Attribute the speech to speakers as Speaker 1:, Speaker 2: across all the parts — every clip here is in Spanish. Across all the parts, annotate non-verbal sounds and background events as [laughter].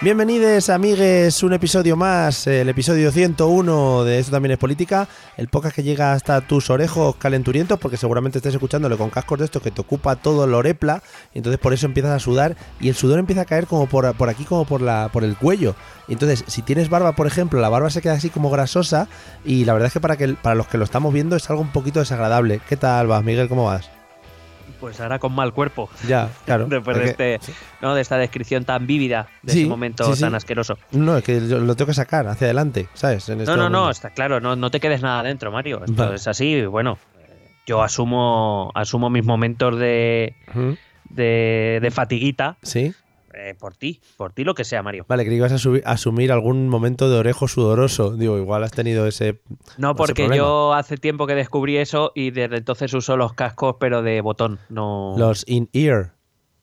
Speaker 1: Bienvenidos amigues, un episodio más, el episodio 101 de Esto también es política, el podcast que llega hasta tus orejos calenturientos porque seguramente estés escuchándolo con cascos de estos que te ocupa todo el orepla y entonces por eso empiezas a sudar y el sudor empieza a caer como por, aquí como por, la, por el cuello. Entonces si tienes barba por ejemplo, la barba se queda así como grasosa y la verdad es que para, que, para los que lo estamos viendo es algo un poquito desagradable. ¿Qué tal vas Miguel? ¿Cómo vas?
Speaker 2: Pues ahora con mal cuerpo.
Speaker 1: Ya, claro. [laughs]
Speaker 2: Después de, este, ¿no? de esta descripción tan vívida, de
Speaker 1: Sí,
Speaker 2: ese momento
Speaker 1: sí,
Speaker 2: tan asqueroso.
Speaker 1: No, es que lo tengo que sacar hacia adelante, ¿sabes? En este
Speaker 2: No, no, no, está claro, no, no te quedes nada dentro, Mario. Esto
Speaker 1: Vale.
Speaker 2: es así, bueno. Yo asumo, asumo mis momentos de, de, de fatiguita
Speaker 1: Sí.
Speaker 2: Eh, por ti, por ti lo que sea, Mario.
Speaker 1: Vale, creí que ibas a asumir algún momento de orejo sudoroso. Digo, igual has tenido ese.
Speaker 2: No, porque yo hace tiempo que descubrí eso y desde entonces uso los cascos, pero de botón, no.
Speaker 1: Los in-ear.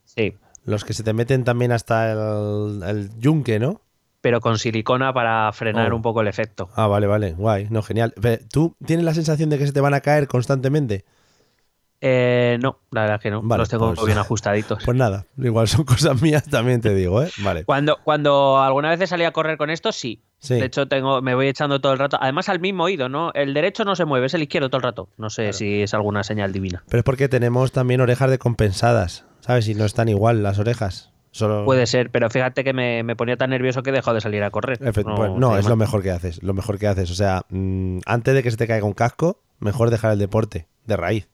Speaker 2: Sí,
Speaker 1: Los que se te meten también hasta el, el yunque, ¿no?
Speaker 2: pero con silicona para frenar
Speaker 1: Oh.
Speaker 2: un poco el efecto.
Speaker 1: Ah, vale, vale. Guay. No, genial. Pero, ¿Tú tienes la sensación de que se te van a caer constantemente?
Speaker 2: Eh, no, la verdad que no.
Speaker 1: Vale,
Speaker 2: los tengo
Speaker 1: pues-
Speaker 2: bien ajustaditos. [laughs]
Speaker 1: Pues nada. Igual son cosas mías, también te digo, ¿eh? Vale.
Speaker 2: Cuando, cuando alguna vez salí a correr con esto, sí.
Speaker 1: Sí.
Speaker 2: De hecho, tengo, me voy echando todo el rato. Además, al mismo oído, ¿no? El derecho no se mueve, es el izquierdo todo el rato. No sé si es alguna señal divina.
Speaker 1: Pero es porque tenemos también orejas decompensadas, ¿sabes? Y no están igual las orejas. Solo...
Speaker 2: Puede ser, pero fíjate que me, me ponía tan nervioso que dejado de salir a correr.
Speaker 1: Bueno, no,
Speaker 2: sé
Speaker 1: es lo mejor que haces, lo mejor que haces. O sea, mm, antes de que se te caiga un casco, mejor dejar el deporte, de raíz.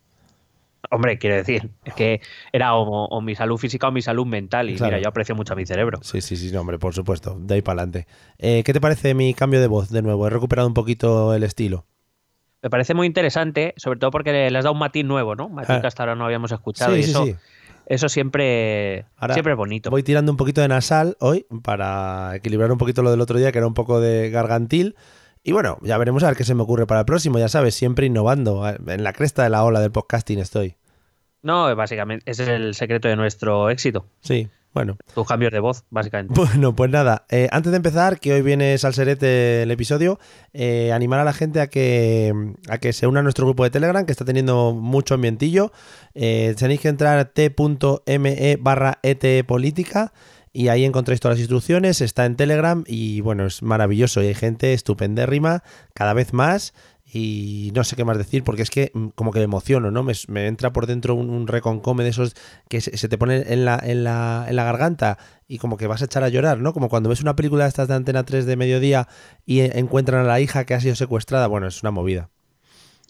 Speaker 2: Hombre, quiero decir, es que era o, o mi salud física o mi salud mental. Y
Speaker 1: Claro.
Speaker 2: mira, yo aprecio mucho a mi cerebro.
Speaker 1: Sí, sí, sí, no, hombre, por supuesto, de ahí para adelante. Eh, ¿Qué te parece mi cambio de voz de nuevo? He recuperado un poquito el estilo.
Speaker 2: Me parece muy interesante, sobre todo porque le has dado un matiz nuevo, ¿no? Un matiz
Speaker 1: Ah.
Speaker 2: que hasta ahora no habíamos escuchado.
Speaker 1: Sí,
Speaker 2: y
Speaker 1: sí,
Speaker 2: eso,
Speaker 1: sí.
Speaker 2: eso siempre,
Speaker 1: Ahora
Speaker 2: siempre es bonito.
Speaker 1: Voy tirando un poquito de nasal hoy para equilibrar un poquito lo del otro día, que era un poco de gargantil. Y bueno, ya veremos a ver qué se me ocurre para el próximo, ya sabes, siempre innovando. En la cresta de la ola del podcasting estoy.
Speaker 2: No, básicamente, ese es el secreto de nuestro éxito.
Speaker 1: Sí, bueno.
Speaker 2: Tus cambios de voz, básicamente.
Speaker 1: Bueno, pues nada, eh, antes de empezar, que hoy viene Salserete el episodio, eh, animar a la gente a que, a que se una a nuestro grupo de Telegram, que está teniendo mucho ambientillo. Eh, tenéis que entrar a t.me barra etpolítica y ahí encontráis todas las instrucciones, está en Telegram y bueno, es maravilloso y hay gente estupendérrima, cada vez más. Y no sé qué más decir, porque es que mm, como que me emociono, ¿no? Me, entra por dentro un, reconcome de esos que se, se te pone en la, en, la, en la garganta y como que vas a echar a llorar, ¿no? Como cuando ves una película de estas de Antena 3 de mediodía y encuentran a la hija que ha sido secuestrada. Bueno, es una movida.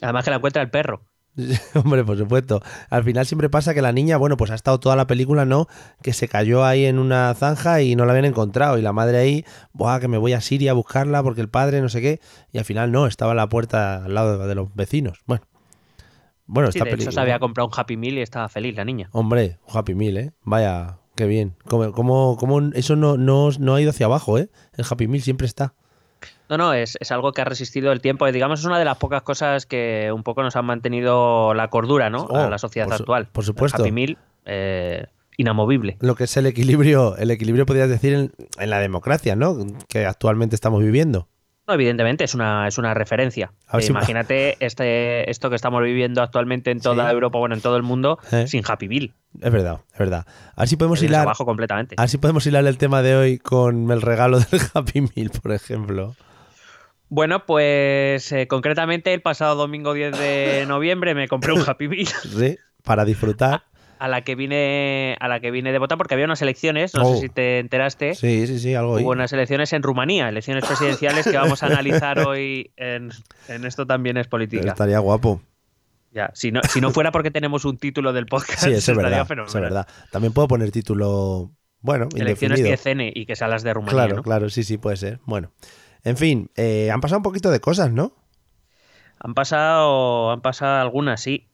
Speaker 2: Además que la encuentra el perro. [laughs]
Speaker 1: Hombre, por supuesto. Al final siempre pasa que la niña, bueno, pues ha estado toda la película, ¿no? Que se cayó ahí en una zanja y no la habían encontrado. Y la madre ahí, buah, que me voy a Siria a buscarla porque el padre no sé qué. Y al final no, estaba en la puerta al lado de, los vecinos. Bueno. Bueno,
Speaker 2: Sí,
Speaker 1: esta
Speaker 2: de hecho,
Speaker 1: película.
Speaker 2: se había comprado un Happy Meal y estaba feliz la niña.
Speaker 1: Hombre, un Happy Meal, ¿eh? Vaya, qué bien. ¿Cómo, cómo, cómo eso no, no, no ha ido hacia abajo, ¿eh? El Happy Meal siempre está.
Speaker 2: No, no, es, es algo que ha resistido el tiempo. y Digamos, es una de las pocas cosas que un poco nos han mantenido la cordura, ¿no?
Speaker 1: Oh,
Speaker 2: a la sociedad
Speaker 1: por su-
Speaker 2: actual.
Speaker 1: por supuesto.
Speaker 2: Happy Meal, eh, inamovible.
Speaker 1: Lo que es el equilibrio, el equilibrio podrías decir en, en la democracia, ¿no? Que actualmente estamos viviendo.
Speaker 2: No, evidentemente, es una, es una referencia. Eh,
Speaker 1: si-
Speaker 2: imagínate este, esto que estamos viviendo actualmente en toda
Speaker 1: Sí.
Speaker 2: Europa, bueno, en todo el mundo,
Speaker 1: Eh.
Speaker 2: sin Happy Meal.
Speaker 1: Es verdad, es verdad. A ver si podemos hilar.
Speaker 2: completamente.
Speaker 1: A ver si podemos hilar el tema de hoy con el regalo del [laughs] Happy Meal, por ejemplo.
Speaker 2: Bueno, pues eh, concretamente el pasado domingo 10 de [laughs] noviembre me compré un Happy Meal.
Speaker 1: Sí, para disfrutar.
Speaker 2: a la que vine a la que vine de votar porque había unas elecciones, no
Speaker 1: Oh.
Speaker 2: sé si te enteraste.
Speaker 1: Sí, sí, sí, algo ahí.
Speaker 2: Hubo unas elecciones en Rumanía, elecciones presidenciales que vamos a analizar [laughs] hoy en, en esto también es política.
Speaker 1: Estaría guapo.
Speaker 2: Ya, si no, si no fuera porque tenemos un título del podcast,
Speaker 1: Sí, eso
Speaker 2: estaría
Speaker 1: verdad.
Speaker 2: fenomenal.
Speaker 1: Eso es verdad. También puedo poner título, bueno,
Speaker 2: Elecciones
Speaker 1: indefinido.
Speaker 2: 10N y que sean las de Rumanía,
Speaker 1: Claro,
Speaker 2: ¿no?
Speaker 1: claro, sí, sí, puede ser. Bueno, en fin, eh, han pasado un poquito de cosas, ¿no?
Speaker 2: Han pasado, han pasado algunas, sí.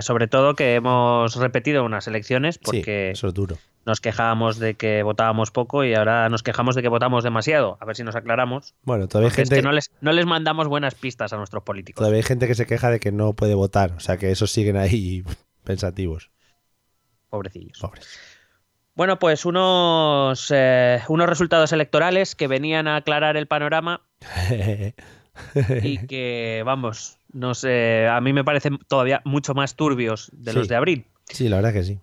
Speaker 2: Sobre todo que hemos repetido unas elecciones porque
Speaker 1: Sí, eso es duro.
Speaker 2: nos quejábamos de que votábamos poco y ahora nos quejamos de que votamos demasiado. A ver si nos aclaramos.
Speaker 1: Bueno, todavía hay
Speaker 2: Porque es
Speaker 1: gente,
Speaker 2: que no les, no les mandamos buenas pistas a nuestros políticos.
Speaker 1: todavía hay gente que se queja de que no puede votar, o sea que esos siguen ahí [laughs] pensativos.
Speaker 2: Pobrecillos.
Speaker 1: Pobres.
Speaker 2: Bueno, pues unos, eh, unos resultados electorales que venían a aclarar el panorama [laughs] y que, vamos, no sé, a mí me parecen todavía mucho más turbios de los de abril.
Speaker 1: sí, la verdad que sí.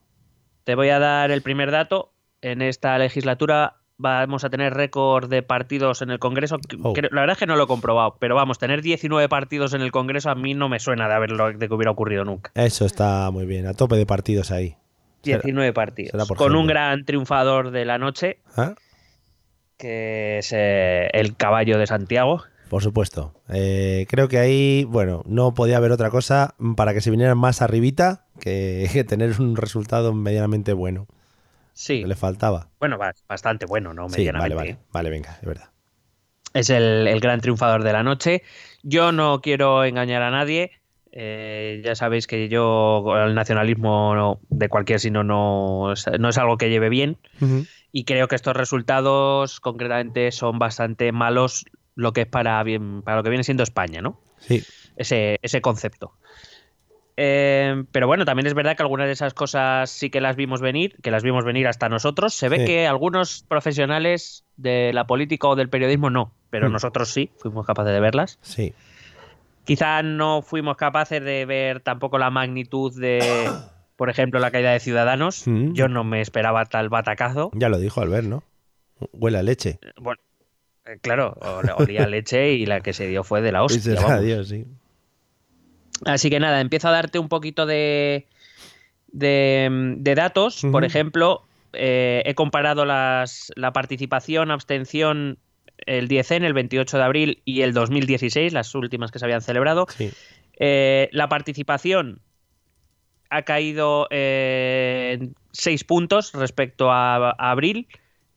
Speaker 2: Te voy a dar el primer dato. En esta legislatura vamos a tener récord de partidos en el Congreso.
Speaker 1: Oh.
Speaker 2: La verdad es que no lo he comprobado, pero vamos, tener 19 partidos en el Congreso a mí no me suena de haberlo de que hubiera ocurrido nunca.
Speaker 1: Eso está muy bien, a tope de partidos ahí. Será-
Speaker 2: 19 partidos. Con un
Speaker 1: gente.
Speaker 2: gran triunfador de la noche,
Speaker 1: ¿Ah?
Speaker 2: que es eh, el caballo de Santiago.
Speaker 1: Por supuesto. Eh, creo que ahí, bueno, no podía haber otra cosa para que se vinieran más arribita que, [laughs] que tener un resultado medianamente bueno.
Speaker 2: Sí,
Speaker 1: Que le faltaba.
Speaker 2: bueno, ba- bastante bueno, ¿no?
Speaker 1: Sí,
Speaker 2: Medianamente.
Speaker 1: vale, vale. Vale, venga, es verdad.
Speaker 2: es el, el gran triunfador de la noche. Yo no quiero engañar a nadie. Eh, ya sabéis que yo el nacionalismo no- de cualquier signo no, es- no es algo que lleve bien y creo que estos resultados concretamente son bastante malos lo que es para bien para lo que viene siendo España, ¿no?
Speaker 1: Sí,
Speaker 2: Ese, ese concepto. Eh, pero bueno, también es verdad que algunas de esas cosas sí que las vimos venir, que las vimos venir hasta nosotros. Se ve
Speaker 1: Sí.
Speaker 2: que algunos profesionales de la política o del periodismo no, pero
Speaker 1: Hmm.
Speaker 2: nosotros sí, fuimos capaces de verlas.
Speaker 1: sí.
Speaker 2: Quizá no fuimos capaces de ver tampoco la magnitud de, [coughs] por ejemplo, la caída de Ciudadanos.
Speaker 1: Mm.
Speaker 2: Yo no me esperaba tal batacazo.
Speaker 1: Ya lo dijo Albert, ¿no? Huele a leche.
Speaker 2: Bueno, eh, claro, ol- olía leche y la que se dio fue de la [laughs] hostia.
Speaker 1: Dios, sí.
Speaker 2: Así que nada, empiezo a darte un poquito de, de, de datos. Por ejemplo, eh, he comparado las, la participación, abstención, el 10N, el 28 de abril y el 2016, las últimas que se habían celebrado.
Speaker 1: Sí.
Speaker 2: Eh, la participación ha caído eh, en 6 puntos respecto a, a abril,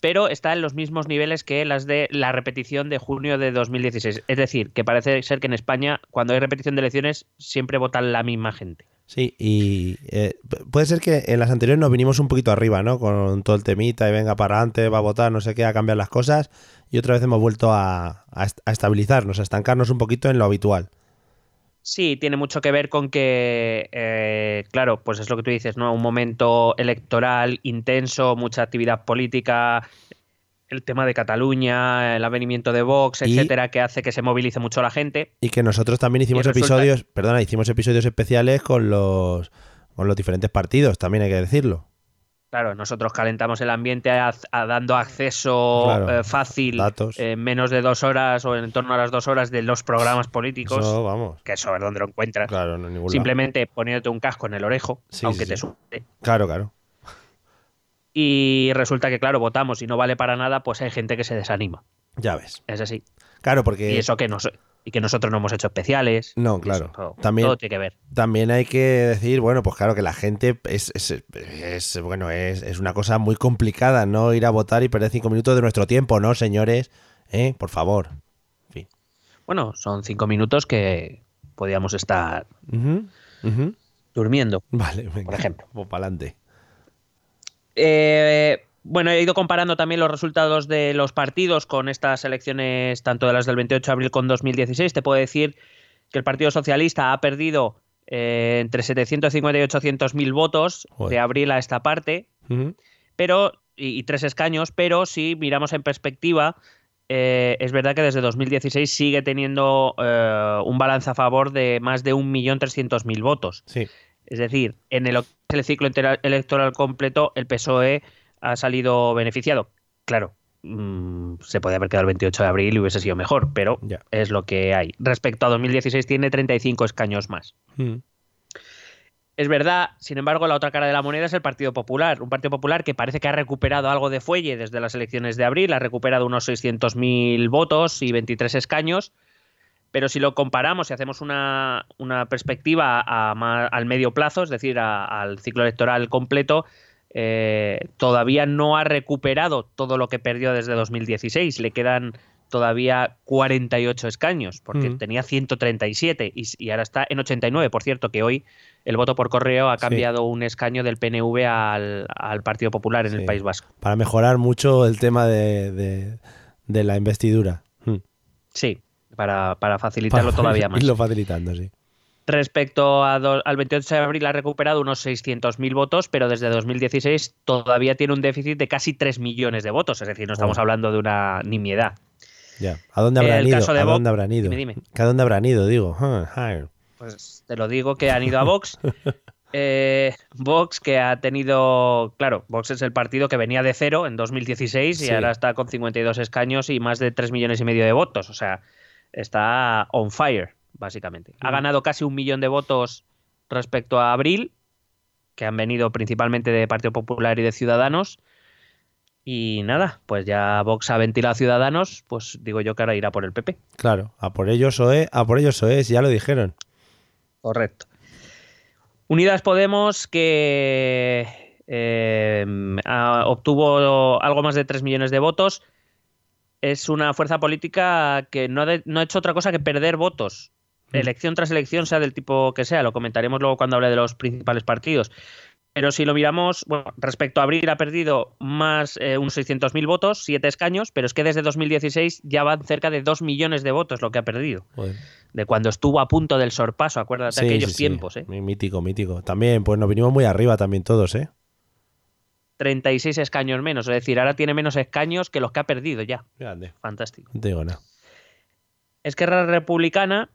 Speaker 2: pero está en los mismos niveles que las de la repetición de junio de 2016. Es decir, que parece ser que en España, cuando hay repetición de elecciones, siempre votan la misma gente.
Speaker 1: Sí, y eh, puede ser que en las anteriores nos vinimos un poquito arriba, ¿no? Con todo el temita y venga para adelante, va a votar, no sé qué, a cambiar las cosas. Y otra vez hemos vuelto a, a estabilizarnos, a estancarnos un poquito en lo habitual.
Speaker 2: Sí, tiene mucho que ver con que, eh, claro, pues es lo que tú dices, ¿no? Un momento electoral intenso, mucha actividad política, el tema de Cataluña, el avenimiento de Vox,
Speaker 1: Y-
Speaker 2: etcétera, que hace que se movilice mucho la gente.
Speaker 1: Y que nosotros también hicimos
Speaker 2: resulta-
Speaker 1: episodios, perdona, hicimos episodios especiales con los, con los diferentes partidos, también hay que decirlo.
Speaker 2: Claro, nosotros calentamos el ambiente a- a dando acceso
Speaker 1: Claro,
Speaker 2: eh, fácil
Speaker 1: datos.
Speaker 2: en menos de dos horas o en torno a las dos horas de los programas políticos,
Speaker 1: Eso, vamos.
Speaker 2: que eso es donde lo encuentras.
Speaker 1: Claro, no en ningún lado.
Speaker 2: Simplemente poniéndote un casco en el orejo,
Speaker 1: Sí,
Speaker 2: aunque
Speaker 1: sí,
Speaker 2: te
Speaker 1: sí. Claro, claro.
Speaker 2: Y resulta que, claro, votamos y no vale para nada, pues hay gente que se desanima.
Speaker 1: Ya ves.
Speaker 2: Es así.
Speaker 1: Claro, porque
Speaker 2: Y eso que nos, y que nosotros no hemos hecho especiales.
Speaker 1: No, claro.
Speaker 2: eso, todo,
Speaker 1: También-
Speaker 2: todo tiene que ver.
Speaker 1: también hay que decir, bueno, pues claro que la gente es, es- es, bueno, es, es una cosa muy complicada, ¿no? Ir a votar y perder cinco minutos de nuestro tiempo, ¿no, señores? ¿Eh? Por favor. En fin.
Speaker 2: Bueno, son cinco minutos que podíamos estar durmiendo.
Speaker 1: Vale, venga.
Speaker 2: Por ejemplo.
Speaker 1: Pues para adelante.
Speaker 2: Eh, bueno, he ido comparando también los resultados de los partidos con estas elecciones, tanto de las del 28 de abril con 2016. Te puedo decir que el Partido Socialista ha perdido eh, entre 750 y 800 mil votos
Speaker 1: Joder.
Speaker 2: de abril a esta parte, pero y, y tres escaños, pero si miramos en perspectiva, eh, es verdad que desde 2016 sigue teniendo eh, un balance a favor de más de 1.300.000 votos.
Speaker 1: Sí.
Speaker 2: Es decir, en el, el ciclo electoral completo, el PSOE ha salido beneficiado. Claro, mm, se podía haber quedado el 28 de abril y hubiese sido mejor, pero
Speaker 1: Ya.
Speaker 2: es lo que hay. Respecto a 2016, tiene 35 escaños más.
Speaker 1: Mm.
Speaker 2: Es verdad, sin embargo, la otra cara de la moneda es el Partido Popular. Un Partido Popular que parece que ha recuperado algo de fuelle desde las elecciones de abril, ha recuperado unos 600.000 votos y 23 escaños. Pero si lo comparamos y hacemos una, perspectiva al medio plazo, es decir, al ciclo electoral completo, eh, todavía no ha recuperado todo lo que perdió desde 2016. Le quedan todavía 48 escaños, porque mm. tenía 137 y, y, ahora está en 89. Por cierto, que hoy el voto por correo ha cambiado un escaño del PNV al, Partido Popular en el País Vasco.
Speaker 1: Para mejorar mucho el tema de, la investidura.
Speaker 2: Mm. Sí, para, facilitarlo todavía [laughs] más.
Speaker 1: Irlo facilitando, sí.
Speaker 2: Respecto al 28 de abril ha recuperado unos 600.000 votos, pero desde 2016 todavía tiene un déficit de casi 3 millones de votos, es decir, no estamos oh. hablando de una nimiedad.
Speaker 1: Ya. ¿A dónde habrán ido? ¿A dónde habrán ido? ¿A dónde habrán ido? Digo.
Speaker 2: Pues te lo digo que han ido a Vox. [laughs] Eh, Vox que ha tenido, claro, Vox es el partido que venía de cero en 2016 y ahora está con 52 escaños y más de 3 millones y medio de votos. O sea, está on fire, básicamente. Ha ganado casi un millón de votos respecto a abril, que han venido principalmente de Partido Popular y de Ciudadanos. Y nada, pues ya Vox ha ventilado a Ciudadanos, pues digo yo que ahora irá por el PP.
Speaker 1: Claro, a por ellos o a por ellos o ya lo dijeron.
Speaker 2: Correcto. Unidas Podemos que eh, obtuvo algo más de 3 millones de votos. Es una fuerza política que no ha, hecho otra cosa que perder votos. Mm. Elección tras elección, sea del tipo que sea. Lo comentaremos luego cuando hable de los principales partidos. Pero si lo miramos, bueno, respecto a abril ha perdido más eh, unos 600.000 votos, 7 escaños, pero es que desde 2016 ya van cerca de 2 millones de votos lo que ha perdido. De cuando estuvo a punto del sorpaso, acuérdate aquellos tiempos. ¿eh?
Speaker 1: Mítico, mítico. También, pues nos vinimos muy arriba también todos, ¿eh?
Speaker 2: 36 escaños menos, es decir, ahora tiene menos escaños que los que ha perdido ya.
Speaker 1: Grande.
Speaker 2: Fantástico.
Speaker 1: Digo nada.
Speaker 2: Esquerra Republicana,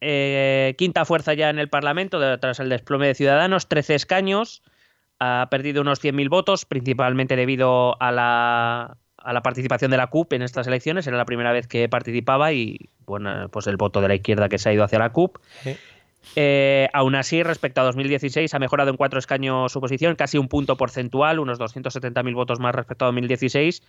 Speaker 2: eh, quinta fuerza ya en el Parlamento tras el desplome de Ciudadanos, 13 escaños ha perdido unos 100.000 votos, principalmente debido a la, a la participación de la CUP en estas elecciones. Era la primera vez que participaba y bueno, pues el voto de la izquierda que se ha ido hacia la CUP. Eh, aún así, respecto a 2016, ha mejorado en cuatro escaños su posición, casi un punto porcentual, unos 270.000 votos más respecto a 2016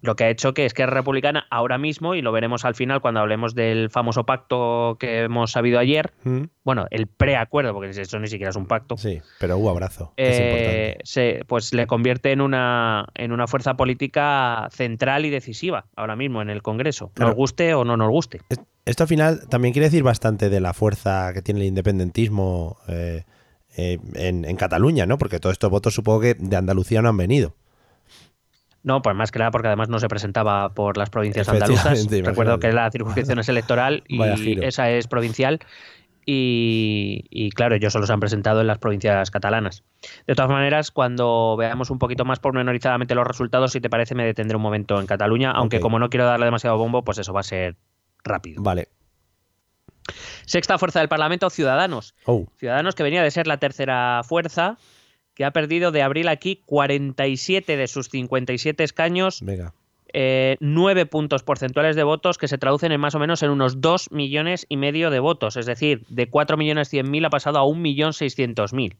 Speaker 2: lo que ha hecho que es que es republicana ahora mismo, y lo veremos al final cuando hablemos del famoso pacto que hemos sabido ayer, mm. bueno, el preacuerdo, porque eso ni siquiera es un pacto.
Speaker 1: Sí, pero hubo abrazo.
Speaker 2: Eh, se, pues le convierte en una, en una fuerza política central y decisiva ahora mismo en el Congreso, nos guste o no nos guste.
Speaker 1: Esto al final también quiere decir bastante de la fuerza que tiene el independentismo eh, eh, en, en Cataluña, ¿no? Porque todos estos votos supongo que de Andalucía no han venido.
Speaker 2: No, pues más que nada porque además no se presentaba por las provincias andaluzas. Recuerdo que la circunscripción es electoral [laughs] y esa es provincial. Y, claro, ellos solo se han presentado en las provincias catalanas. De todas maneras, cuando veamos un poquito más pormenorizadamente los resultados, si te parece, me detendré un momento en Cataluña, aunque como no quiero darle demasiado bombo, pues eso va a ser rápido.
Speaker 1: Vale.
Speaker 2: Sexta fuerza del Parlamento, Ciudadanos.
Speaker 1: Oh.
Speaker 2: Ciudadanos que venía de ser la tercera fuerza que ha perdido de abril aquí 47 de sus 57 escaños.
Speaker 1: Venga.
Speaker 2: Eh, 9 puntos porcentuales de votos que se traducen en más o menos en unos 2 millones y medio de votos. Es decir, de 4 millones 100 mil ha pasado a 1 millón 600 mil.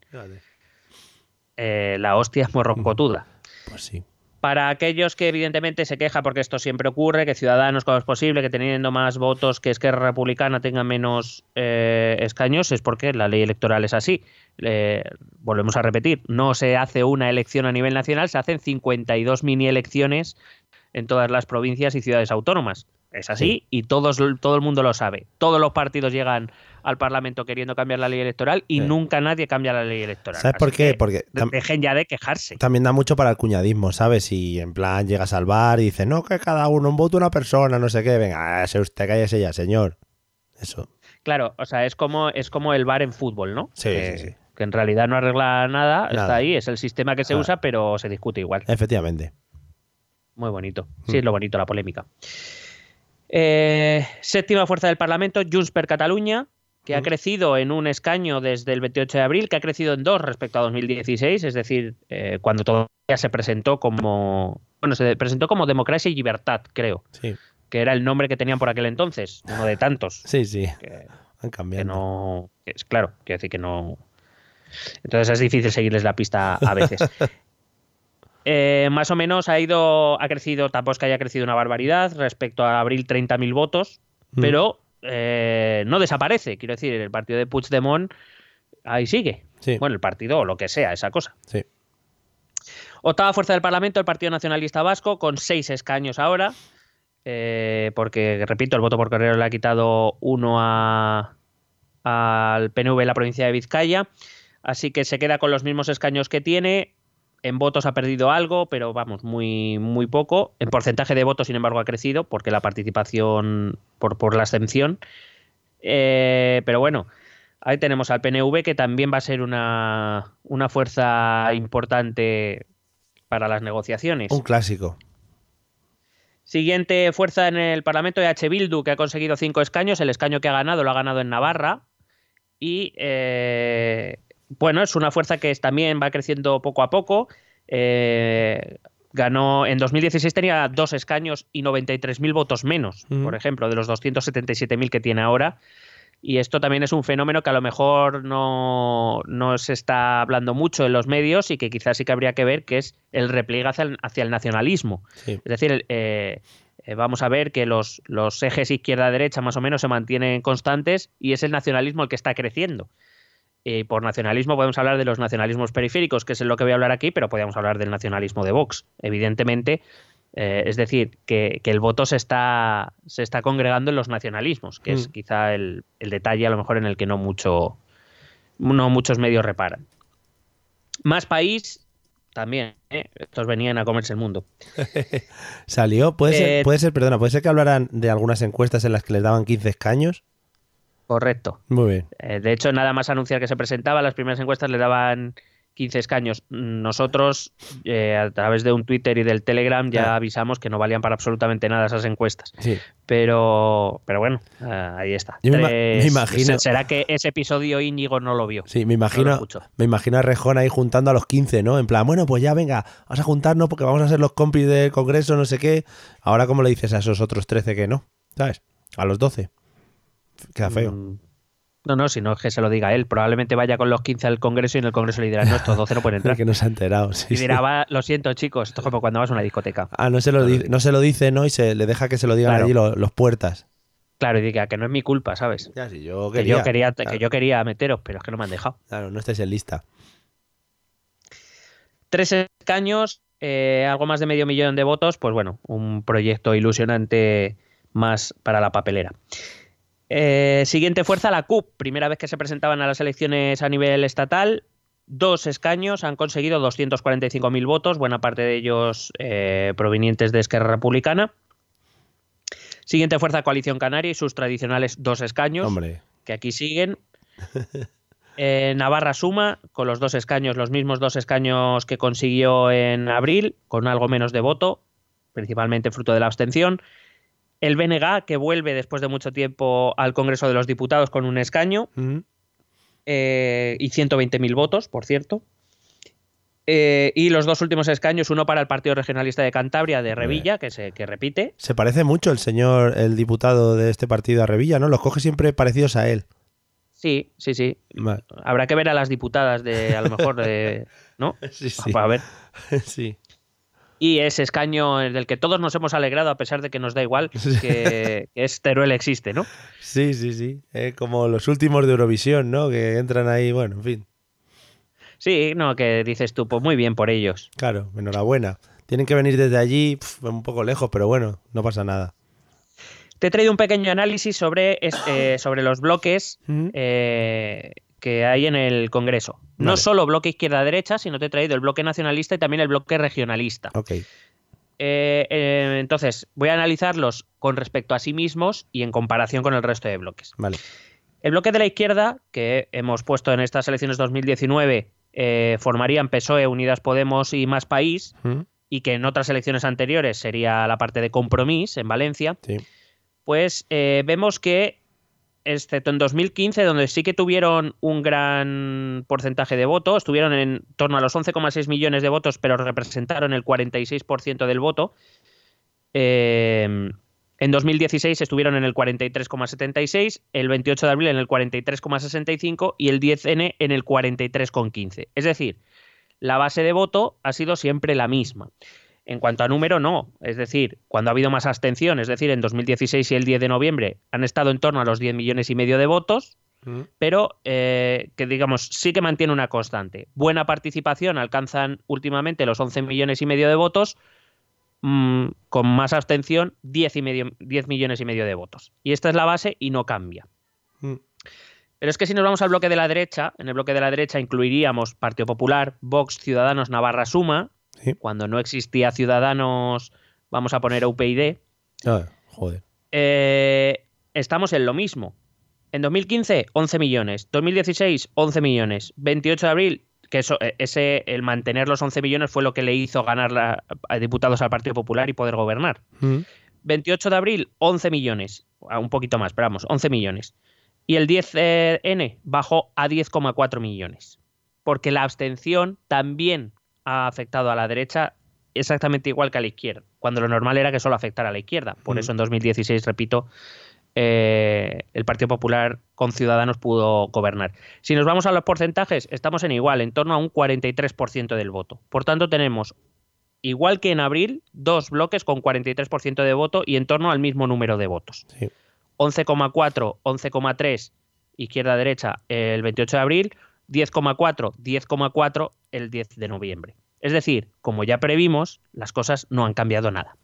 Speaker 2: Eh, la hostia es morrocotuda.
Speaker 1: Pues sí.
Speaker 2: Para aquellos que evidentemente se quejan, porque esto siempre ocurre, que Ciudadanos, como es posible, que teniendo más votos que Esquerra Republicana tenga menos eh, escaños, es porque la ley electoral es así. volvemos a repetir, no se hace una elección a nivel nacional, se hacen 52 mini elecciones en todas las provincias y ciudades autónomas. Es así y todos, todo el mundo lo sabe. Todos los partidos llegan al Parlamento queriendo cambiar la ley electoral y nunca nadie cambia la ley electoral.
Speaker 1: ¿Sabes por qué? Porque
Speaker 2: dejen ya de quejarse.
Speaker 1: También da mucho para el cuñadismo, ¿sabes? Y en plan llegas al bar y dices, no, que cada uno un voto una persona, no sé qué, venga, se usted cállese ya, señor. Eso.
Speaker 2: Claro, o sea, es como, es como el bar en fútbol, ¿no?
Speaker 1: Sí, sí, sí.
Speaker 2: Que en realidad no arregla nada, está ahí, es el sistema que se usa, pero se discute igual.
Speaker 1: Efectivamente.
Speaker 2: Muy bonito. Sí, es lo bonito, la polémica. Eh, séptima fuerza del Parlamento, Junts per Catalunya, que ha crecido en un escaño desde el 28 de abril, que ha crecido en dos respecto a 2016, es decir, eh, cuando todavía se presentó como. Bueno, se presentó como Democracia y Libertad, creo.
Speaker 1: Sí.
Speaker 2: Que era el nombre que tenían por aquel entonces, uno de tantos. [laughs]
Speaker 1: Sí, sí. Han cambiado.
Speaker 2: no. Es, claro, quiero decir que no. Entonces es difícil seguirles la pista a veces. [laughs] Eh, más o menos ha ido, ha crecido, tampoco es que haya crecido una barbaridad respecto a abril 30.000 votos,
Speaker 1: Mm.
Speaker 2: pero eh, no desaparece. Quiero decir, el partido de Puigdemont ahí sigue.
Speaker 1: Sí.
Speaker 2: Bueno, el partido o lo que sea, esa cosa.
Speaker 1: Sí.
Speaker 2: Octava fuerza del Parlamento, el Partido Nacionalista Vasco, con seis escaños ahora. eh, porque, repito, el voto por correo le ha quitado uno a, al PNV en la provincia de Vizcaya. Así que se queda con los mismos escaños que tiene. En votos ha perdido algo, pero vamos, muy, muy poco. En porcentaje de votos, sin embargo, ha crecido, porque la participación por, por la abstención. Eh, pero bueno, ahí tenemos al PNV, que también va a ser una, una fuerza importante para las negociaciones.
Speaker 1: Un clásico.
Speaker 2: Siguiente fuerza en el Parlamento, EH Bildu, que ha conseguido cinco escaños. El escaño que ha ganado lo ha ganado en Navarra. Y eh, bueno, es una fuerza que también va creciendo poco a poco. Eh, ganó en 2016 tenía dos escaños y 93.000 votos menos,
Speaker 1: Ujú.
Speaker 2: por ejemplo, de los 277.000 que tiene ahora. Y esto también es un fenómeno que a lo mejor no, no se está hablando mucho en los medios y que quizás sí que habría que ver, que es el repliegue hacia el, hacia el nacionalismo.
Speaker 1: Sí.
Speaker 2: Es decir, eh, eh, vamos a ver que los, los ejes izquierda-derecha más o menos se mantienen constantes y es el nacionalismo el que está creciendo. Y por nacionalismo podemos hablar de los nacionalismos periféricos, que es lo que voy a hablar aquí, pero podemos hablar del nacionalismo de Vox. Evidentemente, eh, es decir, que, que el voto se está, se está congregando en los nacionalismos, que es
Speaker 1: Mm.
Speaker 2: quizá el, el detalle a lo mejor en el que no, mucho, no muchos medios reparan. Más país, también, ¿eh? estos venían a comerse el mundo. [laughs]
Speaker 1: Salió, puede ser,
Speaker 2: Eh,
Speaker 1: puede ser, perdona, puede ser que hablaran de algunas encuestas en las que les daban 15 escaños.
Speaker 2: Correcto.
Speaker 1: Muy bien.
Speaker 2: Eh, de hecho, nada más anunciar que se presentaba, las primeras encuestas le daban 15 escaños. Nosotros, eh, a través de un Twitter y del Telegram, ya
Speaker 1: Ah.
Speaker 2: avisamos que no valían para absolutamente nada esas encuestas.
Speaker 1: Sí.
Speaker 2: Pero, pero bueno, eh, ahí está.
Speaker 1: Yo me ima-
Speaker 2: Tres-
Speaker 1: me imagino-
Speaker 2: ¿Será que ese episodio Íñigo no lo vio?
Speaker 1: Sí, me imagino, me imagino a Rejón ahí juntando a los 15, ¿no? En plan, bueno, pues ya venga, vamos a juntarnos porque vamos a ser los compis del Congreso, no sé qué. Ahora, ¿cómo le dices a esos otros 13 que no? ¿Sabes? A los 12. Queda feo.
Speaker 2: Mm, No, no, si no es que se lo diga él. Probablemente vaya con los 15 al Congreso y en el Congreso le dirán, no, estos 12 no pueden [laughs] entrar.
Speaker 1: que no se ha enterado. sí,
Speaker 2: Y dirá,
Speaker 1: sí.
Speaker 2: "Va, lo siento chicos, esto es como cuando vas a una discoteca.
Speaker 1: Ah, no se, lo dice, no se lo dice, ¿no? Y se le deja que se lo digan
Speaker 2: Claro.
Speaker 1: allí los, los puertas.
Speaker 2: Claro, y diga que no es mi culpa, ¿sabes?
Speaker 1: Ya, si yo
Speaker 2: Que yo quería,
Speaker 1: claro,
Speaker 2: que yo quería meteros, pero es que no me han dejado.
Speaker 1: claro, no estáis en lista.
Speaker 2: Tres escaños, eh, algo más de medio millón de votos, pues bueno, un proyecto ilusionante más para la papelera. Eh, siguiente fuerza, la CUP. Primera vez que se presentaban a las elecciones a nivel estatal. Dos escaños, han conseguido 245.000 votos, buena parte de ellos eh, provenientes de Esquerra Republicana. Siguiente fuerza, Coalición Canaria y sus tradicionales dos escaños
Speaker 1: Hombre,
Speaker 2: que aquí siguen. [laughs] Eh, Navarra suma con los dos escaños, los mismos dos escaños que consiguió en abril, con algo menos de voto, principalmente fruto de la abstención. El BNG, que vuelve después de mucho tiempo al Congreso de los Diputados con un escaño eh, y 120.000 votos, por cierto. Eh, y los dos últimos escaños, uno para el Partido Regionalista de Cantabria de Revilla, que, se, que repite,
Speaker 1: se parece mucho el señor, el diputado de este partido a Revilla, ¿no? Los coge siempre parecidos a él.
Speaker 2: Sí, sí, sí.
Speaker 1: Vale.
Speaker 2: Habrá que ver a las diputadas de, a lo mejor, de, ¿no? [laughs]
Speaker 1: Sí, sí.
Speaker 2: Para ver. [laughs]
Speaker 1: sí.
Speaker 2: Y ese escaño del que todos nos hemos alegrado, a pesar de que nos da igual, [laughs] que, que es Teruel existe, ¿no?
Speaker 1: Sí, sí, sí. Eh, como los últimos de Eurovisión, ¿no? Que entran ahí, bueno, en fin.
Speaker 2: Sí, no, que dices tú, pues muy bien por ellos.
Speaker 1: Claro, enhorabuena. Tienen que venir desde allí, pf, un poco lejos, pero bueno, no pasa nada.
Speaker 2: Te he traído un pequeño análisis sobre, este- sobre los bloques eh, que hay en el Congreso. No solo bloque izquierda-derecha, sino te he traído el bloque nacionalista y también el bloque regionalista.
Speaker 1: Ok.
Speaker 2: Eh, eh, entonces, voy a analizarlos con respecto a sí mismos y en comparación con el resto de bloques.
Speaker 1: Vale.
Speaker 2: El bloque de la izquierda, que hemos puesto en estas elecciones 2019, eh, formarían PSOE, Unidas Podemos y Más País, y que en otras elecciones anteriores sería la parte de Compromís en Valencia,
Speaker 1: Sí.
Speaker 2: pues eh, vemos que, excepto en 2015, donde sí que tuvieron un gran porcentaje de voto, estuvieron en torno a los 11,6 millones de votos, pero representaron el 46% del voto, eh, En 2016 estuvieron en el 43,76, el 28 de abril en el 43,65 y el 10N en el 43,15. Es decir, la base de voto ha sido siempre la misma. En cuanto a número, no. Es decir, cuando ha habido más abstención, es decir, en 2016 y el 10 de noviembre han estado en torno a los 10 millones y medio de votos, mm. pero eh, que digamos sí que mantiene una constante. Buena participación, alcanzan últimamente los 11 millones y medio de votos, Mm, con más abstención 10, y medio, 10 millones y medio de votos. Y esta es la base y no cambia. Mm. Pero es que si nos vamos al bloque de la derecha, en el bloque de la derecha incluiríamos Partido Popular, Vox, Ciudadanos, Navarra Suma. Cuando no existía Ciudadanos, vamos a poner UPyD.
Speaker 1: Ah, joder.
Speaker 2: Eh, estamos en lo mismo. En 2015, 11 millones. 2016, 11 millones. 28 de abril, que eso, e, ese, el mantener los 11 millones fue lo que le hizo ganar a diputados al Partido Popular y poder gobernar. 28 mm. de abril, 11 millones, un poquito más, pero vamos, 11 millones. Y el 10N bajó a 10,4 millones. Porque la abstención también ha afectado a la derecha exactamente igual que a la izquierda, cuando lo normal era que solo afectara a la izquierda. Por mm. eso en 2016, repito, eh, el Partido Popular con Ciudadanos pudo gobernar. Si nos vamos a los porcentajes, estamos en igual, en torno a un 43% del voto. Por tanto, tenemos, igual que en abril, dos bloques con 43% de voto y en torno al mismo número de votos. 11,4, 11,3 izquierda-derecha el 28 de abril, 10,4, 10,4 el 10 de noviembre. Es decir, como ya previmos, las cosas no han cambiado nada.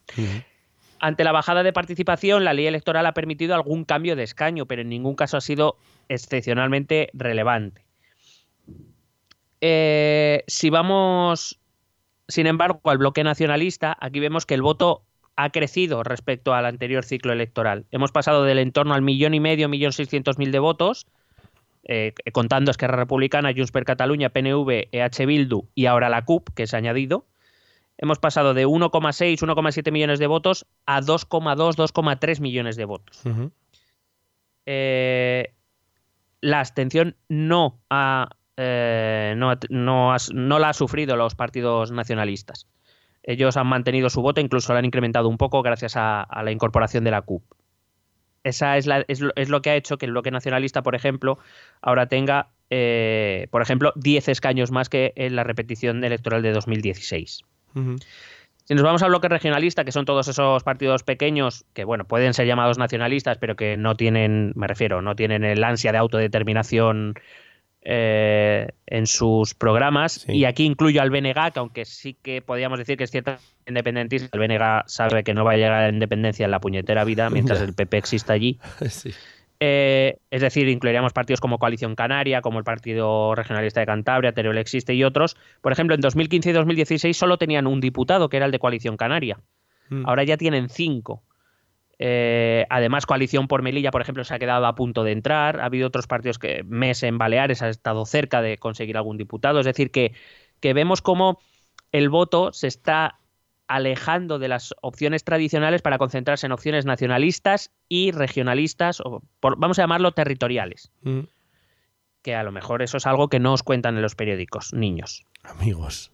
Speaker 2: Ante la bajada de participación, la ley electoral ha permitido algún cambio de escaño, pero en ningún caso ha sido excepcionalmente relevante. Eh, si vamos, sin embargo, al bloque nacionalista, aquí vemos que el voto ha crecido respecto al anterior ciclo electoral. Hemos pasado del entorno al millón y medio, millón seiscientos mil de votos, eh, contando Esquerra Republicana, Junts per Cataluña, PNV, EH Bildu y ahora la CUP, que se ha añadido, hemos pasado de 1,6, 1,7 millones de votos a 2,2, 2,3 millones de votos. Eh, la abstención no, ha, eh, no, la ha sufrido los partidos nacionalistas. Ellos han mantenido su voto, incluso lo han incrementado un poco gracias a, la incorporación de la CUP. Esa es, lo, que ha hecho que el bloque nacionalista, por ejemplo, ahora tenga, eh, por ejemplo, 10 escaños más que en la repetición electoral de 2016. Si nos vamos al bloque regionalista, que son todos esos partidos pequeños que, bueno, pueden ser llamados nacionalistas, pero que no tienen, me refiero, no tienen el ansia de autodeterminación eh, en sus programas. Y aquí incluyo al BNG, que aunque sí que podríamos decir que es cierta independentista, el BNG sabe que no va a llegar a la independencia en la puñetera vida [laughs] mientras el PP exista allí. [laughs] Sí. Eh, es decir, incluiríamos partidos como Coalición Canaria, como el Partido Regionalista de Cantabria, Teruel Existe y otros. Por ejemplo, en 2015 y 2016 solo tenían un diputado, que era el de Coalición Canaria. Mm. Ahora ya tienen cinco. Eh, además, Coalición por Melilla, por ejemplo, se ha quedado a punto de entrar. Ha habido otros partidos que MES en Baleares ha estado cerca de conseguir algún diputado. Es decir, que, que vemos cómo el voto se está alejando de las opciones tradicionales para concentrarse en opciones nacionalistas y regionalistas, o vamos a llamarlo territoriales. Mm. Que a lo mejor eso es algo que no os cuentan en los periódicos, niños.
Speaker 1: Amigos.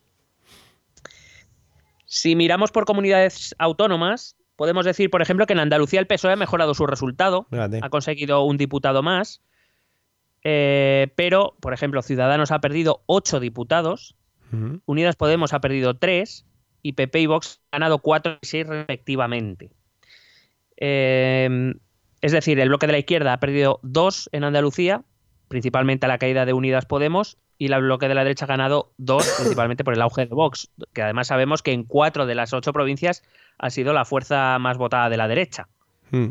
Speaker 2: Si miramos por comunidades autónomas, podemos decir, por ejemplo, que en Andalucía el PSOE ha mejorado su resultado, ha conseguido un diputado más, eh, pero, por ejemplo, Ciudadanos ha perdido ocho diputados, Unidas Podemos ha perdido tres, y PP y Vox han ganado 4 y 6 respectivamente. Em, es decir, el bloque de la izquierda ha perdido 2 en Andalucía, principalmente a la caída de Unidas Podemos, y el bloque de la derecha ha ganado 2, [coughs] principalmente por el auge de Vox, que además sabemos que en 4 de las 8 provincias ha sido la fuerza más votada de la derecha. Hmm.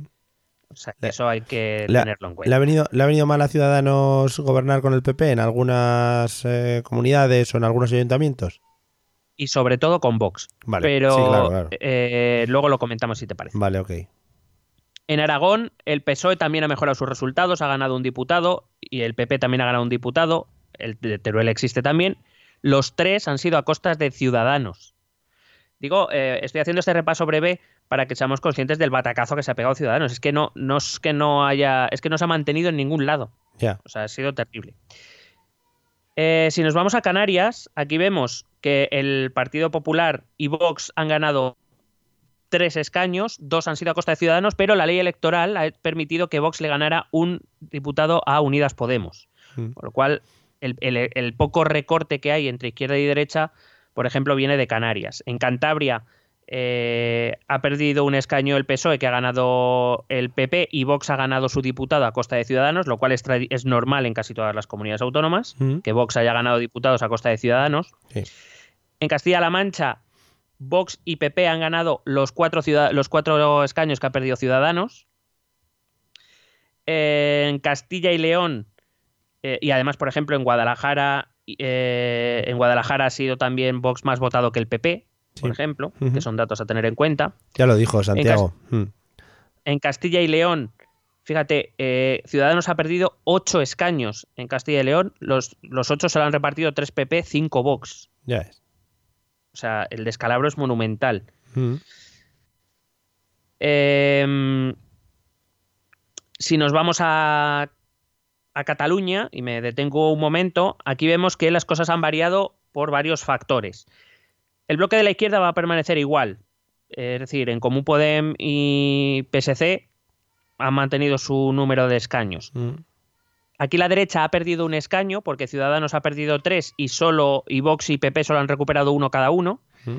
Speaker 2: O sea, eso hay que tenerlo en cuenta.
Speaker 1: ¿le ha, venido, ¿Le ha venido mal a Ciudadanos gobernar con el PP en algunas eh, comunidades o en algunos ayuntamientos?
Speaker 2: y sobre todo con Vox. Vale, Pero eh, luego lo comentamos si te parece.
Speaker 1: Vale, ok.
Speaker 2: En Aragón, el PSOE también ha mejorado sus resultados, ha ganado un diputado y el PP también ha ganado un diputado. El de Teruel existe también. Los tres han sido a costas de Ciudadanos. Digo, eh, estoy haciendo este repaso breve para que seamos conscientes del batacazo que se ha pegado Ciudadanos. Es que no, no es que no haya, es que no se ha mantenido en ningún lado.
Speaker 1: Ya.
Speaker 2: O sea, ha sido terrible. Eh, si nos vamos a Canarias, aquí vemos que el Partido Popular y Vox han ganado tres escaños, dos han sido a costa de Ciudadanos, pero la ley electoral ha permitido que Vox le ganara un diputado a Unidas Podemos.
Speaker 1: Mm.
Speaker 2: Por lo cual, el, el- el poco recorte que hay entre izquierda y derecha, por ejemplo, viene de Canarias. En Cantabria eh, ha perdido un escaño el PSOE, que ha ganado el PP, y Vox ha ganado su diputado a costa de Ciudadanos, lo cual es, normal en casi todas las comunidades autónomas,
Speaker 1: Mm.
Speaker 2: que Vox haya ganado diputados a costa de Ciudadanos.
Speaker 1: Sí.
Speaker 2: En Castilla-La Mancha, Vox y PP han ganado los cuatro, los cuatro escaños que ha perdido Ciudadanos. En Castilla y León, eh, y además, por ejemplo, en Guadalajara, eh, en Guadalajara ha sido también Vox más votado que el PP, por ejemplo, que son datos a tener en cuenta.
Speaker 1: Ya lo dijo Santiago. Mm.
Speaker 2: En Castilla y León, fíjate, eh, Ciudadanos ha perdido ocho escaños en Castilla y León. Los, los ocho se lo han repartido tres PP, cinco Vox.
Speaker 1: Ya es.
Speaker 2: O sea, el descalabro es monumental.
Speaker 1: Mm.
Speaker 2: Em, si nos vamos a, a Cataluña, y me detengo un momento, aquí vemos que las cosas han variado por varios factores. El bloque de la izquierda va a permanecer igual. Es decir, en Común Podem y PSC han mantenido su número de escaños.
Speaker 1: Mm.
Speaker 2: Aquí la derecha ha perdido un escaño porque Ciudadanos ha perdido tres y solo y Vox y PP solo han recuperado uno cada uno.
Speaker 1: Mm.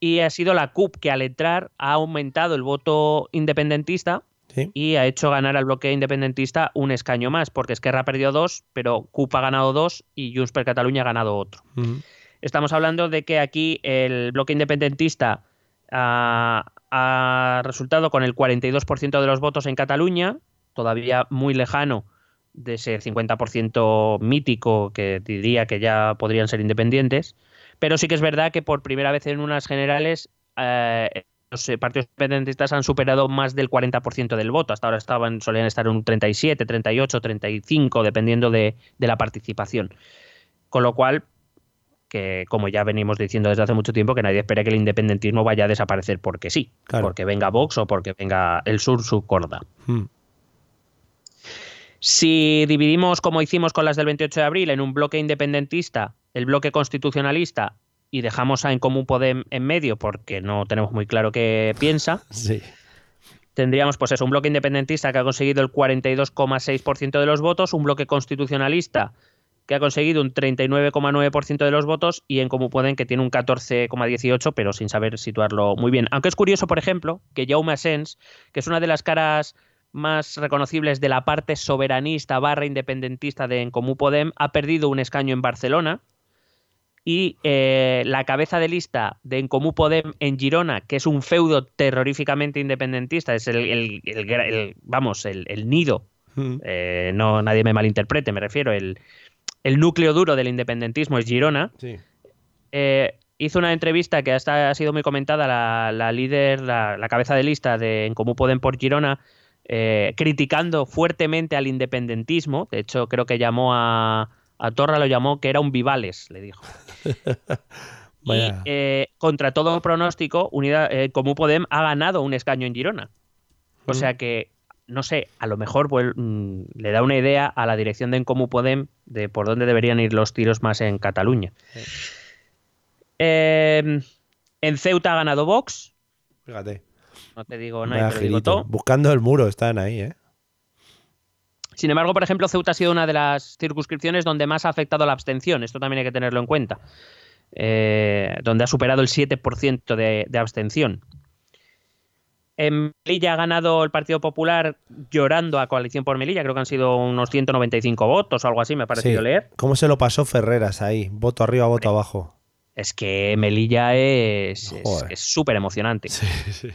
Speaker 2: Y ha sido la CUP que al entrar ha aumentado el voto independentista
Speaker 1: Sí.
Speaker 2: y ha hecho ganar al bloque independentista un escaño más, porque Esquerra ha perdido dos, pero CUP ha ganado dos y Junts per Catalunya ha ganado otro. Estamos hablando de que aquí el bloque independentista ha, ha resultado con el 42% de los votos en Cataluña, todavía muy lejano de ese 50% mítico que diría que ya podrían ser independientes, pero sí que es verdad que por primera vez en unas generales eh, los partidos independentistas han superado más del 40% del voto. Hasta ahora estaban, solían estar en un 37, 38, 35, dependiendo de, de la participación. Con lo cual, que como ya venimos diciendo desde hace mucho tiempo, que nadie espere que el independentismo vaya a desaparecer porque sí,
Speaker 1: Claro.
Speaker 2: porque venga Vox o porque venga el sur su corda.
Speaker 1: Mm.
Speaker 2: Si dividimos, como hicimos con las del 28 de abril, en un bloque independentista, el bloque constitucionalista, y dejamos a En Común Podem en medio porque no tenemos muy claro qué piensa, [laughs]
Speaker 1: Sí.
Speaker 2: tendríamos pues eso, un bloque independentista que ha conseguido el 42,6% de los votos, un bloque constitucionalista que ha conseguido un 39,9% de los votos y en Comú Podem que tiene un 14,18%, pero sin saber situarlo muy bien. Aunque es curioso, por ejemplo, que Jaume Asens, que es una de las caras más reconocibles de la parte soberanista barra independentista de En Comú Podem, ha perdido un escaño en Barcelona y eh, la cabeza de lista de En Comú Podem en Girona, que es un feudo terroríficamente independentista, es el, el- el gra- el- vamos, el, nido,
Speaker 1: Mm.
Speaker 2: eh, no nadie me malinterprete, me refiero, el, el núcleo duro del independentismo es Girona,
Speaker 1: Sí.
Speaker 2: eh, hizo una entrevista que hasta ha sido muy comentada, la, la líder, la, la cabeza de lista de En Comú Podem por Girona, eh, criticando fuertemente al independentismo. De hecho, creo que llamó a, a Torra, lo llamó que era un Vivales, le dijo. [laughs] Y eh, contra todo pronóstico, Unidad, eh, Comú Podem ha ganado un escaño en Girona. O
Speaker 1: Mm.
Speaker 2: sea que, no sé, a lo mejor pues, mm, le da una idea a la dirección de Comú Podem de por dónde deberían ir los tiros más en Cataluña. Eh, en Ceuta ha ganado Vox.
Speaker 1: Fíjate.
Speaker 2: No te digo nada, te digo todo.
Speaker 1: Buscando el muro están ahí, ¿eh?
Speaker 2: Sin embargo, por ejemplo, Ceuta ha sido una de las circunscripciones donde más ha afectado la abstención. Esto también hay que tenerlo en cuenta. Eh, donde ha superado el 7% de, de abstención. En Melilla ha ganado el Partido Popular llorando a Coalición por Melilla. Creo que han sido unos 195 votos o algo así, me ha parecido
Speaker 1: Sí.
Speaker 2: leer.
Speaker 1: ¿Cómo se lo pasó Ferreras ahí? Voto arriba, voto abajo.
Speaker 2: Es que Melilla es súper emocionante.
Speaker 1: Sí, sí.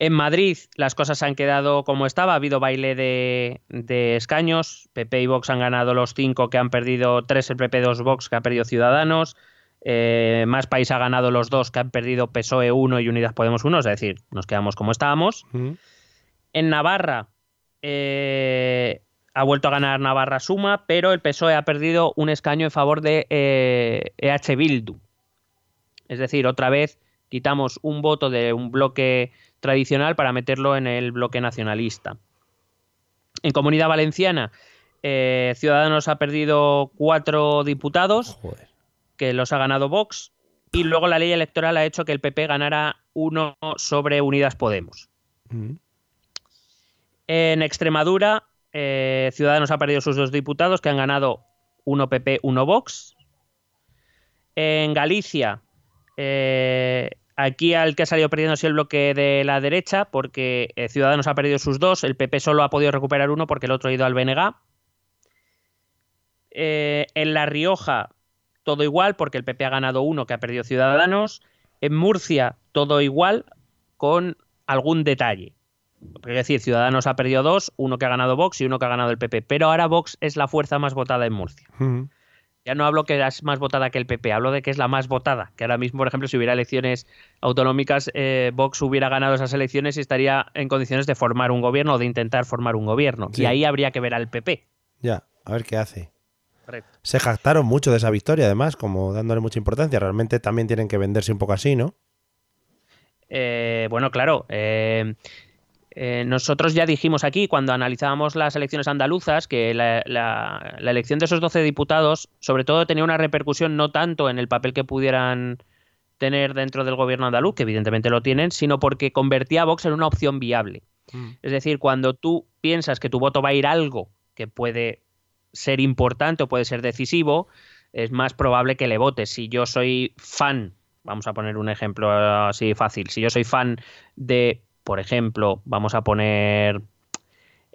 Speaker 2: En Madrid las cosas han quedado como estaba, ha habido baile de, de escaños, PP y Vox han ganado los cinco que han perdido, tres el PP, dos Vox que ha perdido Ciudadanos, eh, Más País ha ganado los dos que han perdido PSOE 1 y Unidas Podemos 1, es decir, nos quedamos como estábamos. En Navarra eh, ha vuelto a ganar Navarra Suma, pero el PSOE ha perdido un escaño en favor de eh, EH Bildu. Es decir, otra vez quitamos un voto de un bloque tradicional para meterlo en el bloque nacionalista. En Comunidad Valenciana, eh, Ciudadanos ha perdido cuatro diputados
Speaker 1: Joder.
Speaker 2: que los ha ganado Vox. y luego la ley electoral ha hecho que el PP ganara uno sobre Unidas Podemos.
Speaker 1: Mm.
Speaker 2: En Extremadura, eh, Ciudadanos ha perdido sus dos diputados, que han ganado uno PP, uno Vox. En Galicia, eh, aquí al que ha salido perdiendo es el bloque de la derecha, porque eh, Ciudadanos ha perdido sus dos, el PP solo ha podido recuperar uno porque el otro ha ido al BNG. Eh, en La Rioja, todo igual, porque el PP ha ganado uno que ha perdido Ciudadanos. En Murcia, todo igual, con algún detalle. Es decir, Ciudadanos ha perdido dos, uno que ha ganado Vox y uno que ha ganado el PP. Pero ahora Vox es la fuerza más votada en Murcia. Ya no hablo que es más votada que el PP, hablo de que es la más votada. Que ahora mismo, por ejemplo, si hubiera elecciones autonómicas, eh, Vox hubiera ganado esas elecciones y estaría en condiciones de formar un gobierno o de intentar formar un gobierno.
Speaker 1: Sí.
Speaker 2: Y ahí habría que ver al PP.
Speaker 1: Ya, a ver qué hace.
Speaker 2: Correcto.
Speaker 1: Se jactaron mucho de esa victoria, además, como dándole mucha importancia. Realmente también tienen que venderse un poco así, ¿no?
Speaker 2: Eh, bueno, claro. eh, eh, nosotros ya dijimos aquí, cuando analizábamos las elecciones andaluzas, que la, la- la elección de esos 12 diputados, sobre todo, tenía una repercusión no tanto en el papel que pudieran tener dentro del gobierno andaluz, que evidentemente lo tienen, sino porque convertía a Vox en una opción viable. Es decir, cuando tú piensas que tu voto va a ir a algo que puede ser importante o puede ser decisivo, es más probable que le votes. Si yo soy fan, vamos a poner un ejemplo así fácil, si yo soy fan de, por ejemplo, vamos a poner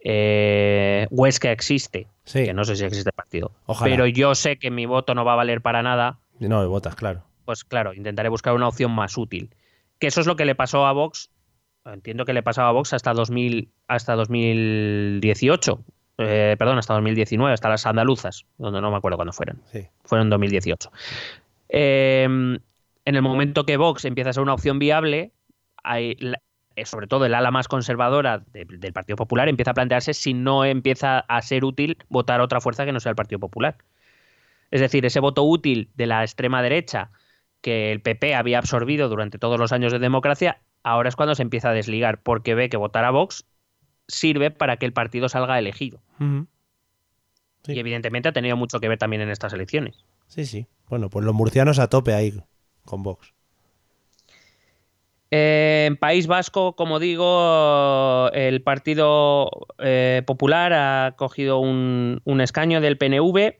Speaker 2: eh, Huesca existe,
Speaker 1: Sí.
Speaker 2: que no sé si existe el partido,
Speaker 1: Ojalá.
Speaker 2: pero yo sé que mi voto no va a valer para nada,
Speaker 1: No, de votas, claro.
Speaker 2: pues claro, intentaré buscar una opción más útil. Que eso es lo que le pasó a Vox, entiendo que le pasaba a Vox hasta 2000, hasta 2018, eh, perdón, hasta 2019, hasta las andaluzas, donde no me acuerdo cuándo fueron,
Speaker 1: Sí.
Speaker 2: fueron en 2018. Eh, en el momento que Vox empieza a ser una opción viable, hay la- sobre todo el ala más conservadora de- del Partido Popular empieza a plantearse si no empieza a ser útil votar a otra fuerza que no sea el Partido Popular. Es decir, ese voto útil de la extrema derecha que el PP había absorbido durante todos los años de democracia, ahora es cuando se empieza a desligar, porque ve que votar a Vox sirve para que el partido salga elegido.
Speaker 1: Sí.
Speaker 2: Y evidentemente ha tenido mucho que ver también en estas elecciones.
Speaker 1: Sí, sí. Bueno, pues los murcianos a tope ahí con Vox.
Speaker 2: Eh, en País Vasco, como digo, el Partido eh, Popular ha cogido un, escaño del PNV.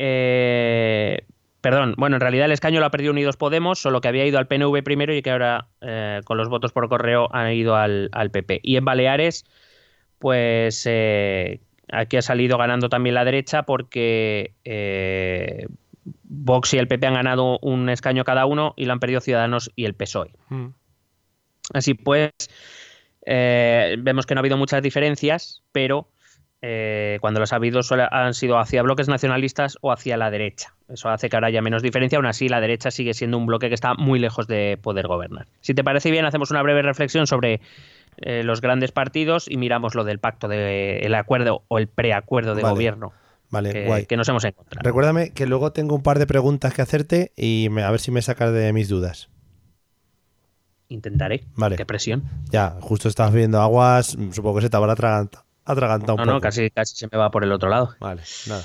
Speaker 2: Eh, perdón, bueno, en realidad el escaño lo ha perdido Unidos Podemos, solo que había ido al PNV primero y que ahora eh, con los votos por correo han ido al, PP. Y en Baleares, pues aquí ha salido ganando también la derecha porque Vox y el PP han ganado un escaño cada uno y lo han perdido Ciudadanos y el PSOE. Así pues, eh, vemos que no ha habido muchas diferencias, pero eh, cuando las ha habido suele- han sido hacia bloques nacionalistas o hacia la derecha. Eso hace que ahora haya menos diferencia, aún así la derecha sigue siendo un bloque que está muy lejos de poder gobernar. Si te parece bien, hacemos una breve reflexión sobre eh, los grandes partidos y miramos lo del pacto del acuerdo o el preacuerdo de
Speaker 1: Vale.
Speaker 2: gobierno
Speaker 1: Vale,
Speaker 2: que,
Speaker 1: guay.
Speaker 2: que nos hemos encontrado.
Speaker 1: Recuérdame que luego tengo un par de preguntas que hacerte y me- a ver si me sacas de mis dudas.
Speaker 2: Intentaré.
Speaker 1: Vale.
Speaker 2: Qué presión.
Speaker 1: Ya, justo estabas viendo aguas, supongo que se te habrá atraganta- atragantado un
Speaker 2: No,
Speaker 1: poco.
Speaker 2: no, casi, casi se me va por el otro lado.
Speaker 1: Vale, nada.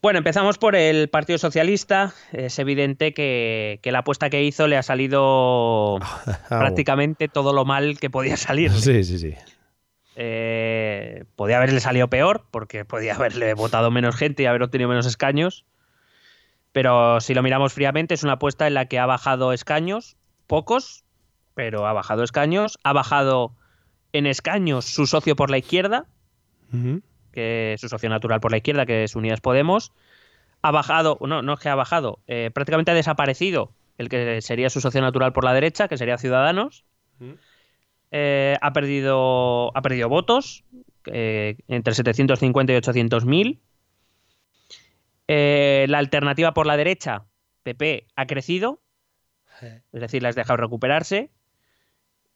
Speaker 2: Bueno, empezamos por el Partido Socialista. Es evidente que, que la apuesta que hizo le ha salido [laughs] prácticamente todo lo mal que podía salir.
Speaker 1: Sí, sí, sí.
Speaker 2: Eh, podía haberle salido peor, porque podía haberle votado menos gente y haber obtenido menos escaños. Pero si lo miramos fríamente, es una apuesta en la que ha bajado escaños, pocos, pero ha bajado escaños. Ha bajado en escaños su socio por la izquierda, que es su socio natural por la izquierda, que es Unidas Podemos. Ha bajado, no, no es que ha bajado, eh, prácticamente ha desaparecido el que sería su socio natural por la derecha, que sería Ciudadanos. Eh, ha, perdido, ha perdido votos, eh, entre 750 y 800 mil. Eh, la alternativa por la derecha, PP, ha crecido, es decir, la has dejado recuperarse.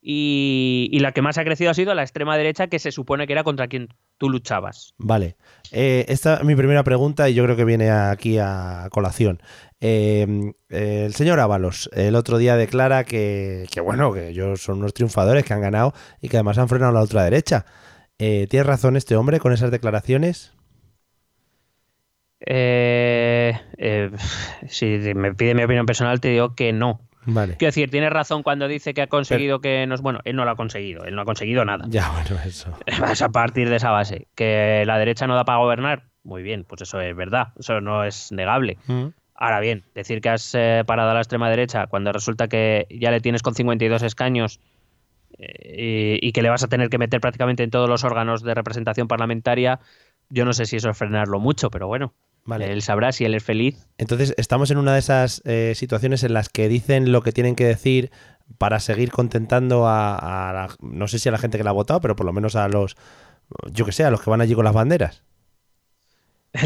Speaker 2: Y, y la que más ha crecido ha sido la extrema derecha, que se supone que era contra quien tú luchabas.
Speaker 1: Vale. Eh, esta es mi primera pregunta y yo creo que viene aquí a colación. Eh, eh, el señor Ábalos el otro día declara que, que, bueno, que ellos son unos triunfadores que han ganado y que además han frenado a la ultraderecha. Eh, ¿Tiene razón este hombre con esas declaraciones?
Speaker 2: Si me pide mi opinión personal, te digo que no.
Speaker 1: Vale.
Speaker 2: Quiero decir, tiene razón cuando dice que ha conseguido que nos. Bueno, él no lo ha conseguido, él no ha conseguido nada.
Speaker 1: Ya, bueno, eso. [laughs]
Speaker 2: Vas a partir de esa base. Que la derecha no da para gobernar, muy bien, pues eso es verdad, eso no es negable.
Speaker 1: Mm.
Speaker 2: Ahora bien, decir que has eh, parado a la extrema derecha cuando resulta que ya le tienes con 52 escaños eh, y, y que le vas a tener que meter prácticamente en todos los órganos de representación parlamentaria, yo no sé si eso es frenarlo mucho, pero bueno,
Speaker 1: Vale.
Speaker 2: él sabrá si él es feliz.
Speaker 1: Entonces, estamos en una de esas eh, situaciones en las que dicen lo que tienen que decir para seguir contentando a, a la- no sé si a la gente que la ha votado, pero por lo menos a los, yo que sé, a los que van allí con las banderas. [laughs]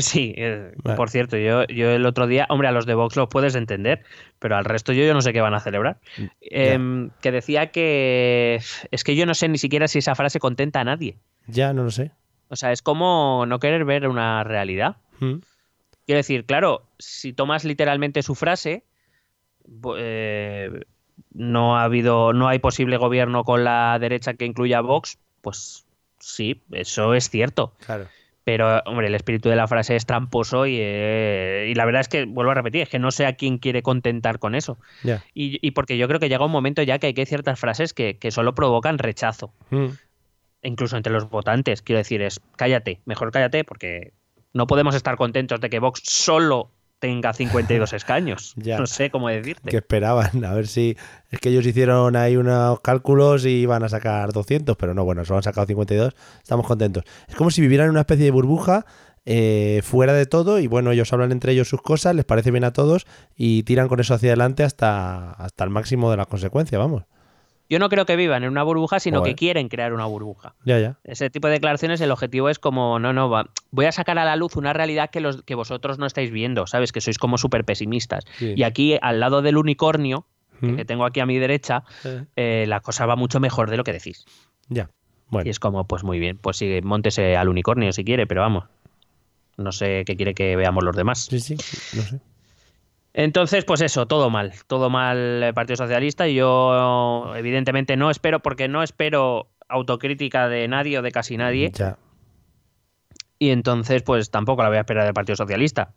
Speaker 2: Sí, eh,
Speaker 1: Vale.
Speaker 2: por cierto, yo, yo el otro día, hombre, a los de Vox los puedes entender, pero al resto yo, yo no sé qué van a celebrar. Em, que decía que es que yo no sé ni siquiera si esa frase contenta a nadie.
Speaker 1: Ya, no lo sé.
Speaker 2: O sea, es como no querer ver una realidad.
Speaker 1: Mm.
Speaker 2: Quiero decir, claro, si tomas literalmente su frase, eh, no ha habido, no hay posible gobierno con la derecha que incluya a Vox, pues sí, eso es cierto.
Speaker 1: Claro.
Speaker 2: Pero, hombre, el espíritu de la frase es tramposo y, eh, y la verdad es que, vuelvo a repetir, es que no sé a quién quiere contentar con eso. Y, y porque yo creo que llega un momento ya que hay que ciertas frases que, que solo provocan rechazo,
Speaker 1: Mm.
Speaker 2: incluso entre los votantes. Quiero decir, es cállate, mejor cállate, porque no podemos estar contentos de que Vox solo tenga 52 [laughs] escaños.
Speaker 1: Ya.
Speaker 2: No sé cómo decirte.
Speaker 1: Que esperaban, a ver si es que ellos hicieron ahí unos cálculos y iban a sacar 200, pero no, bueno, solo han sacado 52, estamos contentos. Es como si vivieran en una especie de burbuja eh, fuera de todo y bueno, ellos hablan entre ellos sus cosas, les parece bien a todos y tiran con eso hacia adelante hasta, hasta el máximo de las consecuencias, vamos.
Speaker 2: Yo no creo que vivan en una burbuja, sino
Speaker 1: Joder.
Speaker 2: que quieren crear una burbuja.
Speaker 1: Ya, ya.
Speaker 2: Ese tipo de declaraciones, el objetivo es como, no, no, va, voy a sacar a la luz una realidad que, los, que vosotros no estáis viendo, ¿sabes? Que sois como súper pesimistas.
Speaker 1: Sí.
Speaker 2: Y aquí, al lado del unicornio,
Speaker 1: Mm.
Speaker 2: que tengo aquí a mi derecha, eh, la cosa va mucho mejor de lo que decís.
Speaker 1: Ya. Bueno,
Speaker 2: Y es como, pues muy bien, pues sí, montese al unicornio si quiere, pero vamos. No sé qué quiere que veamos los demás.
Speaker 1: sí, sí, no sé.
Speaker 2: Entonces, pues eso, todo mal, todo mal el Partido Socialista y yo evidentemente no espero, porque no espero autocrítica de nadie o de casi nadie,
Speaker 1: Ya.
Speaker 2: y entonces pues tampoco la voy a esperar del Partido Socialista.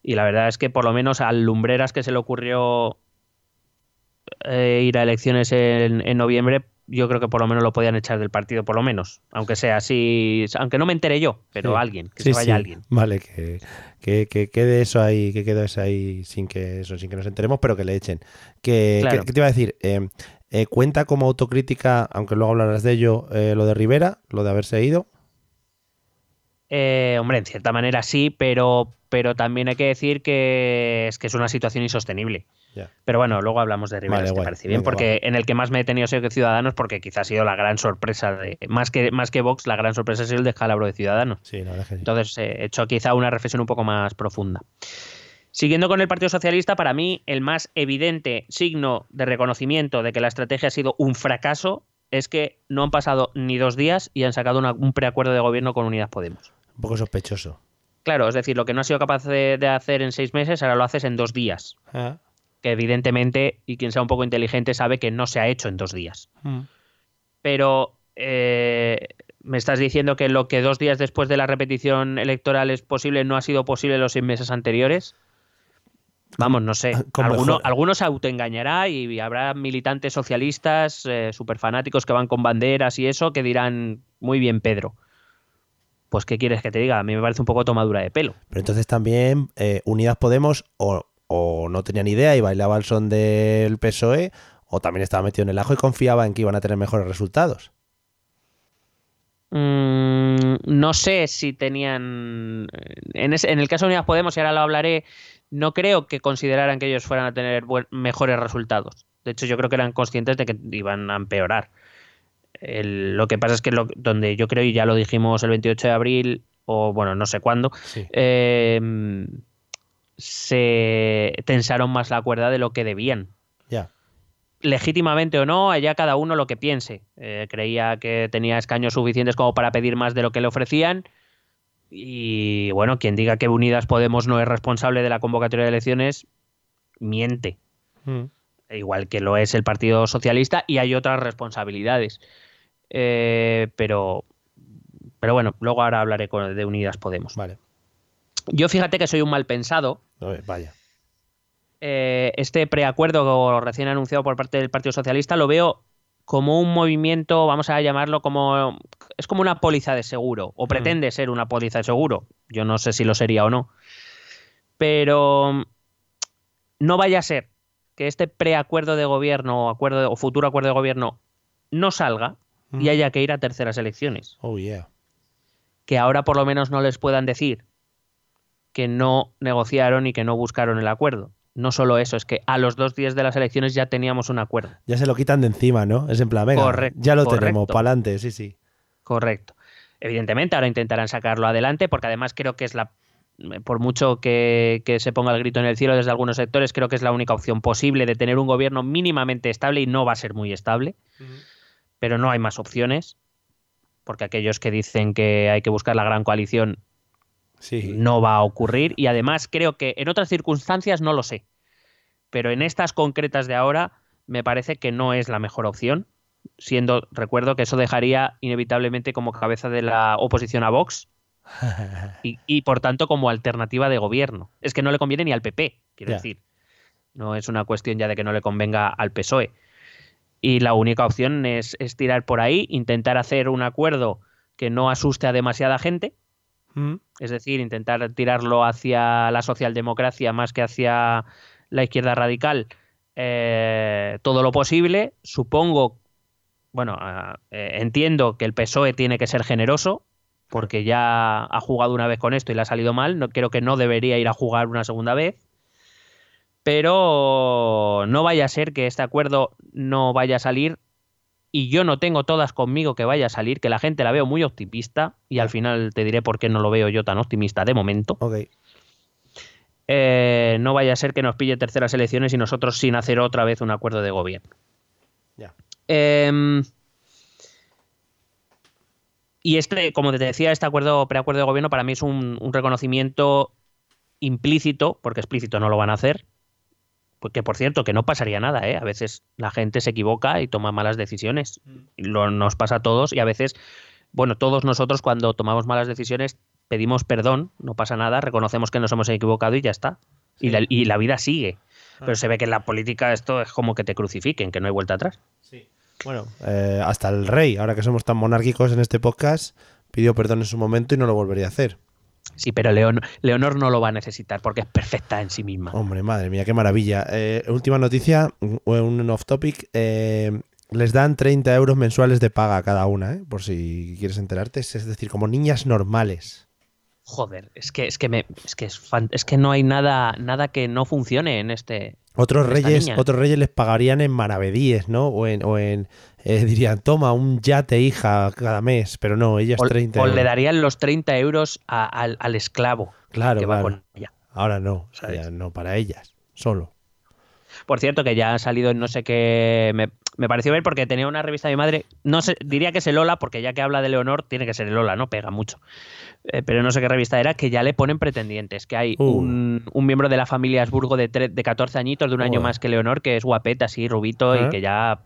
Speaker 2: Y la verdad es que por lo menos al Lumbreras que se le ocurrió eh, ir a elecciones en, en noviembre, yo creo que por lo menos lo podían echar del partido, por lo menos, aunque sea así, aunque no me entere yo, pero
Speaker 1: Sí.
Speaker 2: alguien, que
Speaker 1: Sí,
Speaker 2: se vaya
Speaker 1: sí.
Speaker 2: alguien.
Speaker 1: Vale, que, que, que quede eso ahí, que quede eso ahí sin que eso, sin que nos enteremos, pero que le echen. Que,
Speaker 2: Claro.
Speaker 1: que- ¿Qué te iba a decir? Eh, eh, cuenta como autocrítica, aunque luego hablarás de ello, eh, lo de Rivera, lo de haberse ido.
Speaker 2: Hombre, en cierta manera sí, pero, pero también hay que decir que es que es una situación insostenible. Pero bueno, luego hablamos de Rivera,
Speaker 1: Vale,
Speaker 2: si te
Speaker 1: guay.
Speaker 2: parece bien,
Speaker 1: Venga,
Speaker 2: porque en el que más me he detenido ha sido que Ciudadanos, porque quizá ha sido la gran sorpresa de. Más que, más que Vox, la gran sorpresa ha sido el descalabro de Ciudadanos.
Speaker 1: Sí, la verdad que sí.
Speaker 2: Entonces eh, he hecho quizá una reflexión un poco más profunda. Siguiendo con el Partido Socialista, para mí el más evidente signo de reconocimiento de que la estrategia ha sido un fracaso es que no han pasado ni dos días y han sacado una- un preacuerdo de gobierno con Unidas Podemos.
Speaker 1: Un poco sospechoso.
Speaker 2: Claro, es decir, lo que no has sido capaz de, de hacer en seis meses, ahora lo haces en dos días.
Speaker 1: Ah.
Speaker 2: Que evidentemente, y quien sea un poco inteligente sabe que no se ha hecho en dos días.
Speaker 1: Mm.
Speaker 2: Pero eh, me estás diciendo que lo que dos días después de la repetición electoral es posible no ha sido posible los seis meses anteriores. Vamos, no sé.
Speaker 1: Con
Speaker 2: Alguno, algunos se autoengañará y habrá militantes socialistas, eh, super fanáticos que van con banderas y eso, que dirán, muy bien, Pedro. Pues, ¿qué quieres que te diga? A mí me parece un poco tomadura de pelo.
Speaker 1: Pero entonces también eh, Unidas Podemos o, o no tenía ni idea y bailaba al son del PSOE o también estaba metido en el ajo y confiaba en que iban a tener mejores resultados.
Speaker 2: Mm, no sé si tenían. En, ese- en el caso de Unidas Podemos, y ahora lo hablaré, no creo que consideraran que ellos fueran a tener buen- mejores resultados. De hecho, yo creo que eran conscientes de que iban a empeorar. El- lo que pasa es que lo- donde yo creo, y ya lo dijimos el 28 de abril, o bueno, no sé cuándo,
Speaker 1: Sí.
Speaker 2: eh, se tensaron más la cuerda de lo que debían
Speaker 1: Ya.
Speaker 2: legítimamente o no, allá cada uno lo que piense. Eh, creía que tenía escaños suficientes como para pedir más de lo que le ofrecían. Y bueno, quien diga que Unidas Podemos no es responsable de la convocatoria de elecciones, miente.
Speaker 1: Mm.
Speaker 2: Igual que lo es el Partido Socialista y hay otras responsabilidades. Eh, pero, pero bueno, luego ahora hablaré con- de Unidas Podemos.
Speaker 1: Vale.
Speaker 2: Yo fíjate que soy un mal pensado.
Speaker 1: vaya.
Speaker 2: Eh, este preacuerdo recién anunciado por parte del Partido Socialista lo veo como un movimiento, vamos a llamarlo como. Es como una póliza de seguro, o pretende ser una póliza de seguro. Yo no sé si lo sería o no. Pero no vaya a ser que este preacuerdo de gobierno o, acuerdo, o futuro acuerdo de gobierno no salga y haya que ir a terceras elecciones.
Speaker 1: Oh, yeah.
Speaker 2: Que ahora por lo menos no les puedan decir que no negociaron y que no buscaron el acuerdo. No solo eso, es que a los dos días de las elecciones ya teníamos un acuerdo.
Speaker 1: Ya se lo quitan de encima, ¿no? Es en plan, venga, ya lo tenemos, para adelante, sí, sí.
Speaker 2: Correcto. Evidentemente, ahora intentarán sacarlo adelante, porque además creo que es la. Por mucho que, se ponga el grito en el cielo desde algunos sectores, creo que es la única opción posible de tener un gobierno mínimamente estable y no va a ser muy estable. Pero no hay más opciones, porque aquellos que dicen que hay que buscar la gran coalición no va a ocurrir y además creo que en otras circunstancias no lo sé. Pero en estas concretas de ahora me parece que no es la mejor opción, siendo, recuerdo que eso dejaría inevitablemente como cabeza de la oposición a Vox [laughs] y, por tanto como alternativa de gobierno. Es que no le conviene ni al PP, quiero decir. No es una cuestión ya de que no le convenga al PSOE. Y la única opción es, es tirar por ahí, intentar hacer un acuerdo que no asuste a demasiada gente, es decir, intentar tirarlo hacia la socialdemocracia más que hacia la izquierda radical, eh, todo lo posible. Supongo, bueno, ah, eh, entiendo que el PSOE tiene que ser generoso, porque ya ha jugado una vez con esto y le ha salido mal. No, creo que no debería ir a jugar una segunda vez. Pero no vaya a ser que este acuerdo no vaya a salir y yo no tengo todas conmigo que vaya a salir, que la gente la veo muy optimista y al final te diré por qué no lo veo yo tan optimista de momento. Eh, no vaya a ser que nos pille terceras elecciones y nosotros sin hacer otra vez un acuerdo de gobierno.
Speaker 1: Ya.
Speaker 2: Em, y este, como te decía, este acuerdo, preacuerdo de gobierno para mí es un, un reconocimiento implícito, porque explícito no lo van a hacer, que por cierto, que no pasaría nada, ¿eh? A veces la gente se equivoca y toma malas decisiones. Mm. Lo, nos pasa a todos y a veces, bueno, todos nosotros cuando tomamos malas decisiones pedimos perdón, no pasa nada, reconocemos que nos hemos equivocado y ya está. Y, la, vida sigue. Ah. Pero se ve que en la política esto es como que te crucifiquen, que no hay vuelta atrás.
Speaker 1: Sí. Bueno, eh, hasta el rey, ahora que somos tan monárquicos en este podcast, pidió perdón en su momento y no lo volvería a hacer.
Speaker 2: Sí, pero Leonor no lo va a necesitar porque es perfecta en sí misma.
Speaker 1: Hombre, madre mía, qué maravilla. Eh, última noticia, un off topic. Eh, les dan 30 euros mensuales de paga a cada una, ¿eh? por si quieres enterarte. Es decir, como niñas normales.
Speaker 2: Joder, es que es que me es que es, que no hay nada nada que no funcione en este
Speaker 1: otros reyes, otros reyes les pagarían en maravedíes, ¿no? O en, o en eh, [laughs] dirían, toma un yate, hija, cada mes, pero no, ellas 30
Speaker 2: O le darían los 30 euros al, esclavo.
Speaker 1: Claro, claro. Ahora no, no para ellas, solo.
Speaker 2: Por cierto, que ya ha salido en no sé qué. Me, me, pareció ver porque tenía una revista de mi madre. No sé, diría que es el Lola, porque ya que habla de Leonor, tiene que ser el Lola, ¿no? Pega mucho. Eh, pero no sé qué revista era, que ya le ponen pretendientes, que hay uh. un, miembro de la familia Habsburgo de, de 14 añitos, de un año más que Leonor, que es guapeta, así, rubito, y ah. que ya,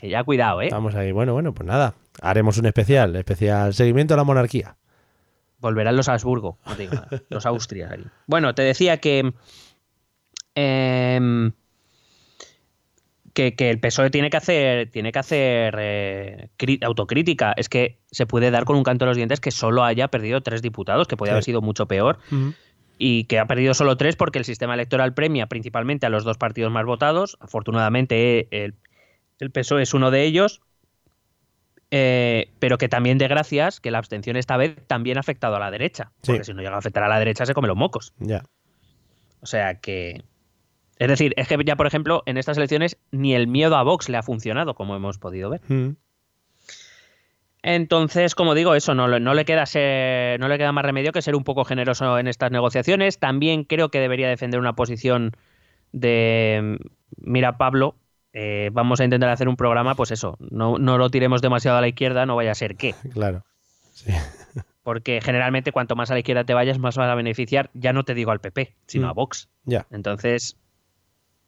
Speaker 2: que ya cuidado, ¿eh?
Speaker 1: Vamos ahí, bueno, bueno, pues nada, haremos un especial, especial seguimiento a la monarquía.
Speaker 2: Volverán los Habsburgo, los Austrias. Bueno, te decía que... Eh, que, el PSOE tiene que hacer, tiene que hacer eh, autocrítica. Es que se puede dar con un canto de los dientes que solo haya perdido tres diputados, que podría haber sido mucho peor. Y que ha perdido solo tres porque el sistema electoral premia principalmente a los dos partidos más votados. Afortunadamente, el, el PSOE es uno de ellos. Eh, pero que también de gracias que la abstención esta vez también ha afectado a la derecha. Porque si no llega a afectar a la derecha se come los mocos.
Speaker 1: Ya.
Speaker 2: O sea que, es decir, es que ya, por ejemplo, en estas elecciones ni el miedo a Vox le ha funcionado, como hemos podido ver. Mm. Entonces, como digo, eso no, no, le queda ser, no le queda más remedio que ser un poco generoso en estas negociaciones. También creo que debería defender una posición de mira, Pablo, eh, vamos a intentar hacer un programa, pues eso, no, no lo tiremos demasiado a la izquierda, no vaya a ser qué. [laughs]
Speaker 1: Claro. Sí. [laughs]
Speaker 2: Porque generalmente cuanto más a la izquierda te vayas, más vas a beneficiar, ya no te digo al PP, sino mm. a Vox.
Speaker 1: Ya.
Speaker 2: Entonces,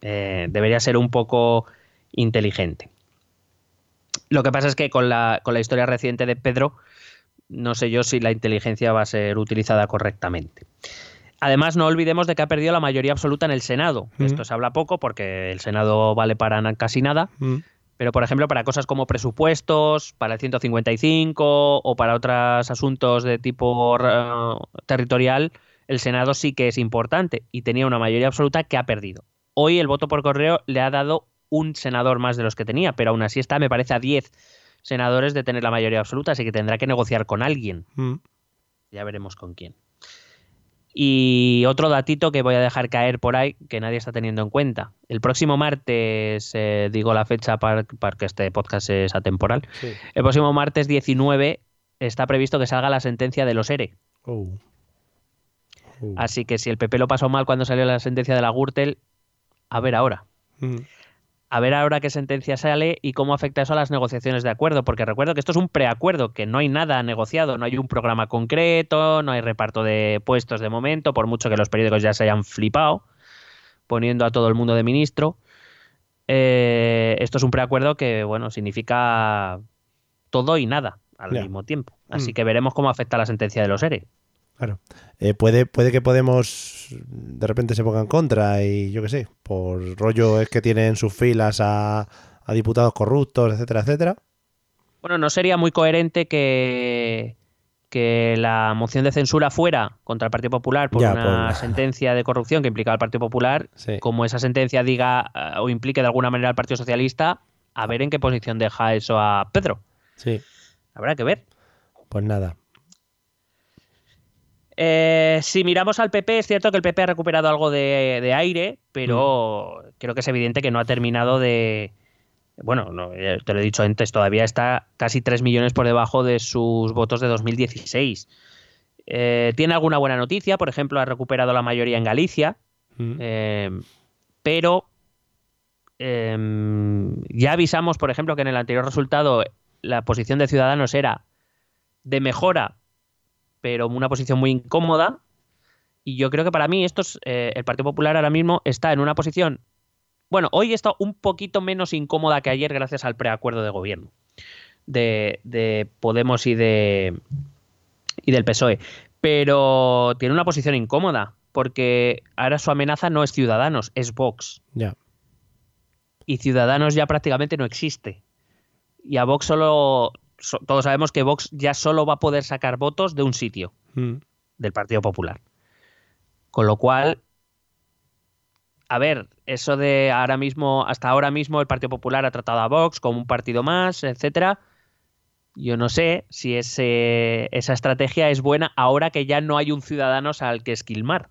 Speaker 2: eh, debería ser un poco inteligente. Lo que pasa es que con la, con la historia reciente de Pedro, no sé yo si la inteligencia va a ser utilizada correctamente. Además, no olvidemos de que ha perdido la mayoría absoluta en el Senado.
Speaker 1: Mm.
Speaker 2: Esto se habla poco porque el Senado vale para casi nada.
Speaker 1: Mm.
Speaker 2: Pero, por ejemplo, para cosas como presupuestos, para el 155 o para otros asuntos de tipo eh, territorial, el Senado sí que es importante y tenía una mayoría absoluta que ha perdido. Hoy el voto por correo le ha dado un senador más de los que tenía, pero aún así está, me parece, a 10 senadores de tener la mayoría absoluta, así que tendrá que negociar con alguien.
Speaker 1: Mm.
Speaker 2: Ya veremos con quién. Y otro datito que voy a dejar caer por ahí, que nadie está teniendo en cuenta. El próximo martes, eh, digo la fecha para, para que este podcast es atemporal,
Speaker 1: Sí.
Speaker 2: el próximo martes 19 está previsto que salga la sentencia de los ERE.
Speaker 1: Oh. Oh.
Speaker 2: Así que si el PP lo pasó mal cuando salió la sentencia de la Gürtel, a ver ahora.
Speaker 1: Mm.
Speaker 2: A ver ahora qué sentencia sale y cómo afecta eso a las negociaciones de acuerdo, porque recuerdo que esto es un preacuerdo, que no hay nada negociado, no hay un programa concreto, no hay reparto de puestos de momento, por mucho que los periódicos ya se hayan flipado, poniendo a todo el mundo de ministro. Eh, esto es un preacuerdo que, bueno, significa todo y nada al mismo tiempo. Así
Speaker 1: Mm.
Speaker 2: que veremos cómo afecta la sentencia de los ERE.
Speaker 1: Claro. Eh, puede, puede que Podemos de repente se ponga en contra y yo qué sé, por rollo es que tienen en sus filas a, a diputados corruptos, etcétera, etcétera.
Speaker 2: Bueno, no sería muy coherente que, que la moción de censura fuera contra el Partido Popular por
Speaker 1: Ya,
Speaker 2: una
Speaker 1: por-
Speaker 2: sentencia de corrupción que implicaba al Partido Popular,
Speaker 1: Sí.
Speaker 2: como esa sentencia diga eh, o implique de alguna manera al Partido Socialista, a ver en qué posición deja eso a Pedro.
Speaker 1: Sí,
Speaker 2: Habrá que ver.
Speaker 1: pues nada.
Speaker 2: Eh, si miramos al PP, es cierto que el PP ha recuperado algo de, de aire, pero
Speaker 1: Mm.
Speaker 2: creo que es evidente que no ha terminado de... Bueno, no, eh, te lo he dicho antes, todavía está casi 3 millones por debajo de sus votos de 2016. Eh, tiene alguna buena noticia, por ejemplo, ha recuperado la mayoría en Galicia,
Speaker 1: Mm.
Speaker 2: eh, pero eh, ya avisamos, por ejemplo, que en el anterior resultado la posición de Ciudadanos era de mejora, pero una posición muy incómoda. Y yo creo que para mí esto es, eh, el Partido Popular ahora mismo está en una posición, bueno, hoy está un poquito menos incómoda que ayer gracias al preacuerdo de gobierno de, de Podemos y de y del PSOE, pero tiene una posición incómoda porque ahora su amenaza no es Ciudadanos, es Vox
Speaker 1: Ya.
Speaker 2: y Ciudadanos ya prácticamente no existe. Y a Vox solo. So- todos sabemos que Vox ya solo va a poder sacar votos de un sitio,
Speaker 1: Mm.
Speaker 2: del Partido Popular. Con lo cual. A ver, eso de ahora mismo, hasta ahora mismo el Partido Popular ha tratado a Vox como un partido más, etcétera. Yo no sé si ese- esa estrategia es buena ahora que ya no hay un Ciudadanos al que esquilmar.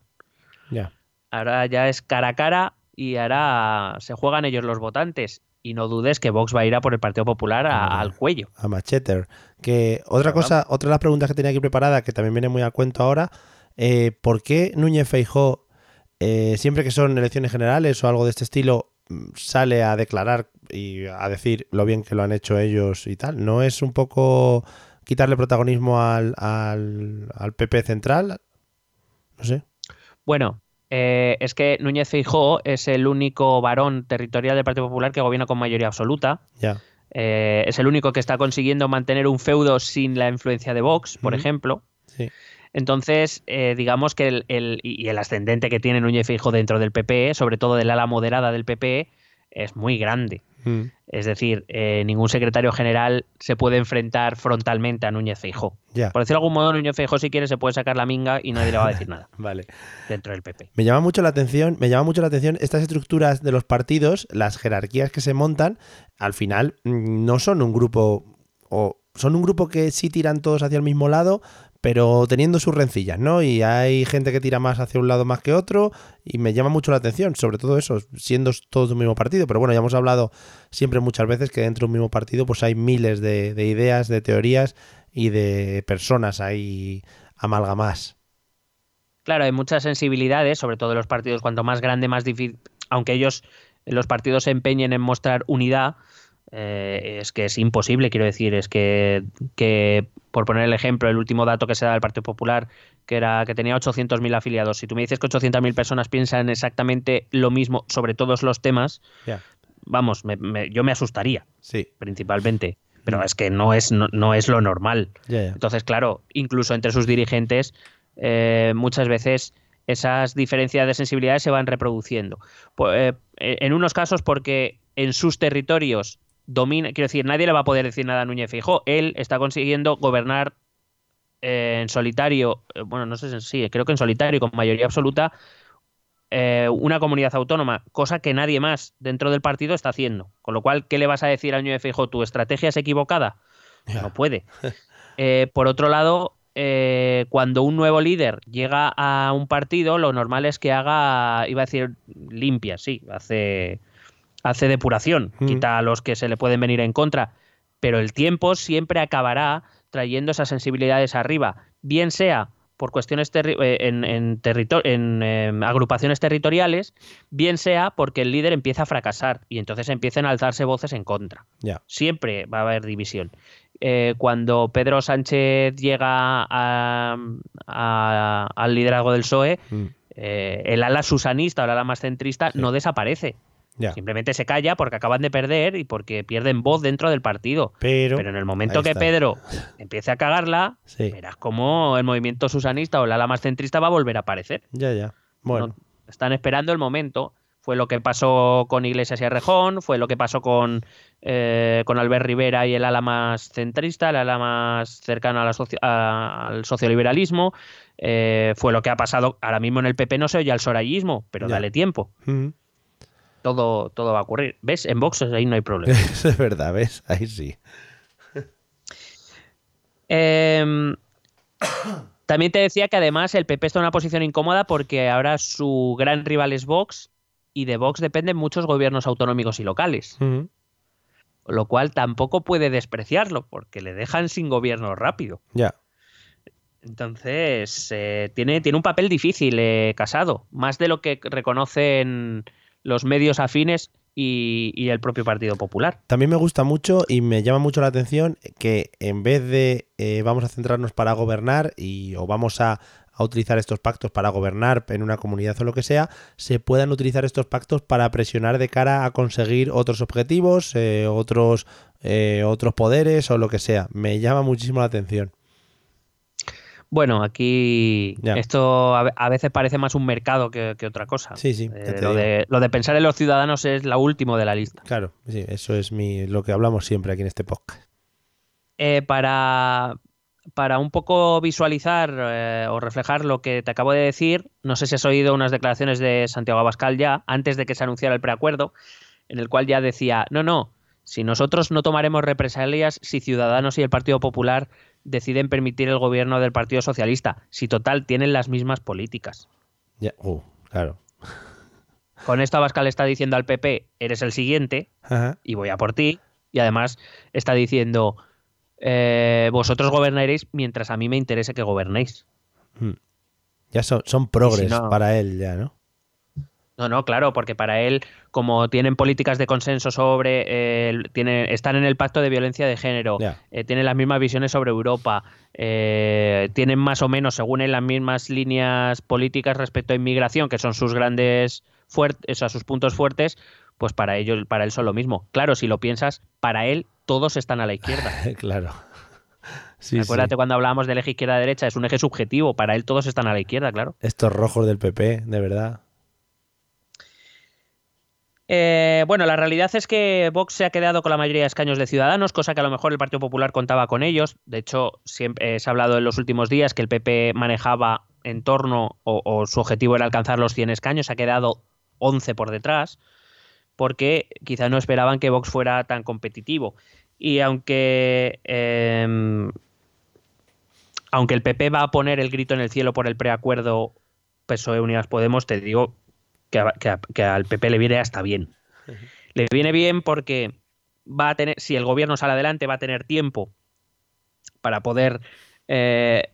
Speaker 1: Ya.
Speaker 2: Ahora ya es cara a cara y ahora se juegan ellos los votantes. Y no dudes que Vox va a ir a por el Partido Popular a-
Speaker 1: Ah.
Speaker 2: al cuello.
Speaker 1: a Macheter. Que otra cosa, otra de las preguntas que tenía aquí preparada, que también viene muy al cuento ahora, eh, ¿por qué Núñez Feijó, eh, siempre que son elecciones generales o algo de este estilo, mm, sale a declarar y a decir lo bien que lo han hecho ellos y tal? ¿No es un poco quitarle protagonismo al, al, al PP central? No sé.
Speaker 2: Bueno, eh, es que Núñez Feijó es el único varón territorial del Partido Popular que gobierna con mayoría absoluta. Eh, es el único que está consiguiendo mantener un feudo sin la influencia de Vox, por ejemplo.
Speaker 1: Sí.
Speaker 2: Entonces, eh, digamos que el, el- y el ascendente que tiene Núñez Feijó dentro del PP, sobre todo del ala moderada del PP, es muy grande.
Speaker 1: Mm,
Speaker 2: Es decir, eh, ningún secretario general se puede enfrentar frontalmente a Núñez Feijó. Por decirlo de algún modo, Núñez Feijó si quiere se puede sacar la minga y nadie le va a decir nada [laughs]
Speaker 1: Vale.
Speaker 2: dentro del PP.
Speaker 1: Me llama mucho la atención, me llama mucho la atención estas estructuras de los partidos, las jerarquías que se montan, al final mm, no son un grupo o son un grupo que sí tiran todos hacia el mismo lado, pero teniendo sus rencillas, ¿no? Y hay gente que tira más hacia un lado más que otro y me llama mucho la atención, sobre todo eso, siendo todos de un mismo partido, pero bueno, ya hemos hablado siempre muchas veces que dentro de un mismo partido pues hay miles de, de ideas, de teorías y de personas ahí amalgamadas.
Speaker 2: Claro, hay muchas sensibilidades, sobre todo en los partidos, cuanto más grande, más difícil, aunque ellos, los partidos se empeñen en mostrar unidad, eh, es que es imposible, quiero decir, es que, que, por poner el ejemplo, el último dato que se da del Partido Popular, que era que tenía 800.000 afiliados, si tú me dices que 800.000 personas piensan exactamente lo mismo sobre todos los temas, vamos, me- me- yo me asustaría,
Speaker 1: Sí.
Speaker 2: principalmente. pero es que no es, no, es lo normal. Entonces, claro, incluso entre sus dirigentes, eh, muchas veces esas diferencias de sensibilidades se van reproduciendo. Pu- eh, en unos casos porque en sus territorios domina, quiero decir, nadie le va a poder decir nada a Núñez Feijóo. Él está consiguiendo gobernar eh, en solitario, eh, bueno, no sé si sí, creo que en solitario y con mayoría absoluta, eh, una comunidad autónoma, cosa que nadie más dentro del partido está haciendo. Con lo cual, ¿qué le vas a decir a Núñez Feijóo? ¿Tu estrategia es equivocada? No puede. Eh, por otro lado, eh, cuando un nuevo líder llega a un partido, lo normal es que haga, iba a decir limpia, sí, hace, hace depuración,
Speaker 1: Mm.
Speaker 2: quita a los que se le pueden venir en contra, pero el tiempo siempre acabará trayendo esas sensibilidades arriba, bien sea por cuestiones terri- eh, en, en eh, agrupaciones territoriales, bien sea porque el líder empieza a fracasar y entonces empiecen a alzarse voces en contra siempre va a haber división. Eh, cuando Pedro Sánchez llega a- a- al liderazgo del PSOE,
Speaker 1: Mm.
Speaker 2: eh, el ala susanista o el ala más centrista no desaparece.
Speaker 1: Ya.
Speaker 2: Simplemente se calla porque acaban de perder y porque pierden voz dentro del partido.
Speaker 1: Pero,
Speaker 2: Pero en el momento que
Speaker 1: está.
Speaker 2: Pedro empiece a cagarla,
Speaker 1: Sí.
Speaker 2: verás cómo el movimiento susanista o el ala más centrista va a volver a aparecer.
Speaker 1: Ya, ya. Bueno,
Speaker 2: No- están esperando el momento. Fue lo que pasó con Iglesias y Arrejón, fue lo que pasó con, eh, con Albert Rivera y el ala más centrista, el ala más cercano a la socio- a- al socioliberalismo. eh, fue lo que ha pasado ahora mismo en el PP, no se oye al sorayismo, pero
Speaker 1: Ya.
Speaker 2: dale tiempo.
Speaker 1: mm.
Speaker 2: Todo, todo va a ocurrir. ¿Ves? En Vox ahí no hay problema. [laughs]
Speaker 1: Es verdad, ¿ves? Ahí sí. [laughs]
Speaker 2: Em, también te decía que además el PP está en una posición incómoda porque ahora su gran rival es Vox y de Vox dependen muchos gobiernos autonómicos y locales. Lo cual tampoco puede despreciarlo porque le dejan sin gobierno rápido.
Speaker 1: Ya.
Speaker 2: Entonces, eh, tiene, tiene un papel difícil eh, Casado, más de lo que reconocen los medios afines y, el propio Partido Popular.
Speaker 1: También me gusta mucho y me llama mucho la atención que en vez de eh, vamos a centrarnos para gobernar y o vamos a, a utilizar estos pactos para gobernar en una comunidad o lo que sea, se puedan utilizar estos pactos para presionar de cara a conseguir otros objetivos, eh, otros, eh, otros poderes o lo que sea. Me llama muchísimo la atención.
Speaker 2: Bueno, aquí
Speaker 1: Ya.
Speaker 2: esto a, ve- a veces parece más un mercado que, que otra cosa.
Speaker 1: Sí, sí,
Speaker 2: Eh, lo, de, lo de pensar en los ciudadanos es la último de la lista.
Speaker 1: Claro, sí, eso es mi, lo que hablamos siempre aquí en este podcast.
Speaker 2: Eh, para, para un poco visualizar eh, o reflejar lo que te acabo de decir, no sé si has oído unas declaraciones de Santiago Abascal ya, antes de que se anunciara el preacuerdo, en el cual ya decía, no, no, si nosotros no tomaremos represalias si Ciudadanos y el Partido Popular deciden permitir el gobierno del Partido Socialista, si total tienen las mismas políticas.
Speaker 1: Ya, uh, claro. [laughs]
Speaker 2: Con esto Abascal está diciendo al PP, eres el siguiente,
Speaker 1: Ajá.
Speaker 2: y voy a por ti. Y además está diciendo, eh, vosotros gobernaréis mientras a mí me interese que gobernéis.
Speaker 1: Ya son, son progres
Speaker 2: no-
Speaker 1: para él, ya, ¿no?
Speaker 2: No, no, claro, porque para él, como tienen políticas de consenso sobre, eh, tienen, están en el pacto de violencia de género, eh, tienen las mismas visiones sobre Europa, eh, tienen más o menos, según él, las mismas líneas políticas respecto a inmigración, que son sus grandes fuertes, o sea, sus puntos fuertes, pues para ellos, para él son lo mismo. Claro, si lo piensas, para él todos están a la izquierda. [laughs]
Speaker 1: claro. Sí,
Speaker 2: Acuérdate
Speaker 1: sí.
Speaker 2: cuando hablábamos del eje izquierda-derecha, es un eje subjetivo, para él todos están a la izquierda, claro.
Speaker 1: Estos rojos del PP, de verdad.
Speaker 2: Eh, bueno, la realidad es que Vox se ha quedado con la mayoría de escaños de ciudadanos, cosa que a lo mejor el Partido Popular contaba con ellos. De hecho, siempre se ha hablado en los últimos días que el PP manejaba en torno, o, su objetivo era alcanzar los 100 escaños, ha quedado 11 por detrás, porque quizá no esperaban que Vox fuera tan competitivo. Y aunque, eh, aunque el PP va a poner el grito en el cielo por el preacuerdo PSOE Unidas Podemos, te digo que, a- que a- que al PP le viene hasta bien. Le viene bien porque va a tener, si el gobierno sale adelante, va a tener tiempo para poder, eh,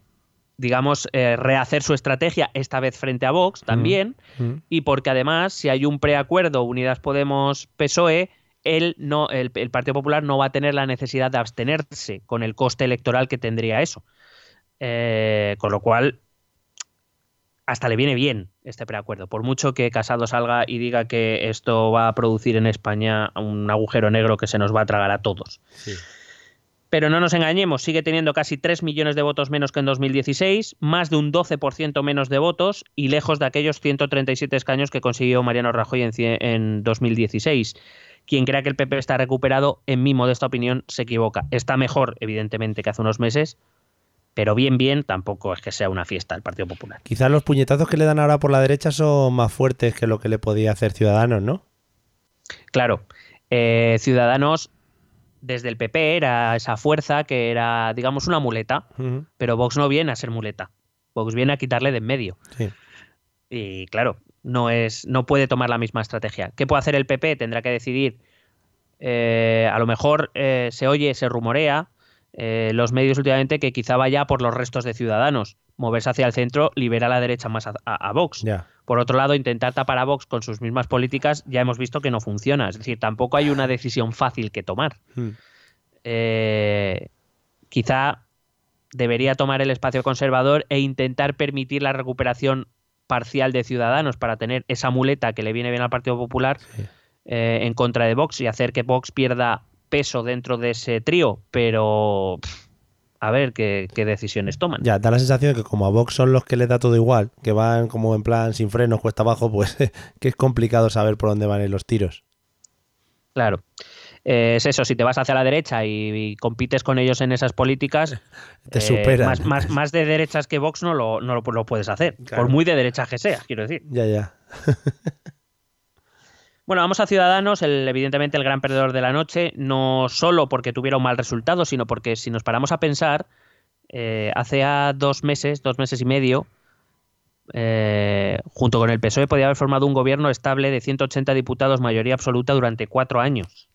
Speaker 2: digamos, eh, rehacer su estrategia, esta vez frente a Vox también,
Speaker 1: Mm.
Speaker 2: y porque además, si hay un preacuerdo Unidas Podemos PSOE, él no, el, el Partido Popular no va a tener la necesidad de abstenerse con el coste electoral que tendría eso. Eh, con lo cual, hasta le viene bien este preacuerdo. Por mucho que Casado salga y diga que esto va a producir en España un agujero negro que se nos va a tragar a todos.
Speaker 1: Sí.
Speaker 2: Pero no nos engañemos, sigue teniendo casi 3 millones de votos menos que en 2016, más de un 12% menos de votos y lejos de aquellos 137 escaños que consiguió Mariano Rajoy en, en 2016. Quien crea que el PP está recuperado, en mi modesta opinión, se equivoca. Está mejor, evidentemente, que hace unos meses, pero bien, bien, tampoco es que sea una fiesta el Partido Popular.
Speaker 1: Quizás los puñetazos que le dan ahora por la derecha son más fuertes que lo que le podía hacer Ciudadanos, ¿no?
Speaker 2: Claro. Eh, Ciudadanos, desde el PP, era esa fuerza que era, digamos, una muleta, pero Vox no viene a ser muleta. Vox viene a quitarle de en medio.
Speaker 1: Sí.
Speaker 2: Y claro, no, es, no puede tomar la misma estrategia. ¿Qué puede hacer el PP? Tendrá que decidir. Eh, a lo mejor eh, se oye, se rumorea eh, los medios últimamente que quizá vaya por los restos de ciudadanos. Moverse hacia el centro libera a la derecha más a, Vox. Por otro lado, intentar tapar a Vox con sus mismas políticas ya hemos visto que no funciona. Es decir, tampoco hay una decisión fácil que tomar. Hmm. quizá debería tomar el espacio conservador e intentar permitir la recuperación parcial de Ciudadanos para tener esa muleta que le viene bien al Partido Popular eh, en contra de Vox y hacer que Vox pierda peso dentro de ese trío, pero a ver qué, decisiones toman.
Speaker 1: Ya, da la sensación de que como a Vox son los que le da todo igual, que van como en plan sin frenos, cuesta abajo, pues [laughs] que es complicado saber por dónde van los tiros.
Speaker 2: Claro. Eh, es eso, si te vas hacia la derecha y, compites con ellos en esas políticas, [laughs]
Speaker 1: te eh,
Speaker 2: más, más, de derechas que Vox no lo, no lo, puedes hacer, por muy de derecha que sea, quiero decir.
Speaker 1: Ya, ya. [laughs]
Speaker 2: Bueno, vamos a Ciudadanos, el, evidentemente el gran perdedor de la noche, no solo porque tuviera un mal resultado, sino porque si nos paramos a pensar, eh, hace dos meses, dos meses y medio, junto con el PSOE podía haber formado un gobierno estable de 180 diputados, mayoría absoluta, durante cuatro años.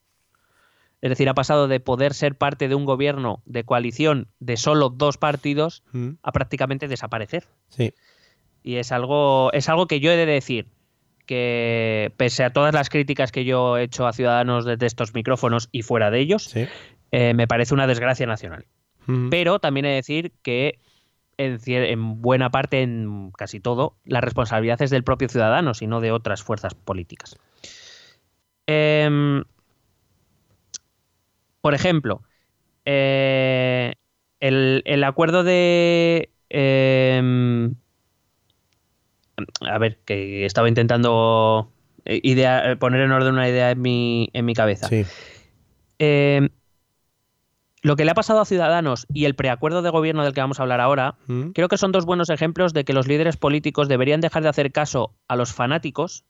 Speaker 2: Es decir, ha pasado de poder ser parte de un gobierno de coalición de solo dos partidos mm. a prácticamente desaparecer.
Speaker 1: Sí.
Speaker 2: Y es algo, es algo que yo he de decir que pese a todas las críticas que yo he hecho a Ciudadanos desde estos micrófonos y fuera de ellos, eh, me parece una desgracia nacional. Mm. Pero también he de decir que en, en, buena parte, en casi todo, la responsabilidad es del propio ciudadano y no de otras fuerzas políticas. Eh, por ejemplo, eh, el, acuerdo de... A ver, que estaba intentando eh, idea, poner en orden una idea en mi, en mi cabeza.
Speaker 1: Sí.
Speaker 2: Em, lo que le ha pasado a Ciudadanos y el preacuerdo de gobierno del que vamos a hablar ahora, mm. creo que son dos buenos ejemplos de que los líderes políticos deberían dejar de hacer caso a los fanáticos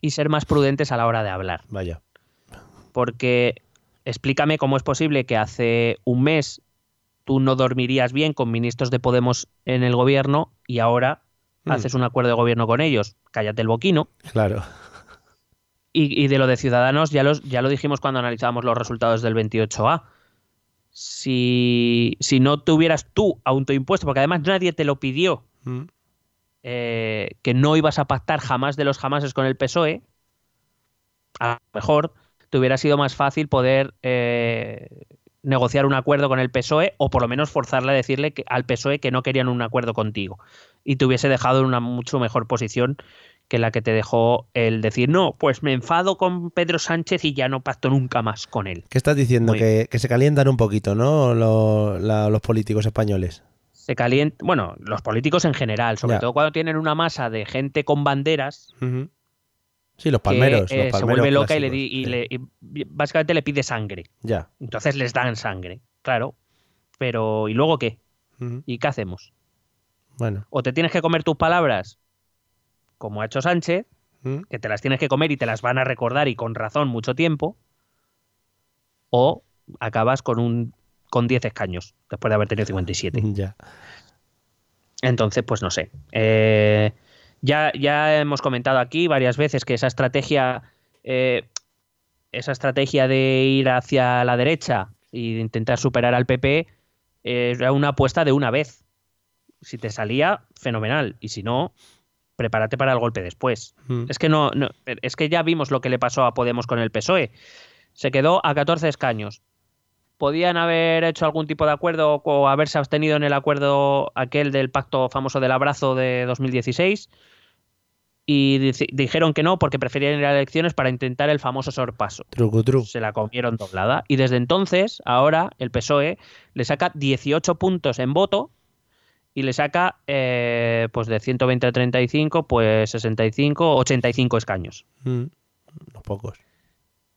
Speaker 2: y ser más prudentes a la hora de hablar.
Speaker 1: Vaya.
Speaker 2: Porque explícame cómo es posible que hace un mes tú no dormirías bien con ministros de Podemos en el gobierno y ahora hmm. haces un acuerdo de gobierno con ellos. Cállate el boquino.
Speaker 1: Claro.
Speaker 2: Y, de lo de Ciudadanos, ya, los, ya lo dijimos cuando analizábamos los resultados del 28A. Si, si no tuvieras tú autoimpuesto, porque además nadie te lo pidió, hmm. eh, que no ibas a pactar jamás de los jamases con el PSOE, a lo mejor te hubiera sido más fácil poder eh, negociar un acuerdo con el PSOE o por lo menos forzarle a decirle que, al PSOE que no querían un acuerdo contigo y te hubiese dejado en una mucho mejor posición que la que te dejó el decir, no, pues me enfado con Pedro Sánchez y ya no pacto nunca más con él.
Speaker 1: ¿Qué estás diciendo? Que, se calientan un poquito, ¿no? Los, políticos españoles.
Speaker 2: Se calientan, bueno, los políticos en general, sobre todo cuando tienen una masa de gente con banderas.
Speaker 1: Sí, los palmeros.
Speaker 2: Eh, se vuelve loca y, le, básicamente le pide sangre.
Speaker 1: Ya.
Speaker 2: Entonces les dan sangre, claro. Pero ¿y luego qué? ¿Y qué hacemos?
Speaker 1: Bueno.
Speaker 2: O te tienes que comer tus palabras, como ha hecho Sánchez, que te las tienes que comer y te las van a recordar y con razón mucho tiempo, o acabas con un con 10 escaños después de haber tenido 57. [laughs]
Speaker 1: Ya.
Speaker 2: Entonces, pues no sé. Eh, ya, ya hemos comentado aquí varias veces que esa estrategia, eh, esa estrategia de ir hacia la derecha e intentar superar al PP era una apuesta de una vez. Si te salía, fenomenal. Y si no, prepárate para el golpe después. Mm. Es que no, es que ya vimos lo que le pasó a Podemos con el PSOE. Se quedó a 14 escaños. Podían haber hecho algún tipo de acuerdo o haberse abstenido en el acuerdo aquel del pacto famoso del abrazo de 2016 y dijeron que no porque preferían ir a elecciones para intentar el famoso sorpaso.
Speaker 1: Truco, truco.
Speaker 2: Se la comieron doblada. Y desde entonces, ahora, el PSOE le saca 18 puntos en voto y le saca, eh, pues de 120 a 35, pues 65, 85 escaños.
Speaker 1: Mm, Los pocos.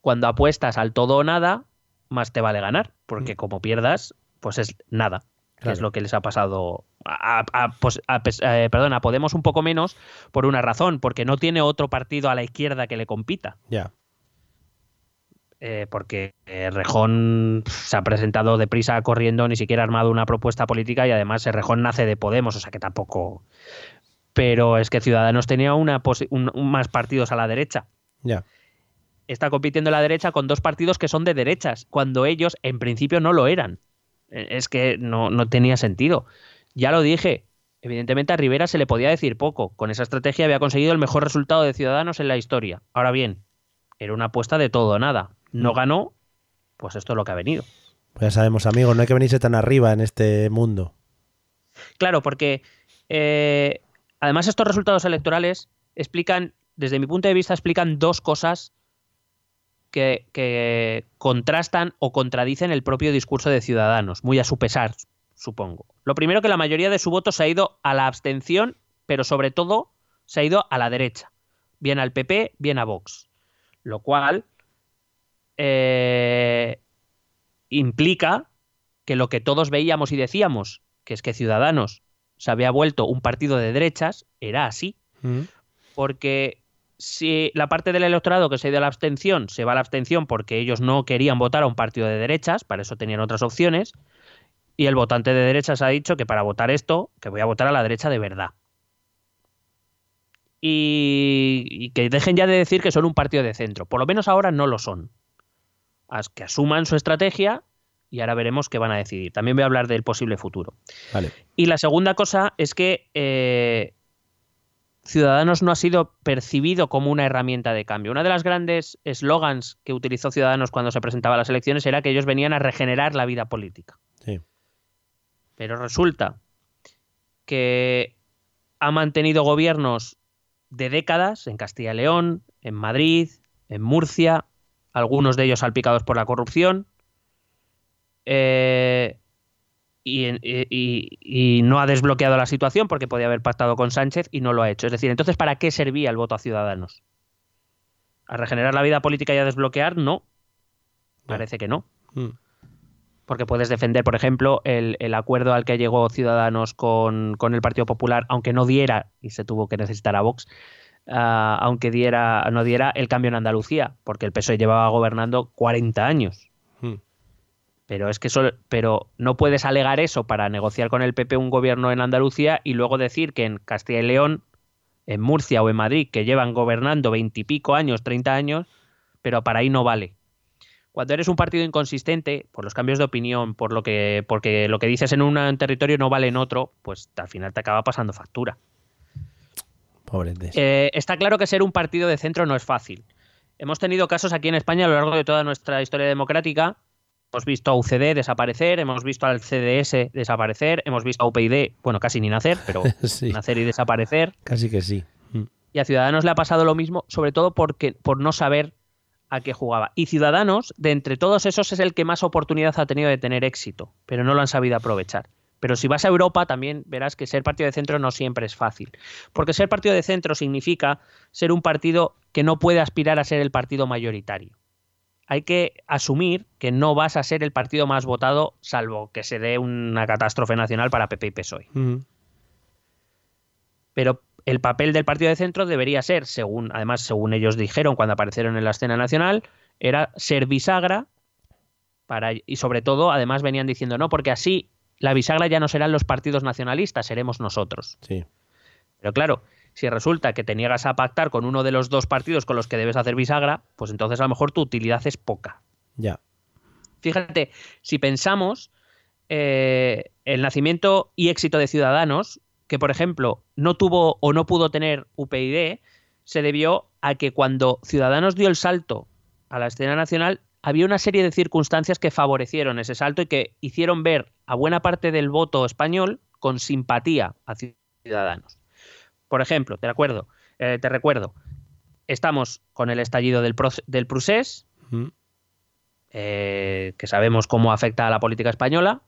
Speaker 2: Cuando apuestas al todo o nada, más te vale ganar, porque como pierdas, pues es nada, que es lo que les ha pasado a, a- pues, a eh, perdón, a Podemos un poco menos por una razón, porque no tiene otro partido a la izquierda que le compita.
Speaker 1: Ya.
Speaker 2: Eh, porque eh, Rejón se ha presentado deprisa corriendo, ni siquiera ha armado una propuesta política y además eh, Rejón nace de Podemos, o sea que tampoco. Pero es que Ciudadanos tenía una un- un- más partidos a la derecha.
Speaker 1: Ya.
Speaker 2: Está compitiendo la derecha con dos partidos que son de derechas, cuando ellos en principio no lo eran. Eh, Es que no, no tenía sentido. Ya lo dije. Evidentemente a Rivera se le podía decir poco. Con esa estrategia había conseguido el mejor resultado de Ciudadanos en la historia. Ahora bien, era una apuesta de todo o nada. No ganó, pues esto es lo que ha venido.
Speaker 1: Pues ya sabemos, amigos, no hay que venirse tan arriba en este mundo.
Speaker 2: Claro, porque eh, además estos resultados electorales explican, desde mi punto de vista, explican dos cosas que, que contrastan o contradicen el propio discurso de Ciudadanos, muy a su pesar, supongo. Lo primero que la mayoría de su voto se ha ido a la abstención, pero sobre todo se ha ido a la derecha, bien al PP, bien a Vox, lo cual eh, implica que lo que todos veíamos y decíamos, que es que Ciudadanos se había vuelto un partido de derechas, era así.
Speaker 1: Mm.
Speaker 2: Porque si la parte del electorado que se ha ido a la abstención se va a la abstención porque ellos no querían votar a un partido de derechas, para eso tenían otras opciones, y el votante de derechas ha dicho que para votar esto, que voy a votar a la derecha de verdad. Y, y que dejen ya de decir que son un partido de centro. Por lo menos ahora no lo son. Que asuman su estrategia y ahora veremos qué van a decidir. También voy a hablar del posible futuro.
Speaker 1: Vale.
Speaker 2: Y la segunda cosa es que eh, Ciudadanos no ha sido percibido como una herramienta de cambio. Una de las grandes eslogans que utilizó Ciudadanos cuando se presentaba a las elecciones era que ellos venían a regenerar la vida política.
Speaker 1: Sí.
Speaker 2: Pero resulta que ha mantenido gobiernos de décadas en Castilla y León, en Madrid, en Murcia, algunos de ellos salpicados por la corrupción, eh, y, no ha desbloqueado la situación porque podía haber pactado con Sánchez y no lo ha hecho. Es decir, entonces, ¿para qué servía el voto a Ciudadanos? ¿A regenerar la vida política y a desbloquear? No. Parece que no
Speaker 1: Mm.
Speaker 2: porque puedes defender, por ejemplo, el, el acuerdo al que llegó Ciudadanos con, con el Partido Popular, aunque no diera, y se tuvo que necesitar a Vox, ah, aunque diera, no diera el cambio en Andalucía, porque el PSOE llevaba gobernando 40 años.
Speaker 1: Mm.
Speaker 2: Pero es que eso, pero no puedes alegar eso para negociar con el PP un gobierno en Andalucía y luego decir que en Castilla y León, en Murcia o en Madrid, que llevan gobernando veintipico años, 30 años, pero para ahí no vale. Cuando eres un partido inconsistente, por los cambios de opinión, por lo que, porque lo que dices en un territorio no vale en otro, pues al final te acaba pasando factura.
Speaker 1: Pobretes.
Speaker 2: Eh, está claro que ser un partido de centro no es fácil. Hemos tenido casos aquí en España a lo largo de toda nuestra historia democrática. Hemos visto a UCD desaparecer, hemos visto al CDS desaparecer, hemos visto a UPyD, bueno, casi ni nacer, pero [laughs]
Speaker 1: Sí.
Speaker 2: nacer y desaparecer.
Speaker 1: Casi que sí. Mm.
Speaker 2: Y a Ciudadanos le ha pasado lo mismo, sobre todo porque, por no saber a qué jugaba. Y Ciudadanos, de entre todos esos, es el que más oportunidad ha tenido de tener éxito, pero no lo han sabido aprovechar. Pero si vas a Europa, también verás que ser partido de centro no siempre es fácil. Porque ser partido de centro significa ser un partido que no puede aspirar a ser el partido mayoritario. Hay que asumir que no vas a ser el partido más votado, salvo que se dé una catástrofe nacional para PP y PSOE.
Speaker 1: Mm.
Speaker 2: Pero el papel del partido de centro debería ser, según, además, según ellos dijeron cuando aparecieron en la escena nacional, era ser bisagra para, y sobre todo, además venían diciendo no, porque así la bisagra ya no serán los partidos nacionalistas, seremos nosotros.
Speaker 1: Sí.
Speaker 2: Pero claro, si resulta que te niegas a pactar con uno de los dos partidos con los que debes hacer bisagra, pues entonces a lo mejor tu utilidad es poca.
Speaker 1: Ya.
Speaker 2: Fíjate, si pensamos eh, el nacimiento y éxito de Ciudadanos, que por ejemplo no tuvo o no pudo tener UPyD, se debió a que cuando Ciudadanos dio el salto a la escena nacional, había una serie de circunstancias que favorecieron ese salto y que hicieron ver a buena parte del voto español con simpatía a Ciudadanos. Por ejemplo, te acuerdo, Eh, te recuerdo, estamos con el estallido del, del Prusés, eh, que sabemos cómo afecta a la política española.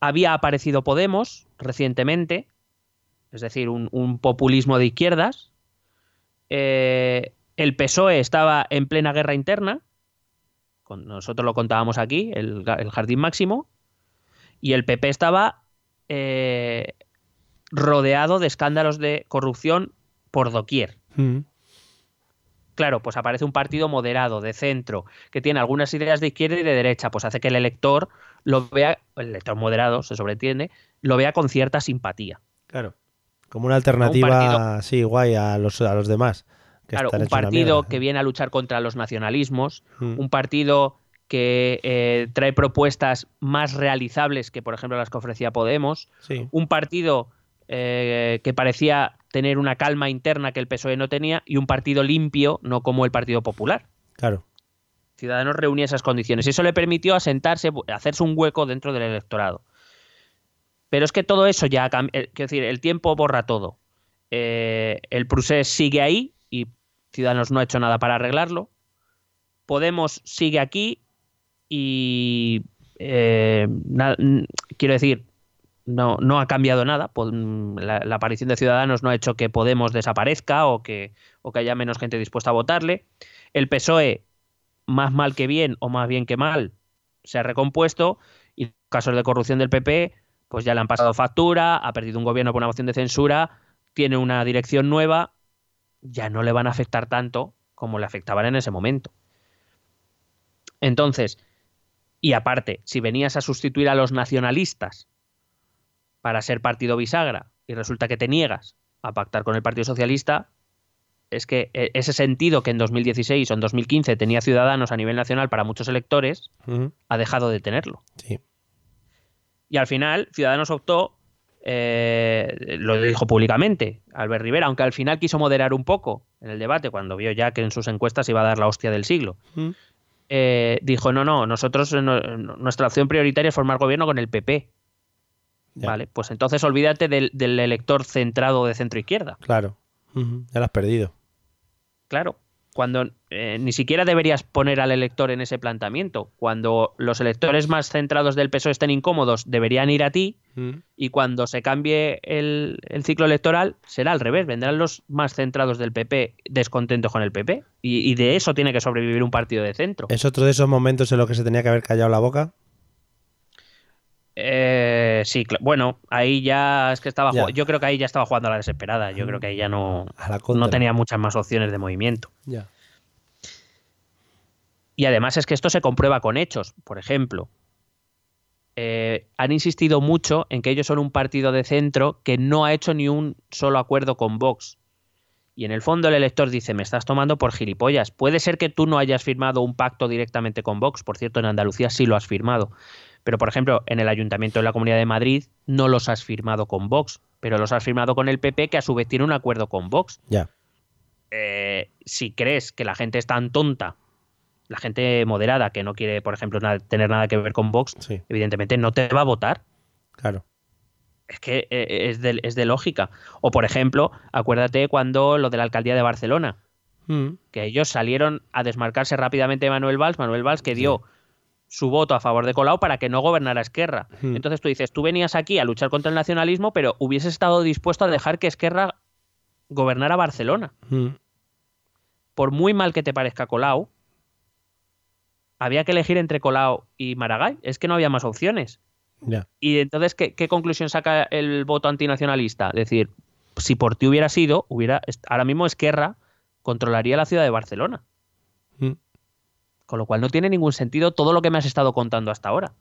Speaker 2: Había aparecido Podemos recientemente, es decir, un, un populismo de izquierdas. Eh, el PSOE estaba en plena guerra interna, con, nosotros lo contábamos aquí, el, el Jardín Máximo, y el PP estaba eh, rodeado de escándalos de corrupción por doquier.
Speaker 1: Mm.
Speaker 2: Claro, pues aparece un partido moderado, de centro, que tiene algunas ideas de izquierda y de derecha, pues hace que el elector lo vea, el elector moderado, se sobreentiende, lo vea con cierta simpatía.
Speaker 1: Claro. Como una alternativa, sí, guay a los, a los demás.
Speaker 2: Claro, un partido que viene a luchar contra los nacionalismos,
Speaker 1: Mm.
Speaker 2: un partido que eh, trae propuestas más realizables que, por ejemplo, las que ofrecía Podemos,
Speaker 1: Sí.
Speaker 2: un partido eh, que parecía tener una calma interna que el PSOE no tenía y un partido limpio, no como el Partido Popular.
Speaker 1: Claro.
Speaker 2: Ciudadanos reunía esas condiciones y eso le permitió asentarse, hacerse un hueco dentro del electorado. Pero es que todo eso ya, ha cam- eh, quiero decir, el tiempo borra todo. Eh, el Prusés sigue ahí y Ciudadanos no ha hecho nada para arreglarlo. Podemos sigue aquí y eh, quiero decir, no, no ha cambiado nada. La, la aparición de Ciudadanos no ha hecho que Podemos desaparezca o que, o que haya menos gente dispuesta a votarle. El PSOE, más mal que bien o más bien que mal, se ha recompuesto y casos de corrupción del PP, pues ya le han pasado factura, ha perdido un gobierno por una moción de censura, tiene una dirección nueva, ya no le van a afectar tanto como le afectaban en ese momento. Entonces, y aparte, si venías a sustituir a los nacionalistas para ser partido bisagra y resulta que te niegas a pactar con el Partido Socialista, es que eh, ese sentido que en 2016 o en 2015 tenía Ciudadanos a nivel nacional para muchos electores, ha dejado de tenerlo.
Speaker 1: Sí.
Speaker 2: Y al final, Ciudadanos optó, eh, lo dijo públicamente, Albert Rivera, aunque al final quiso moderar un poco en el debate, cuando vio ya que en sus encuestas iba a dar la hostia del siglo.
Speaker 1: Mm.
Speaker 2: Eh, dijo, no, no, nosotros, no- nuestra opción prioritaria es formar gobierno con el PP.
Speaker 1: Ya.
Speaker 2: Vale, pues entonces olvídate del, del elector centrado de centro izquierda.
Speaker 1: Claro. Ya lo has perdido.
Speaker 2: Claro, cuando eh, ni siquiera deberías poner al elector en ese planteamiento. Cuando los electores más centrados del PSOE estén incómodos, deberían ir a ti
Speaker 1: Mm.
Speaker 2: y cuando se cambie el, el ciclo electoral será al revés, vendrán los más centrados del PP descontentos con el PP y, y de eso tiene que sobrevivir un partido de centro.
Speaker 1: ¿Es otro de esos momentos en los que se tenía que haber callado la boca?
Speaker 2: Eh, sí, bueno, ahí ya es que estaba
Speaker 1: Ya.
Speaker 2: yo creo que ahí ya estaba jugando a la desesperada, yo creo que ahí ya no, no tenía muchas más opciones de movimiento.
Speaker 1: Ya.
Speaker 2: Y además es que esto se comprueba con hechos. Por ejemplo, eh, han insistido mucho en que ellos son un partido de centro que no ha hecho ni un solo acuerdo con Vox. Y en el fondo el elector dice, me estás tomando por gilipollas. Puede ser que tú no hayas firmado un pacto directamente con Vox. Por cierto, en Andalucía sí lo has firmado. Pero, por ejemplo, en el Ayuntamiento de la Comunidad de Madrid no los has firmado con Vox, pero los has firmado con el PP, que a su vez tiene un acuerdo con Vox
Speaker 1: Ya.
Speaker 2: eh, si crees que la gente es tan tonta, la gente moderada que no quiere, por ejemplo, tener nada que ver con Vox,
Speaker 1: Sí.
Speaker 2: evidentemente no te va a votar.
Speaker 1: Claro.
Speaker 2: Es que eh, es de, es de lógica. O, por ejemplo, acuérdate cuando lo de la alcaldía de Barcelona,
Speaker 1: Mm.
Speaker 2: que ellos salieron a desmarcarse rápidamente de Manuel Valls, Manuel Valls que dio su voto a favor de Colau para que no gobernara Esquerra.
Speaker 1: Hmm.
Speaker 2: Entonces tú dices, tú venías aquí a luchar contra el nacionalismo, pero hubieses estado dispuesto a dejar que Esquerra gobernara Barcelona.
Speaker 1: Mm.
Speaker 2: por muy mal que te parezca Colau, había que elegir entre Colau y Maragall. Es que no había más opciones. Y entonces, ¿qué, qué conclusión saca el voto antinacionalista? Es decir, si por ti hubiera sido, hubiera, ahora mismo Esquerra controlaría la ciudad de Barcelona.
Speaker 1: Mm.
Speaker 2: Con lo cual no tiene ningún sentido todo lo que me has estado contando hasta ahora.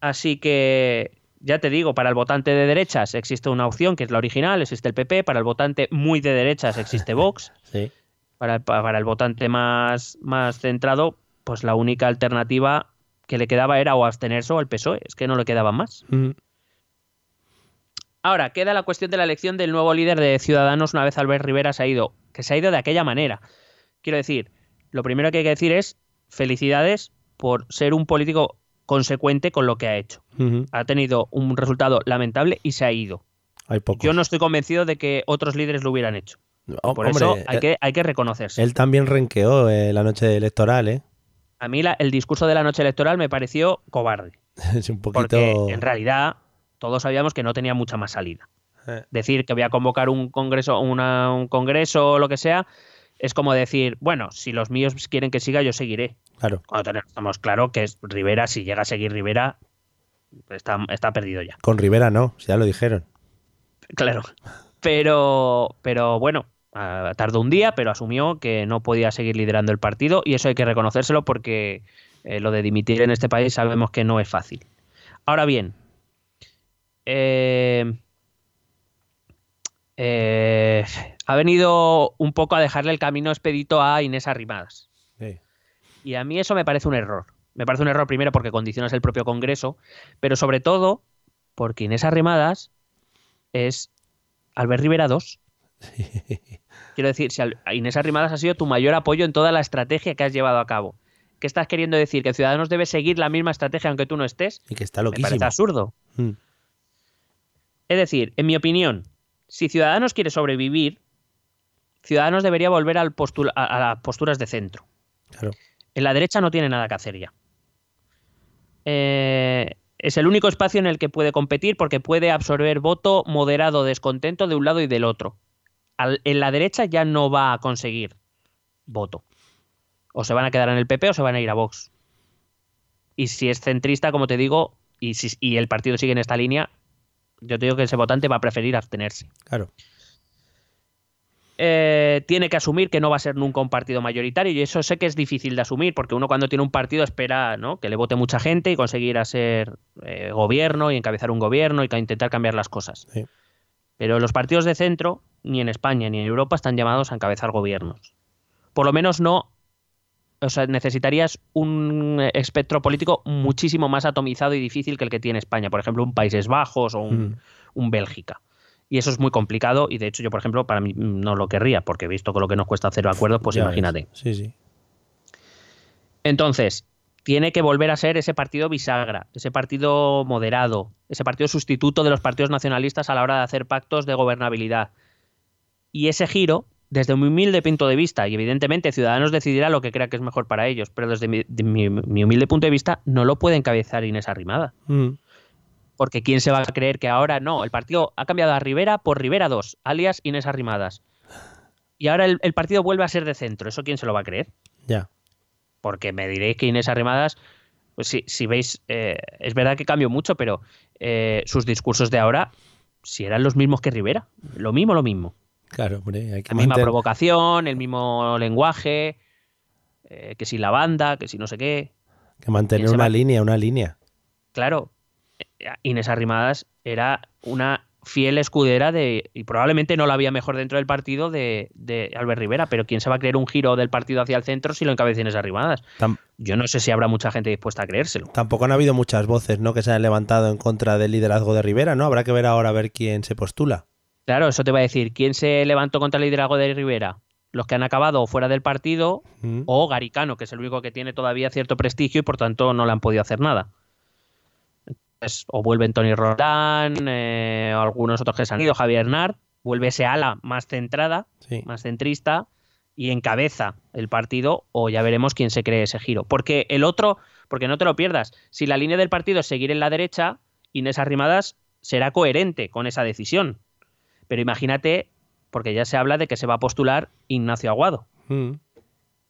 Speaker 2: Así que, ya te digo, para el votante de derechas existe una opción que es la original, existe el PP. Para el votante muy de derechas existe Vox. [laughs]
Speaker 1: Sí.
Speaker 2: Para, pa- para el votante más, más centrado, pues la única alternativa que le quedaba era o abstenerse o el PSOE. Es que no le quedaba más.
Speaker 1: Mm.
Speaker 2: Ahora, queda la cuestión de la elección del nuevo líder de Ciudadanos una vez Albert Rivera se ha ido, que se ha ido de aquella manera. Quiero decir, lo primero que hay que decir es felicidades por ser un político consecuente con lo que ha hecho. Ha tenido un resultado lamentable y se ha ido.
Speaker 1: Hay.
Speaker 2: Yo no estoy convencido de que otros líderes lo hubieran hecho.
Speaker 1: Oh,
Speaker 2: Por
Speaker 1: hombre,
Speaker 2: eso hay
Speaker 1: eh,
Speaker 2: que, hay que reconocerse.
Speaker 1: Él también renqueó eh, la noche electoral, ¿eh?
Speaker 2: A mí la- el discurso de la noche electoral me pareció cobarde. [laughs]
Speaker 1: Es un poquito...
Speaker 2: Porque en realidad todos sabíamos que no tenía mucha más salida.
Speaker 1: Eh,
Speaker 2: Decir que voy a convocar un congreso, una- un congreso o lo que sea, es como decir, bueno, si los míos quieren que siga, yo seguiré.
Speaker 1: Claro,
Speaker 2: Cuando tenemos claro que es Rivera, si llega a seguir Rivera, está, está perdido ya.
Speaker 1: con Rivera no, ya lo dijeron.
Speaker 2: Claro. Pero, pero bueno, ah, tardó un día, pero asumió que no podía seguir liderando el partido y eso hay que reconocérselo porque eh, lo de dimitir en este país sabemos que no es fácil. Ahora bien, eh, eh, ha venido un poco a dejarle el camino expedito a Inés Arrimadas.
Speaker 1: Sí.
Speaker 2: Y a mí eso me parece un error. Me parece un error primero porque condicionas el propio Congreso, pero sobre todo porque Inés Arrimadas es Albert Rivera 2. Quiero decir, si Inés Arrimadas ha sido tu mayor apoyo en toda la estrategia que has llevado a cabo. ¿Qué estás queriendo decir? ¿Que Ciudadanos debe seguir la misma estrategia aunque tú no estés?
Speaker 1: Y que está
Speaker 2: Me
Speaker 1: loquísimo.
Speaker 2: parece absurdo.
Speaker 1: Mm,
Speaker 2: Es decir, en mi opinión, si Ciudadanos quiere sobrevivir, Ciudadanos debería volver al a, a las posturas de centro.
Speaker 1: claro.
Speaker 2: En la derecha no tiene nada que hacer ya. Eh, es el único espacio en el que puede competir porque puede absorber voto moderado, descontento de un lado y del otro. Al- en la derecha ya no va a conseguir voto. O se van a quedar en el PP o se van a ir a Vox. Y si es centrista, como te digo, y, si, y el partido sigue en esta línea, yo te digo que ese votante va a preferir abstenerse
Speaker 1: Claro.
Speaker 2: Eh, tiene que asumir que no va a ser nunca un partido mayoritario y eso sé que es difícil de asumir porque uno cuando tiene un partido espera ¿no? que le vote mucha gente y conseguir a ser eh, gobierno y encabezar un gobierno y intentar cambiar las cosas.
Speaker 1: Sí.
Speaker 2: Pero los partidos de centro, ni en España ni en Europa, están llamados a encabezar gobiernos. Por lo menos no. O sea, necesitarías un espectro político muchísimo más atomizado y difícil que el que tiene España. Por ejemplo, un Países Bajos o un,
Speaker 1: Mm.
Speaker 2: un Bélgica. Y eso es muy complicado y de hecho yo, por ejemplo, para mí no lo querría, porque visto con lo que nos cuesta hacer acuerdos, pues
Speaker 1: Ya
Speaker 2: imagínate.
Speaker 1: Sí, sí.
Speaker 2: Entonces, tiene que volver a ser ese partido bisagra, ese partido moderado, ese partido sustituto de los partidos nacionalistas a la hora de hacer pactos de gobernabilidad. Y ese giro, desde mi humilde punto de vista, y evidentemente Ciudadanos decidirá lo que crea que es mejor para ellos, pero desde mi, de mi- mi humilde punto de vista, no lo puede encabezar Inés Arrimada.
Speaker 1: Mm,
Speaker 2: Porque ¿quién se va a creer que ahora no? El partido ha cambiado a Rivera por Rivera 2, alias Inés Arrimadas. Y ahora el, el partido vuelve a ser de centro. ¿Eso quién se lo va a creer?
Speaker 1: Ya.
Speaker 2: Porque me diréis que Inés Arrimadas, pues si, si veis, eh, es verdad que cambió mucho, pero eh, sus discursos de ahora, si eran los mismos que Rivera. Lo mismo, lo mismo.
Speaker 1: Claro, hombre. Hay que
Speaker 2: La misma provocación, el mismo lenguaje, eh, que si la banda, que si no sé qué.
Speaker 1: que mantener
Speaker 2: ¿Quién se
Speaker 1: una
Speaker 2: va?
Speaker 1: línea, una línea.
Speaker 2: claro, Inés Arrimadas era una fiel escudera de, y probablemente no la había mejor dentro del partido de, de Albert Rivera, pero ¿quién se va a creer un giro del partido hacia el centro si lo encabeza Inés Arrimadas?
Speaker 1: Tam-
Speaker 2: Yo no sé si habrá mucha gente dispuesta a creérselo.
Speaker 1: tampoco han habido muchas voces, ¿no? Que se han levantado en contra del liderazgo de Rivera, ¿no? Habrá que ver ahora a ver quién se postula.
Speaker 2: Claro, eso te va a decir, ¿quién se levantó contra el liderazgo de Rivera? Los que han acabado fuera del partido
Speaker 1: Mm,
Speaker 2: o Garicano, que es el único que tiene todavía cierto prestigio y por tanto no le han podido hacer nada. Entonces, o vuelven Tony Roldán, eh, o algunos otros que se han ido, Javier Nart, vuelve ese ala más centrada,
Speaker 1: Sí.
Speaker 2: más centrista, y encabeza el partido, o ya veremos quién se cree ese giro. Porque el otro, porque no te lo pierdas, si la línea del partido es seguir en la derecha, Inés Arrimadas será coherente con esa decisión. Pero imagínate, porque ya se habla de que se va a postular Ignacio Aguado.
Speaker 1: Mm,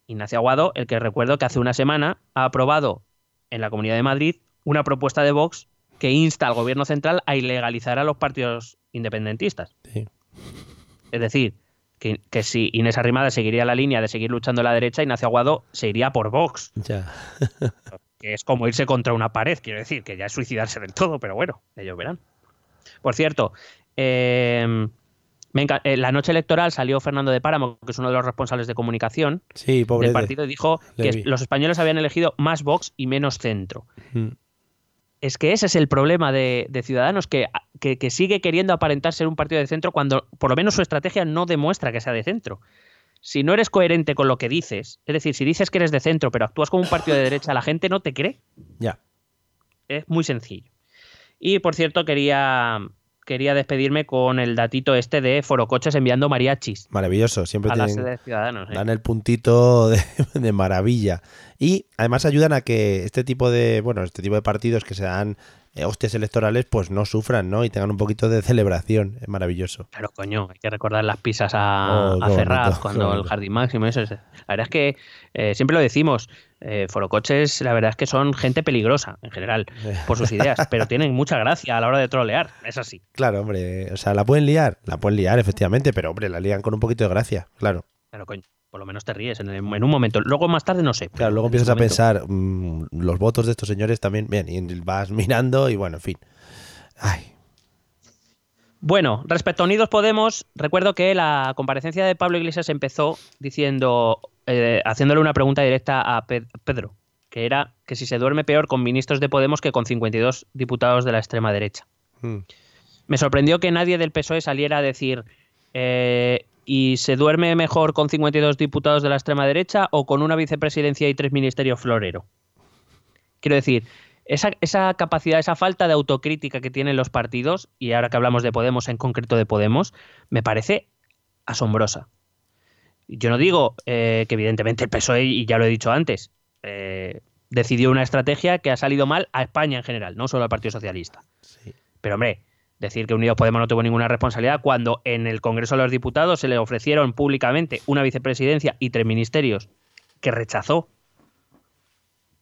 Speaker 2: Ignacio Aguado, el que recuerdo que hace una semana ha aprobado en la Comunidad de Madrid una propuesta de Vox que insta al gobierno central a ilegalizar a los partidos independentistas.
Speaker 1: sí.
Speaker 2: Es decir, que, que si Inés Arrimada seguiría la línea de seguir luchando a la derecha, Ignacio Aguado se iría por Vox,
Speaker 1: Ya.
Speaker 2: que es como irse contra una pared, quiero decir, que ya es suicidarse del todo, pero bueno, ellos verán. Por cierto, eh, me enca- eh, la noche electoral salió Fernando de Páramo, que es uno de los responsables de comunicación,
Speaker 1: Sí,
Speaker 2: del partido dijo
Speaker 1: le
Speaker 2: que
Speaker 1: vi.
Speaker 2: los españoles habían elegido más Vox y menos centro.
Speaker 1: Mm,
Speaker 2: Es que ese es el problema de, de Ciudadanos, que, que- que sigue queriendo aparentar ser un partido de centro cuando por lo menos su estrategia no demuestra que sea de centro. Si no eres coherente con lo que dices, es decir, si dices que eres de centro pero actúas como un partido de derecha, la gente no te cree.
Speaker 1: Ya.
Speaker 2: Es muy sencillo. Y por cierto, quería, quería despedirme con el datito este de Forocoches enviando mariachis.
Speaker 1: Maravilloso, siempre
Speaker 2: a la
Speaker 1: tienen-
Speaker 2: sede de Ciudadanos. ¿eh?
Speaker 1: dan el puntito de, [laughs] de maravilla. Y además ayudan a que este tipo de, bueno, este tipo de partidos que se dan hostias electorales, pues no sufran, ¿no? Y tengan un poquito de celebración. Es maravilloso.
Speaker 2: Claro, coño, hay que recordar las pisas a,
Speaker 1: Oh,
Speaker 2: a Ferraz
Speaker 1: bonito,
Speaker 2: cuando el. Jardín Máximo. Eso es. La verdad es que eh, siempre lo decimos, eh, Forocoches, la verdad es que son gente peligrosa en general por sus ideas, [laughs] pero tienen mucha gracia a la hora de trolear, es así.
Speaker 1: Claro, hombre, o sea, la pueden liar, la pueden liar, efectivamente, pero hombre, la lían con un poquito de gracia, claro.
Speaker 2: Claro, coño, por lo menos te ríes en, el- en un momento. Luego más tarde no sé.
Speaker 1: Claro, luego empiezas a
Speaker 2: momento-
Speaker 1: pensar, mm, los votos de estos señores también, bien, y vas [laughs] mirando y bueno, en fin. Ay,
Speaker 2: Bueno, respecto a Unidos Podemos, recuerdo que la comparecencia de Pablo Iglesias empezó diciendo, eh, haciéndole una pregunta directa a Pe- Pedro, que era que si se duerme peor con ministros de Podemos que con 52 diputados de la extrema derecha.
Speaker 1: mm,
Speaker 2: Me sorprendió que nadie del PSOE saliera a decir eh, ¿y se duerme mejor con 52 diputados de la extrema derecha o con una vicepresidencia y tres ministerios florero? Quiero decir, esa, esa capacidad, esa falta de autocrítica que tienen los partidos, y ahora que hablamos de Podemos, en concreto de Podemos, me parece asombrosa. Yo no digo eh, que evidentemente el PSOE, y ya lo he dicho antes, eh, decidió una estrategia que ha salido mal a España en general, no solo al Partido Socialista.
Speaker 1: sí.
Speaker 2: Pero hombre, decir que Unidos Podemos no tuvo ninguna responsabilidad cuando en el Congreso de los Diputados se le ofrecieron públicamente una vicepresidencia y tres ministerios que rechazó,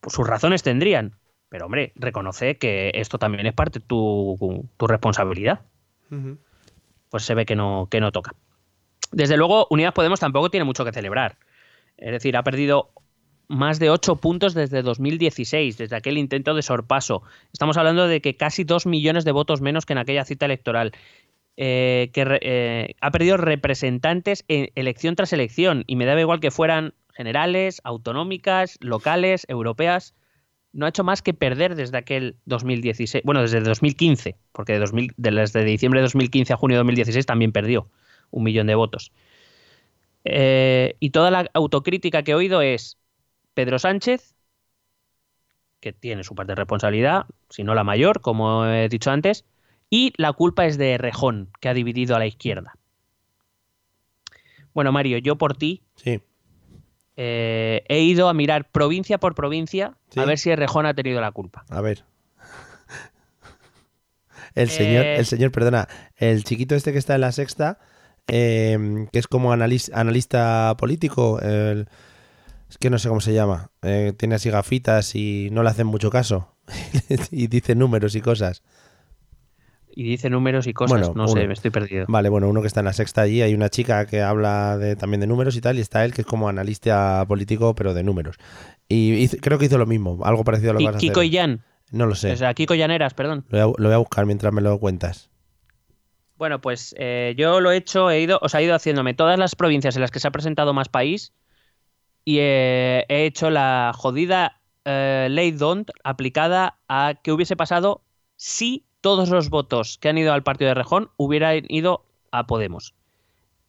Speaker 2: pues sus razones tendrían. Pero hombre, reconoce que esto también es parte de tu, tu responsabilidad. Pues se ve que no, que no toca. Desde luego, Unidas Podemos tampoco tiene mucho que celebrar. Es decir, ha perdido más de 8 puntos desde 2016, desde aquel intento de sorpaso. Estamos hablando de que casi 2 millones de votos menos que en aquella cita electoral. Eh, que eh, ha perdido representantes en elección tras elección y me daba igual que fueran generales, autonómicas, locales, europeas. No ha hecho más que perder desde aquel 2016, bueno, desde 2015, porque de, 2000 de- desde diciembre de 2015 a junio de 2016 también perdió un millón de votos. Eh, y toda la autocrítica que he oído es Pedro Sánchez, que tiene su parte de responsabilidad, si no la mayor, como he dicho antes, y la culpa es de Rejón, que ha dividido a la izquierda. Bueno, Mario, yo por ti
Speaker 1: Sí,
Speaker 2: eh, he ido a mirar provincia por provincia
Speaker 1: Sí.
Speaker 2: a ver si Rejón ha tenido la culpa.
Speaker 1: a ver. El señor,
Speaker 2: Eh,
Speaker 1: el señor, perdona, el chiquito este que está en la sexta, eh, que es como analis- analista político, el- es que no sé cómo se llama, eh, tiene así gafitas y no le hacen mucho caso, [laughs] y dice números y cosas.
Speaker 2: Y dice números y cosas,
Speaker 1: Bueno,
Speaker 2: no sé, me estoy perdido.
Speaker 1: Vale, bueno, uno que está en la sexta allí, hay una chica que habla de, también de números y tal, y está él que es como analista político, pero de números. Y hizo- creo que hizo lo mismo, algo parecido a lo que vas a
Speaker 2: Kiko
Speaker 1: hacer.
Speaker 2: y Jan,
Speaker 1: No lo sé,
Speaker 2: o sea, Kiko Llaneras, perdón.
Speaker 1: lo, voy a, lo voy a buscar mientras me lo cuentas.
Speaker 2: Bueno, pues eh, yo lo he hecho, he ido, o sea, he ido haciéndome todas las provincias en las que se ha presentado más país y eh, he hecho la jodida eh, ley DONT aplicada a que hubiese pasado si todos los votos que han ido al partido de Rejón hubieran ido a Podemos.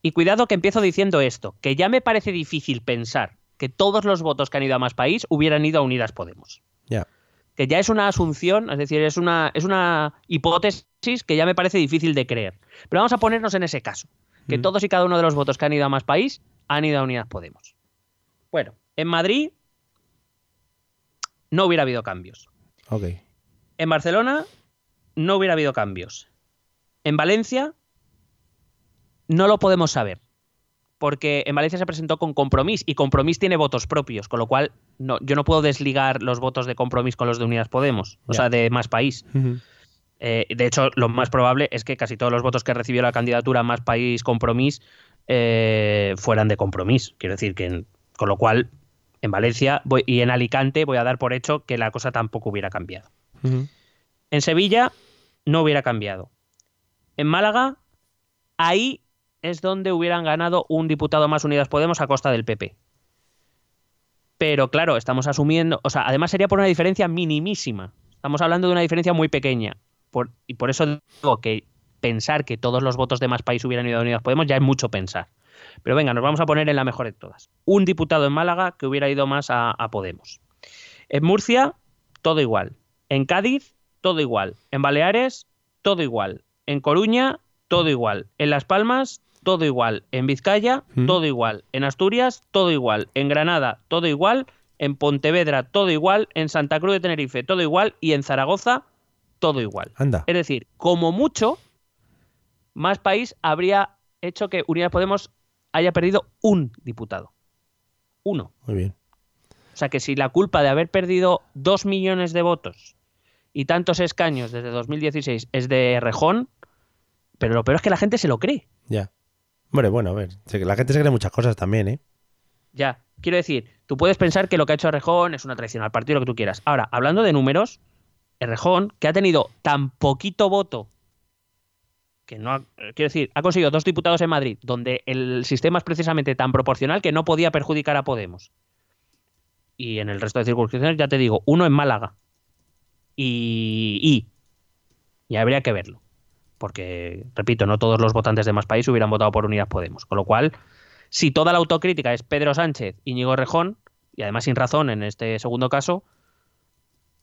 Speaker 2: Y cuidado que empiezo diciendo esto, que ya me parece difícil pensar que todos los votos que han ido a Más País hubieran ido a Unidas Podemos
Speaker 1: Ya.
Speaker 2: que ya es una asunción, es decir, es una, es una hipótesis que ya me parece difícil de creer. Pero vamos a ponernos en ese caso, que
Speaker 1: Mm.
Speaker 2: todos y cada uno de los votos que han ido a Más País han ido a Unidas Podemos. Bueno, en Madrid no hubiera habido cambios.
Speaker 1: Ok.
Speaker 2: En Barcelona no hubiera habido cambios. En Valencia no lo podemos saber. Porque en Valencia se presentó con Compromís y Compromís tiene votos propios, con lo cual no, yo no puedo desligar los votos de Compromís con los de Unidas Podemos, o sea, de Más País. Eh, de hecho, lo más probable es que casi todos los votos que recibió la candidatura Más País Compromís eh, fueran de Compromís. Quiero decir que, en- con lo cual, en Valencia voy- y en Alicante voy a dar por hecho que la cosa tampoco hubiera cambiado. En Sevilla no hubiera cambiado. En Málaga, ahí es donde hubieran ganado un diputado más Unidas Podemos a costa del PP. Pero claro, estamos asumiendo, o sea, además sería por una diferencia minimísima. Estamos hablando de una diferencia muy pequeña. Por- y por eso digo que pensar que todos los votos de más país hubieran ido a Unidas Podemos ya es mucho pensar. Pero venga, nos vamos a poner en la mejor de todas. Un diputado en Málaga que hubiera ido más a, a Podemos. En Murcia, todo igual. En Cádiz, todo igual. En Baleares, todo igual. En Coruña, todo igual. En Las Palmas, todo igual. En Vizcaya,
Speaker 1: Mm.
Speaker 2: todo igual. En Asturias, todo igual. En Granada, todo igual. En Pontevedra, todo igual. En Santa Cruz de Tenerife, todo igual. Y en Zaragoza, todo igual.
Speaker 1: Anda.
Speaker 2: Es decir, como mucho, más país habría hecho que Unidas Podemos haya perdido un diputado. Uno.
Speaker 1: Muy bien.
Speaker 2: O sea que si la culpa de haber perdido dos millones de votos y tantos escaños desde 2016 es de Rejón, pero lo peor es que la gente se lo cree.
Speaker 1: Ya. Hombre, bueno, a ver. La gente se cree muchas cosas también, ¿eh?
Speaker 2: Ya, quiero decir, tú puedes pensar que lo que ha hecho Rejón es una traición al partido, lo que tú quieras. Ahora, hablando de números, Rejón, que ha tenido tan poquito voto, que no quiero decir, ha conseguido dos diputados en Madrid, donde el sistema es precisamente tan proporcional que no podía perjudicar a Podemos. Y en el resto de circunscripciones, ya te digo, uno en Málaga. Y, y, y habría que verlo. Porque, repito, no todos los votantes de más país hubieran votado por Unidas Podemos. Con lo cual, si toda la autocrítica es Pedro Sánchez, Íñigo Rejón, y además sin razón en este segundo caso,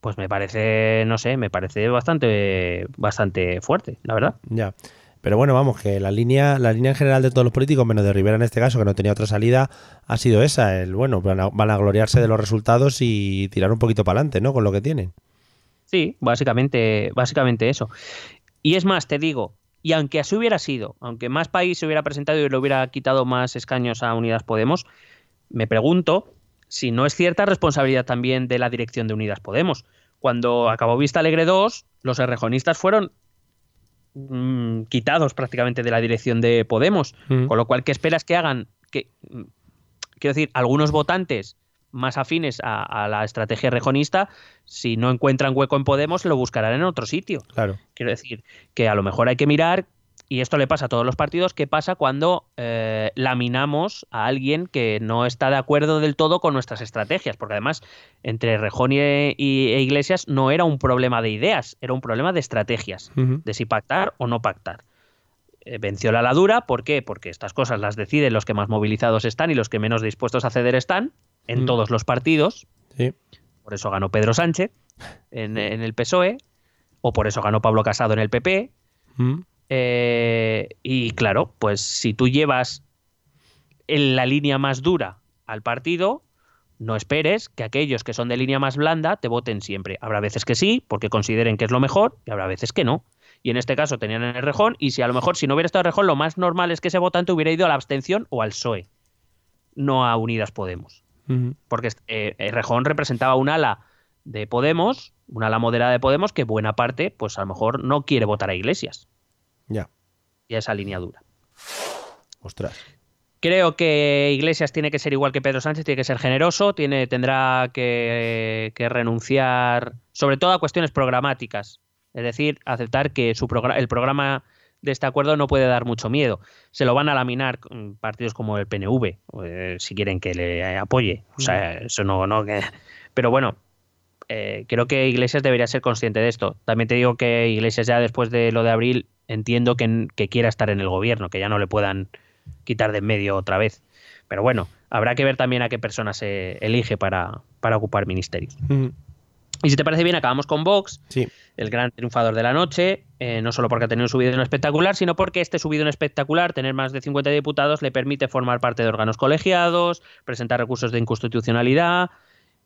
Speaker 2: pues me parece, no sé, me parece bastante, bastante fuerte, la verdad.
Speaker 1: Ya. Pero bueno, vamos, que la línea, la línea en general de todos los políticos, menos de Rivera en este caso, que no tenía otra salida, ha sido esa. El bueno, van a, van a gloriarse de los resultados y tirar un poquito para adelante, ¿no? Con lo que tienen.
Speaker 2: Sí, básicamente, básicamente eso. Y es más, te digo, y aunque así hubiera sido, aunque más país se hubiera presentado y le hubiera quitado más escaños a Unidas Podemos, me pregunto si no es cierta responsabilidad también de la dirección de Unidas Podemos. Cuando acabó Vista Alegre 2, los errejonistas fueron mm, quitados prácticamente de la dirección de Podemos.
Speaker 1: Mm.
Speaker 2: Con lo cual, ¿qué esperas que hagan? Que, mm, quiero decir, algunos votantes más afines a, a la estrategia rejonista, si no encuentran hueco en Podemos, lo buscarán en otro sitio.
Speaker 1: Claro.
Speaker 2: Quiero decir que a lo mejor hay que mirar, y esto le pasa a todos los partidos, qué pasa cuando eh, laminamos a alguien que no está de acuerdo del todo con nuestras estrategias, porque además entre Rejón y, y- e Iglesias no era un problema de ideas, era un problema de estrategias, de si pactar o no pactar. Eh, venció la ladura, ¿por qué? Porque estas cosas las deciden los que más movilizados están y los que menos dispuestos a ceder están, en
Speaker 1: Mm.
Speaker 2: todos los partidos,
Speaker 1: Sí.
Speaker 2: por eso ganó Pedro Sánchez en, en el PSOE, o por eso ganó Pablo Casado en el PP. Eh, y claro, pues si tú llevas en la línea más dura al partido, no esperes que aquellos que son de línea más blanda te voten siempre. Habrá veces que sí, porque consideren que es lo mejor, y habrá veces que no. Y en este caso tenían el Rejón, y si a lo mejor si no hubiera estado el Rejón, lo más normal es que ese votante hubiera ido a la abstención o al PSOE, no a Unidas Podemos porque eh, eh, Rejón representaba un ala de Podemos, un ala moderada de Podemos, que buena parte, pues a lo mejor no quiere votar a Iglesias
Speaker 1: Ya.
Speaker 2: y a esa línea dura.
Speaker 1: Ostras.
Speaker 2: Creo que Iglesias tiene que ser igual que Pedro Sánchez, tiene que ser generoso, tiene, tendrá que, que renunciar sobre todo a cuestiones programáticas, es decir, aceptar que su progra- el programa de este acuerdo no puede dar mucho miedo. Se lo van a laminar mm, partidos como el PNV, eh, si quieren que le apoye. O sea, eso no, no que- Pero bueno, eh, creo que Iglesias debería ser consciente de esto. También te digo que Iglesias ya después de lo de abril entiendo que, que quiera estar en el gobierno, que ya no le puedan quitar de en medio otra vez. Pero bueno, habrá que ver también a qué persona se elige para, para ocupar ministerios.
Speaker 1: Ujú.
Speaker 2: Y si te parece bien, acabamos con Vox,
Speaker 1: Sí.
Speaker 2: el gran triunfador de la noche, eh, no solo porque ha tenido un subidón espectacular, sino porque este subidón espectacular, tener más de 50 diputados, le permite formar parte de órganos colegiados, presentar recursos de inconstitucionalidad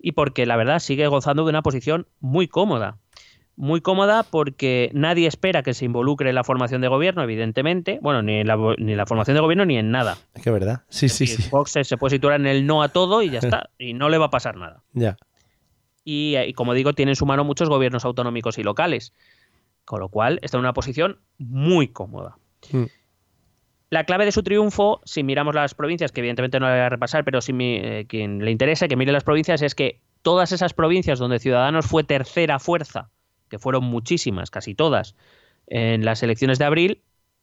Speaker 2: y porque la verdad sigue gozando de una posición muy cómoda. Muy cómoda porque nadie espera que se involucre en la formación de gobierno, evidentemente. Bueno, ni en la, ni en la formación de gobierno ni en nada.
Speaker 1: Es que verdad. Sí, sí, sí.
Speaker 2: Vox se puede situar en el no a todo y ya [laughs] está. Y no le va a pasar nada.
Speaker 1: Ya.
Speaker 2: Y, y como digo, tiene en su mano muchos gobiernos autonómicos y locales. Con lo cual está en una posición muy cómoda.
Speaker 1: Mm.
Speaker 2: La clave de su triunfo, si miramos las provincias, que evidentemente no le voy a repasar, pero si mi- eh, quien le interese que mire las provincias, es que todas esas provincias donde Ciudadanos fue tercera fuerza, que fueron muchísimas, casi todas, en las elecciones de abril,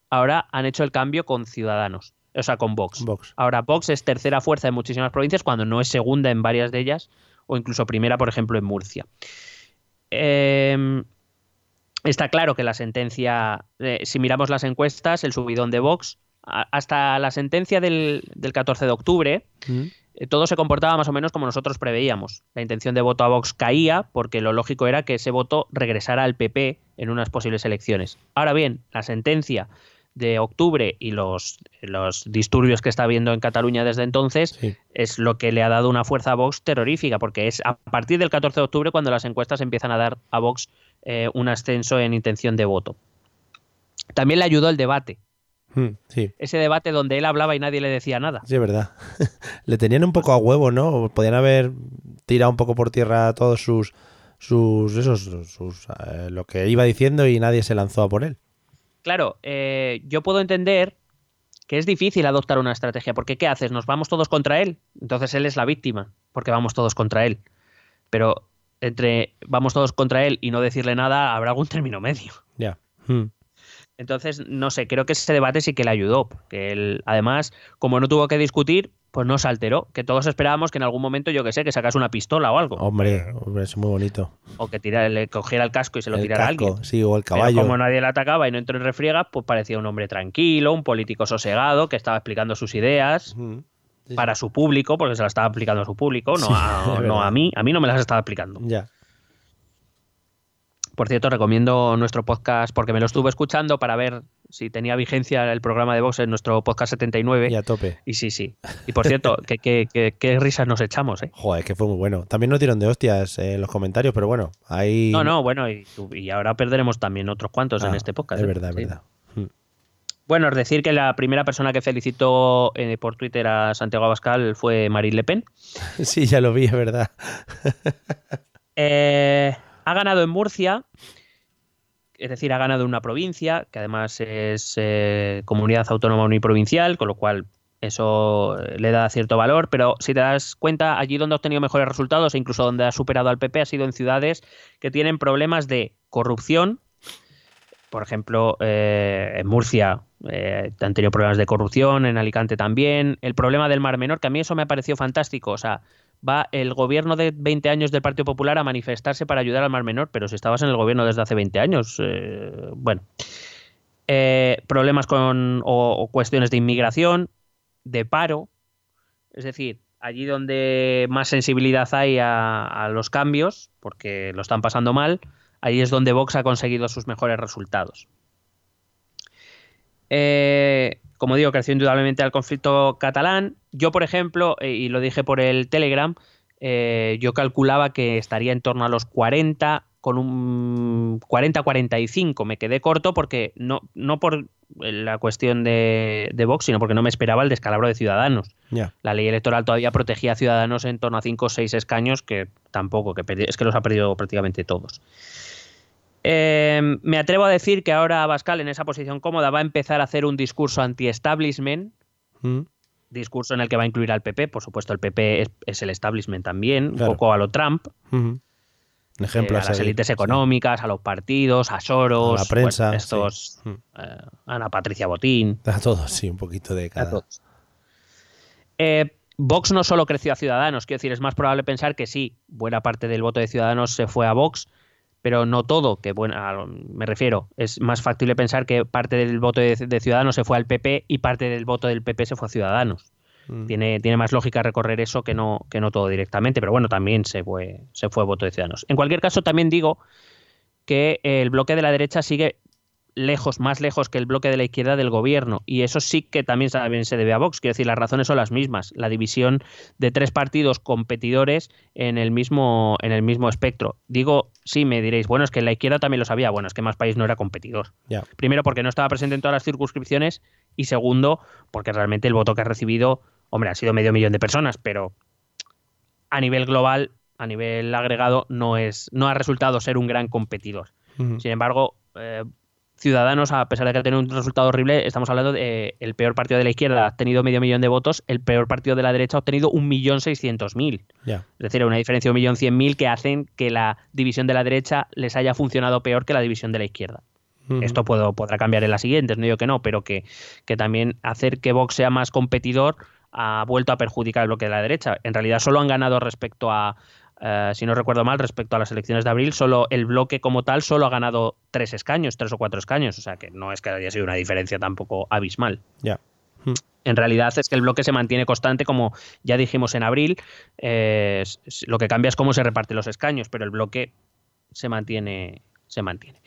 Speaker 2: ahora han hecho el cambio con Ciudadanos, o sea, con Vox.
Speaker 1: Vox.
Speaker 2: Ahora Vox es tercera fuerza en muchísimas provincias, cuando no es segunda en varias de ellas, o incluso primera, por ejemplo, en Murcia. Eh, está claro que la sentencia, eh, si miramos las encuestas, el subidón de Vox hasta la sentencia del, 14 de octubre, mm. eh, todo se comportaba más o menos como nosotros preveíamos. La intención de voto a Vox caía porque lo lógico era que ese voto regresara al PP en unas posibles elecciones. Ahora bien, la sentencia de octubre y los, los disturbios que está habiendo en Cataluña desde entonces es lo que le ha dado una fuerza a Vox terrorífica, porque es a partir del 14 de octubre cuando las encuestas empiezan a dar a Vox eh, un ascenso en intención de voto. También le ayudó el debate. Hmm, Ese debate donde él hablaba y nadie le decía nada.
Speaker 1: Sí, es verdad. [laughs] le tenían un poco a huevo, ¿no? Podían haber tirado un poco por tierra todos sus sus esos sus, eh, lo que iba diciendo y nadie se lanzó a por él
Speaker 2: claro, eh, yo puedo entender que es difícil adoptar una estrategia, porque ¿qué haces? ¿Nos vamos todos contra él? Entonces él es la víctima, porque vamos todos contra él. Pero entre vamos todos contra él y no decirle nada, habrá algún término medio.
Speaker 1: Ya. Hmm.
Speaker 2: Entonces, no sé, creo que ese debate sí que le ayudó, porque él, además, como no tuvo que discutir, pues no se alteró. Que todos esperábamos que en algún momento, yo que sé, que sacase una pistola o algo.
Speaker 1: Hombre, es muy bonito.
Speaker 2: O que le cogiera el casco y se lo tirara a alguien.
Speaker 1: Sí, o el caballo.
Speaker 2: como nadie le atacaba y no entró en refriegas, pues parecía un hombre tranquilo, un político sosegado, que estaba explicando sus ideas. Para su público, porque se las estaba explicando a su público, no, a, [laughs] no a mí. A mí no me las estaba explicando.
Speaker 1: Ya.
Speaker 2: Por cierto, recomiendo nuestro podcast porque me lo estuve escuchando para ver si tenía vigencia el programa de Vox en nuestro podcast 79.
Speaker 1: Y a tope.
Speaker 2: Y sí, sí. Y por cierto, [laughs] qué risas nos echamos, ¿eh?
Speaker 1: Joder, que fue muy bueno. También nos dieron de hostias en los comentarios, pero bueno, ahí...
Speaker 2: No, no, bueno, y, ahora perderemos también otros cuantos en ah, este podcast.
Speaker 1: Es ¿eh? verdad, es verdad. Hmm.
Speaker 2: Bueno, es decir que la primera persona que felicitó eh, por Twitter a Santiago Abascal fue Marine Le Pen. [laughs]
Speaker 1: Sí, ya lo vi, es verdad. [laughs]
Speaker 2: eh, ha ganado en Murcia, es decir, ha ganado una provincia, que además es eh, comunidad autónoma uniprovincial, con lo cual eso eh, le da cierto valor, pero si te das cuenta, allí donde ha obtenido mejores resultados e incluso donde ha superado al PP ha sido en ciudades que tienen problemas de corrupción. Por ejemplo, eh, en Murcia han tenido problemas de corrupción, en Alicante también. El problema del Mar Menor, que a mí eso me ha parecido fantástico. O sea, va el gobierno de 20 años del Partido Popular a manifestarse para ayudar al Mar Menor, pero si estabas en el gobierno desde hace 20 años, eh, bueno. Eh, problemas con o, cuestiones de inmigración, de paro, es decir, allí donde más sensibilidad hay a, los cambios, porque lo están pasando mal, ahí es donde Vox ha conseguido sus mejores resultados. Eh, como digo, creció indudablemente al conflicto catalán. Yo, por ejemplo, eh, y lo dije por el Telegram, eh, yo calculaba que estaría en torno a los 40, con un 40-45. Me quedé corto porque no, no por la cuestión de, de, Vox, sino porque no me esperaba el descalabro de Ciudadanos. La ley electoral todavía protegía a Ciudadanos en torno a 5 o 6 escaños, que tampoco, que es que los ha perdido prácticamente todos. Eh, me atrevo a decir que ahora Abascal, en esa posición cómoda, va a empezar a hacer un discurso anti-establishment. Mm. Discurso en el que va a incluir al PP. Por supuesto, el PP es, el establishment también, un poco a lo Trump.
Speaker 1: Un ejemplo
Speaker 2: eh, a las élites económicas, a los partidos, a Soros,
Speaker 1: a la prensa,
Speaker 2: estos, mm. eh, Ana Patricia Botín.
Speaker 1: A todos, sí, un poquito de cada.
Speaker 2: Vox no solo creció a Ciudadanos, quiero decir, es más probable pensar que sí, buena parte del voto de Ciudadanos se fue a Vox, pero no todo, que bueno, me refiero, es más factible pensar que parte del voto de, Ciudadanos se fue al PP y parte del voto del PP se fue a Ciudadanos. Mm. Tiene, tiene más lógica recorrer eso que no, que no todo directamente, pero bueno, también se fue, se fue voto de Ciudadanos. En cualquier caso, también digo que el bloque de la derecha sigue lejos, más lejos que el bloque de la izquierda del gobierno. Y eso sí que también, se debe a Vox. Quiero decir, las razones son las mismas. La división de tres partidos competidores en el mismo, en el mismo espectro. Digo, sí, me diréis, bueno, es que la izquierda también lo sabía. Bueno, es que Más País no era competidor. Primero, porque no estaba presente en todas las circunscripciones. Y segundo, porque realmente el voto que ha recibido, hombre, ha sido medio millón de personas, pero a nivel global, a nivel agregado, no, es, no ha resultado ser un gran competidor. Sin embargo, eh, Ciudadanos, a pesar de que ha tenido un resultado horrible, estamos hablando de el peor partido de la izquierda ha tenido medio millón de votos, el peor partido de la derecha ha obtenido un millón seiscientos mil. Es decir, una diferencia de un millón cien mil que hacen que la división de la derecha les haya funcionado peor que la división de la izquierda. Esto puedo, podrá cambiar en las siguientes, no digo que no, pero que, que también hacer que Vox sea más competidor ha vuelto a perjudicar el bloque de la derecha. En realidad solo han ganado respecto a, eh, si no recuerdo mal, respecto a las elecciones de abril, solo el bloque como tal solo ha ganado tres escaños, tres o cuatro escaños, o sea que no es que haya sido una diferencia tampoco abismal.
Speaker 1: Ya. Hmm.
Speaker 2: En realidad es que el bloque se mantiene constante, como ya dijimos en abril. eh, lo que cambia es cómo se reparten los escaños, pero el bloque se mantiene. Se mantiene.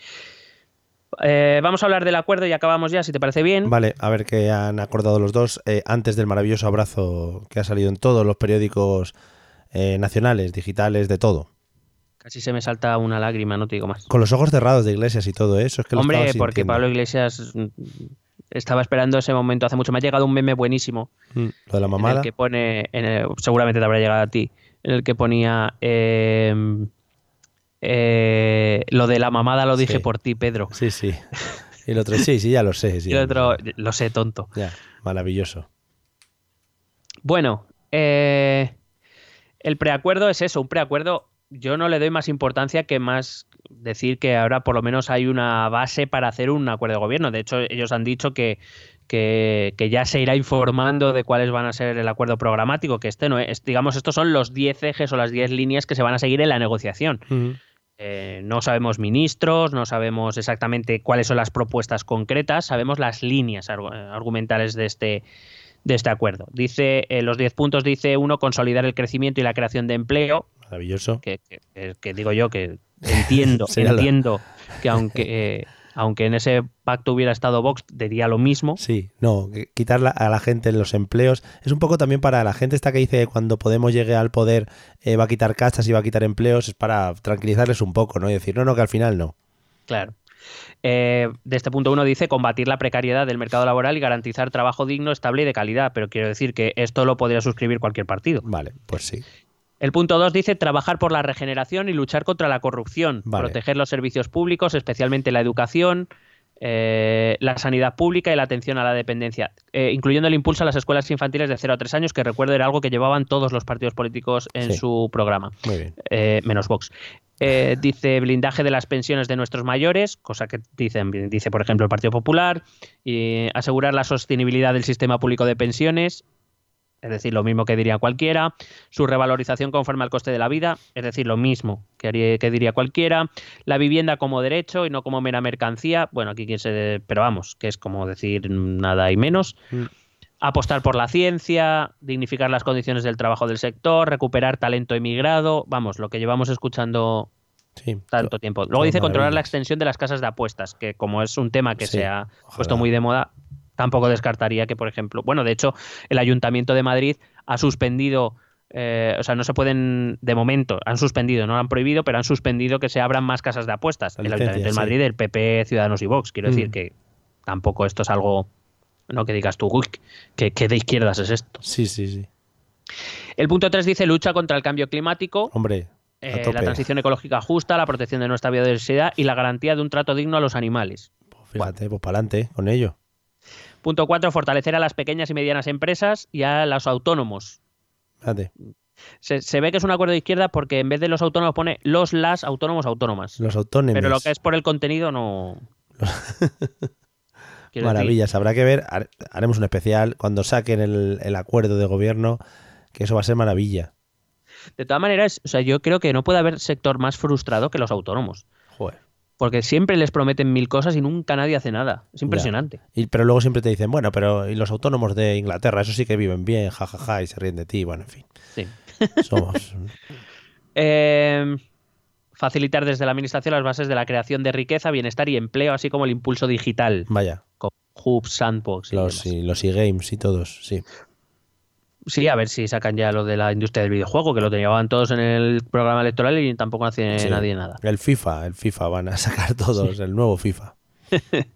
Speaker 2: Eh, vamos a hablar del acuerdo y acabamos ya, si te parece bien.
Speaker 1: Vale, a ver qué han acordado los dos eh, antes del maravilloso abrazo que ha salido en todos los periódicos eh, nacionales, digitales, de todo.
Speaker 2: Casi se me salta una lágrima, no te digo más.
Speaker 1: Con los ojos cerrados de iglesias y todo eso. Es que
Speaker 2: Hombre, porque. Pablo Iglesias mm, estaba esperando ese momento hace mucho. Me ha llegado un meme buenísimo
Speaker 1: Mm, Lo de la
Speaker 2: en
Speaker 1: mamada.
Speaker 2: el que pone, en el- seguramente te habrá llegado a ti, en el que ponía eh, eh, lo de la mamada lo dije
Speaker 1: Sí.
Speaker 2: por ti, Pedro.
Speaker 1: Sí, sí. Y el otro, sí, sí, ya lo sé. sí, [laughs]
Speaker 2: y el otro, lo sé, tonto.
Speaker 1: Ya, maravilloso.
Speaker 2: Bueno, eh, el preacuerdo es eso, un preacuerdo. Yo no le doy más importancia que más decir que ahora por lo menos hay una base para hacer un acuerdo de gobierno. De hecho, ellos han dicho que, que, que ya se irá informando de cuáles van a ser el acuerdo programático, que este no es, digamos, estos son los 10 ejes o las 10 líneas que se van a seguir en la negociación. Eh, no sabemos ministros, no sabemos exactamente cuáles son las propuestas concretas, sabemos las líneas argu- argumentales de este, de este acuerdo. Dice, eh, los 10 puntos dice uno, consolidar el crecimiento y la creación de empleo,
Speaker 1: Maravilloso.
Speaker 2: que, que- que- que digo yo que entiendo, [laughs] entiendo que aunque, eh, aunque en ese pacto hubiera estado Vox, diría lo mismo.
Speaker 1: Sí, no, que- quitar a la gente los empleos es un poco también para la gente esta que dice cuando Podemos llegue al poder eh, va a quitar casas y va a quitar empleos, es para tranquilizarles un poco, ¿no? Y decir, no, no, que al final no.
Speaker 2: Claro. Eh, de este punto uno dice combatir la precariedad del mercado laboral y garantizar trabajo digno, estable y de calidad. Pero quiero decir que esto lo podría suscribir cualquier partido.
Speaker 1: Vale, pues sí.
Speaker 2: El punto 2 dice trabajar por la regeneración y luchar contra la corrupción,
Speaker 1: Vale.
Speaker 2: proteger los servicios públicos, especialmente la educación, eh, la sanidad pública y la atención a la dependencia, eh, incluyendo el impulso a las escuelas infantiles de 0 a 3 años, que recuerdo era algo que llevaban todos los partidos políticos en
Speaker 1: Sí.
Speaker 2: su programa,
Speaker 1: Muy bien.
Speaker 2: eh, menos Vox. [laughs] Dice blindaje de las pensiones de nuestros mayores, cosa que dicen, dice por ejemplo el Partido Popular, y asegurar la sostenibilidad del sistema público de pensiones, es decir, lo mismo que diría cualquiera, su revalorización conforme al coste de la vida, es decir, lo mismo que, haría- que diría cualquiera, la vivienda como derecho y no como mera mercancía, bueno, aquí quien se, pero vamos, que es como decir nada y menos,
Speaker 1: Mm.
Speaker 2: apostar por la ciencia, dignificar las condiciones del trabajo del sector, recuperar talento emigrado, vamos, lo que llevamos escuchando
Speaker 1: Sí.
Speaker 2: tanto tiempo. Luego dice controlar la extensión de las casas de apuestas, que como es un tema que
Speaker 1: Sí,
Speaker 2: se ha
Speaker 1: ojalá.
Speaker 2: puesto muy de moda, tampoco descartaría que, por ejemplo, bueno, de hecho, el Ayuntamiento de Madrid ha suspendido, eh, o sea, no se pueden, de momento, han suspendido, no lo han prohibido, pero han suspendido que se abran más casas de apuestas.
Speaker 1: La
Speaker 2: el Ayuntamiento de
Speaker 1: sí.
Speaker 2: Madrid, el PP, Ciudadanos y Vox. Quiero
Speaker 1: Mm.
Speaker 2: decir que tampoco esto es algo, no que digas tú, uy, que, que de izquierdas es esto.
Speaker 1: Sí, sí, sí.
Speaker 2: El punto 3 dice lucha contra el cambio climático.
Speaker 1: Hombre,
Speaker 2: Eh, la transición ecológica justa, la protección de nuestra biodiversidad y la garantía de un trato digno a los animales.
Speaker 1: Pues fíjate, pues para adelante con ello.
Speaker 2: Punto 4. Fortalecer a las pequeñas y medianas empresas y a los autónomos.
Speaker 1: Fíjate.
Speaker 2: Se, se ve que es un acuerdo de izquierda porque en vez de los autónomos pone los, las, autónomos, autónomas.
Speaker 1: Los autónomos.
Speaker 2: Pero lo que es por el contenido no... [laughs] Quiero decir,
Speaker 1: Maravillas. Habrá que ver, har- haremos un especial cuando saquen el, el acuerdo de gobierno, que eso va a ser maravilla.
Speaker 2: de todas maneras, o sea, yo creo que no puede haber sector más frustrado que los autónomos.
Speaker 1: Joder.
Speaker 2: Porque siempre les prometen mil cosas y nunca nadie hace nada. Es impresionante.
Speaker 1: Y, pero luego siempre te dicen, bueno, pero y los autónomos de Inglaterra, eso sí que viven bien, jajaja, y se ríen de ti. Bueno, en fin.
Speaker 2: Sí. [laughs]
Speaker 1: Somos. [laughs]
Speaker 2: Eh, facilitar desde la administración las bases de la creación de riqueza, bienestar y empleo, así como el impulso digital,
Speaker 1: Vaya.
Speaker 2: con hubs, sandbox. y
Speaker 1: Los,
Speaker 2: demás.
Speaker 1: y, los e-games y todos, sí.
Speaker 2: Sí, a ver si sacan ya lo de la industria del videojuego, que lo tenían todos en el programa electoral y tampoco hace
Speaker 1: Sí.
Speaker 2: nadie nada.
Speaker 1: El FIFA, el FIFA, van a sacar todos, el nuevo FIFA. [laughs]